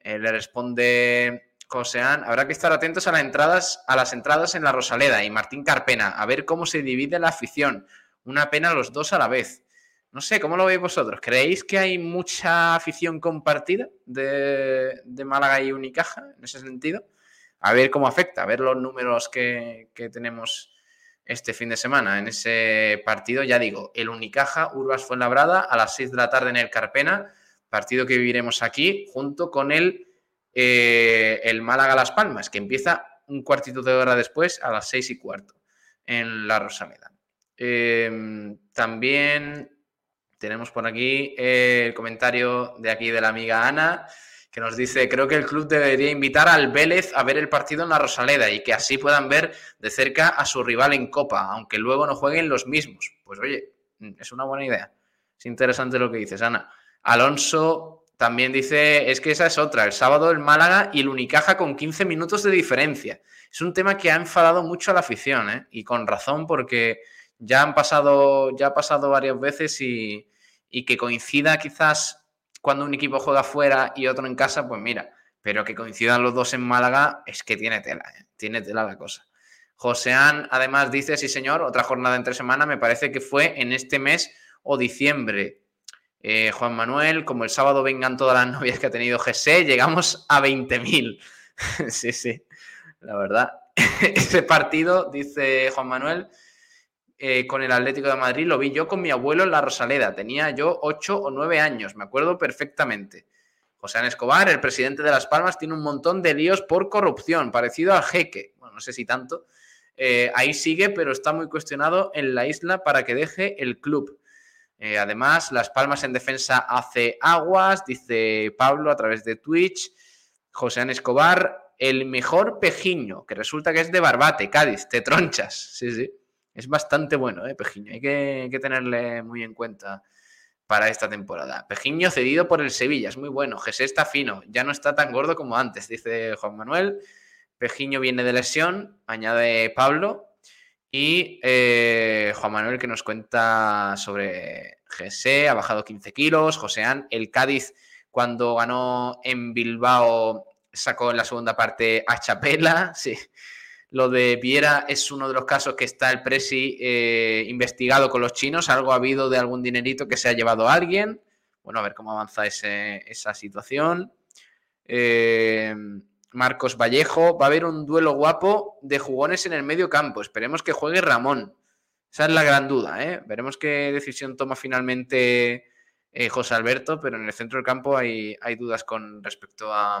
Eh, le responde Joseán, habrá que estar atentos a las entradas, a las entradas en la Rosaleda y Martín Carpena, a ver cómo se divide la afición. Una pena los dos a la vez. No sé, ¿cómo lo veis vosotros? ¿Creéis que hay mucha afición compartida de, de Málaga y Unicaja en ese sentido? A ver cómo afecta, a ver los números que, que tenemos este fin de semana en ese partido. Ya digo, el Unicaja, Urbas Fuenlabrada, a las 6 de la tarde en el Carpena, partido que viviremos aquí junto con el, eh, el Málaga Las Palmas, que empieza un cuartito de hora después a las 6 y cuarto en la Rosaleda. Eh, también tenemos por aquí el comentario de aquí de la amiga Ana, que nos dice, creo que el club debería invitar al Vélez a ver el partido en la Rosaleda y que así puedan ver de cerca a su rival en Copa, aunque luego no jueguen los mismos. Pues oye, es una buena idea. Es interesante lo que dices, Ana. Alonso también dice, es que esa es otra, el sábado el Málaga y el Unicaja con 15 minutos de diferencia. Es un tema que ha enfadado mucho a la afición, ¿eh? y con razón, porque ya han pasado, ya ha pasado varias veces y, y que coincida quizás cuando un equipo juega fuera y otro en casa, pues mira, pero que coincidan los dos en Málaga es que tiene tela, ¿eh? tiene tela la cosa. Joseán además dice, sí señor, otra jornada entre semana, me parece que fue en este mes o diciembre. Eh, Juan Manuel, como el sábado vengan todas las novias que ha tenido GC, llegamos a 20.000. sí, sí, la verdad. Ese partido, dice Juan Manuel, eh, con el Atlético de Madrid lo vi yo con mi abuelo en la Rosaleda. Tenía yo 8 o 9 años, me acuerdo perfectamente. José Ana Escobar, el presidente de Las Palmas, tiene un montón de líos por corrupción, parecido al jeque. Bueno, no sé si tanto. Eh, ahí sigue, pero está muy cuestionado en la isla para que deje el club. Eh, además, Las Palmas en defensa hace aguas, dice Pablo a través de Twitch. José Ana Escobar, el mejor pejiño, que resulta que es de Barbate, Cádiz, te tronchas. Sí, sí. Es bastante bueno, ¿eh, Pejiño. Hay que, hay que tenerle muy en cuenta para esta temporada. Pejiño cedido por el Sevilla, es muy bueno. José está fino, ya no está tan gordo como antes, dice Juan Manuel. Pejiño viene de lesión, añade Pablo. Y eh, Juan Manuel que nos cuenta sobre GC, ha bajado 15 kilos. Joseán, el Cádiz cuando ganó en Bilbao sacó en la segunda parte a Chapela, sí. Lo de Viera es uno de los casos que está el Presi eh, investigado con los chinos. Algo ha habido de algún dinerito que se ha llevado a alguien. Bueno, a ver cómo avanza esa situación. Eh, Marcos Vallejo. Va a haber un duelo guapo de jugones en el medio campo. Esperemos que juegue Ramón. Esa es la gran duda. ¿eh? Veremos qué decisión toma finalmente eh, José Alberto, pero en el centro del campo hay, hay dudas con respecto a,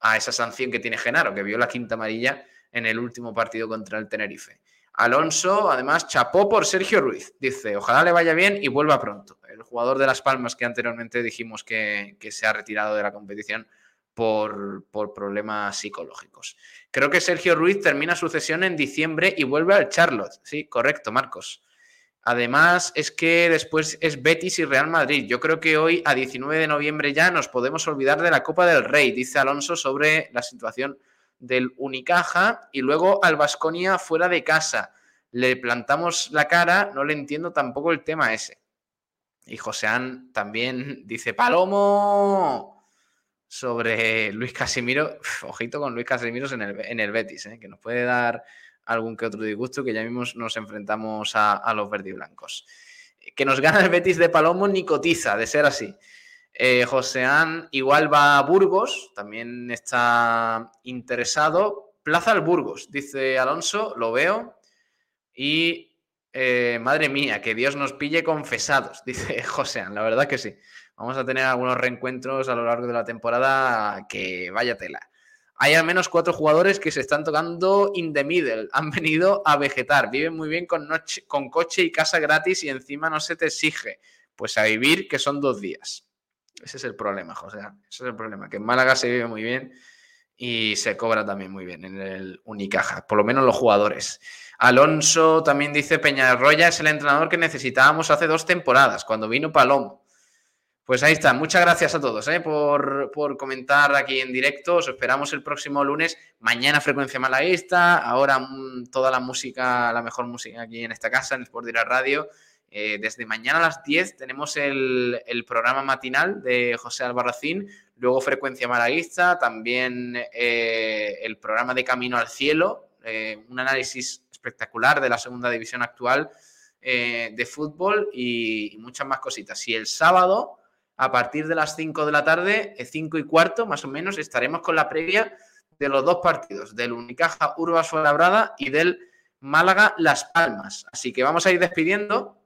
a esa sanción que tiene Genaro, que vio la quinta amarilla en el último partido contra el Tenerife. Alonso, además, chapó por Sergio Ruiz. Dice, ojalá le vaya bien y vuelva pronto. El jugador de Las Palmas que anteriormente dijimos que, que se ha retirado de la competición por, por, problemas psicológicos. Creo que Sergio Ruiz termina su cesión en diciembre y vuelve al Charlotte. Sí, correcto, Marcos. Además, es que después es Betis y Real Madrid. Yo creo que hoy, a 19 de noviembre ya, nos podemos olvidar de la Copa del Rey, dice Alonso sobre la situación del Unicaja y luego al Vasconia fuera de casa. Le plantamos la cara, no le entiendo tampoco el tema ese. Y Joseán también dice, Palomo, sobre Luis Casimiro. ojito con Luis Casimiro en el, en el Betis, ¿eh? que nos puede dar algún que otro disgusto, que ya mismo nos enfrentamos a, a los verdiblancos. Que nos gana el Betis de Palomo ni cotiza, de ser así. Eh, Joseán igual va a Burgos, también está interesado. Plaza al Burgos, dice Alonso, lo veo. Y eh, madre mía, que Dios nos pille confesados, dice Joseán, la verdad que sí. Vamos a tener algunos reencuentros a lo largo de la temporada que vaya tela. Hay al menos cuatro jugadores que se están tocando in the middle. Han venido a vegetar. Viven muy bien con, con coche y casa gratis y encima no se te exige. Pues a vivir, que son dos días. Ese es el problema, José. Ese es el problema. Que en Málaga se vive muy bien y se cobra también muy bien en el Unicaja, por lo menos los jugadores. Alonso también dice Peñarroya es el entrenador que necesitábamos hace dos temporadas, cuando vino Palomo. Pues ahí está. Muchas gracias a todos ¿eh? por, por, comentar aquí en directo. Os esperamos el próximo lunes. Mañana Frecuencia Malaguista. Ahora mm, toda la música, la mejor música aquí en esta casa, en Sport Direct Radio. Eh, desde mañana a las 10 tenemos el, programa matinal de José Albarracín, luego Frecuencia Malaguista, también eh, el programa de Camino al Cielo, eh, un análisis espectacular de la segunda división actual de fútbol y, y, muchas más cositas. Y el sábado, a partir de las 5 de la tarde, 5 y cuarto más o menos, estaremos con la previa de los dos partidos, del Unicaja Urbas Fuenlabrada y del Málaga Las Palmas. Así que vamos a ir despidiendo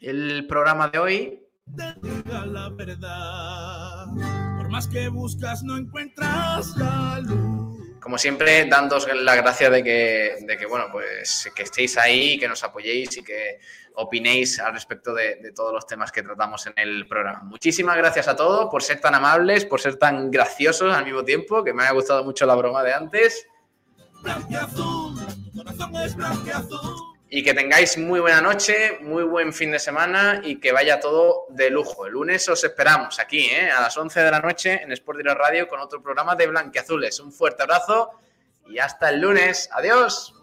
el programa de hoy. Te diga la verdad. Por más que buscas, no encuentras la luz. Como siempre, dándos la gracia de que, de que, bueno, pues que estéis ahí, que nos apoyéis y que opinéis al respecto de, de, todos los temas que tratamos en el programa. Muchísimas gracias a todos por ser tan amables, por ser tan graciosos al mismo tiempo, que me ha gustado mucho la broma de antes. Blanqueazul, tu corazón es blanqueazul. Y que tengáis muy buena noche, muy buen fin de semana y que vaya todo de lujo. El lunes os esperamos aquí, ¿eh? a las 11 de la noche en Sport Direct Radio con otro programa de Blanqueazules. Un fuerte abrazo y hasta el lunes. Adiós.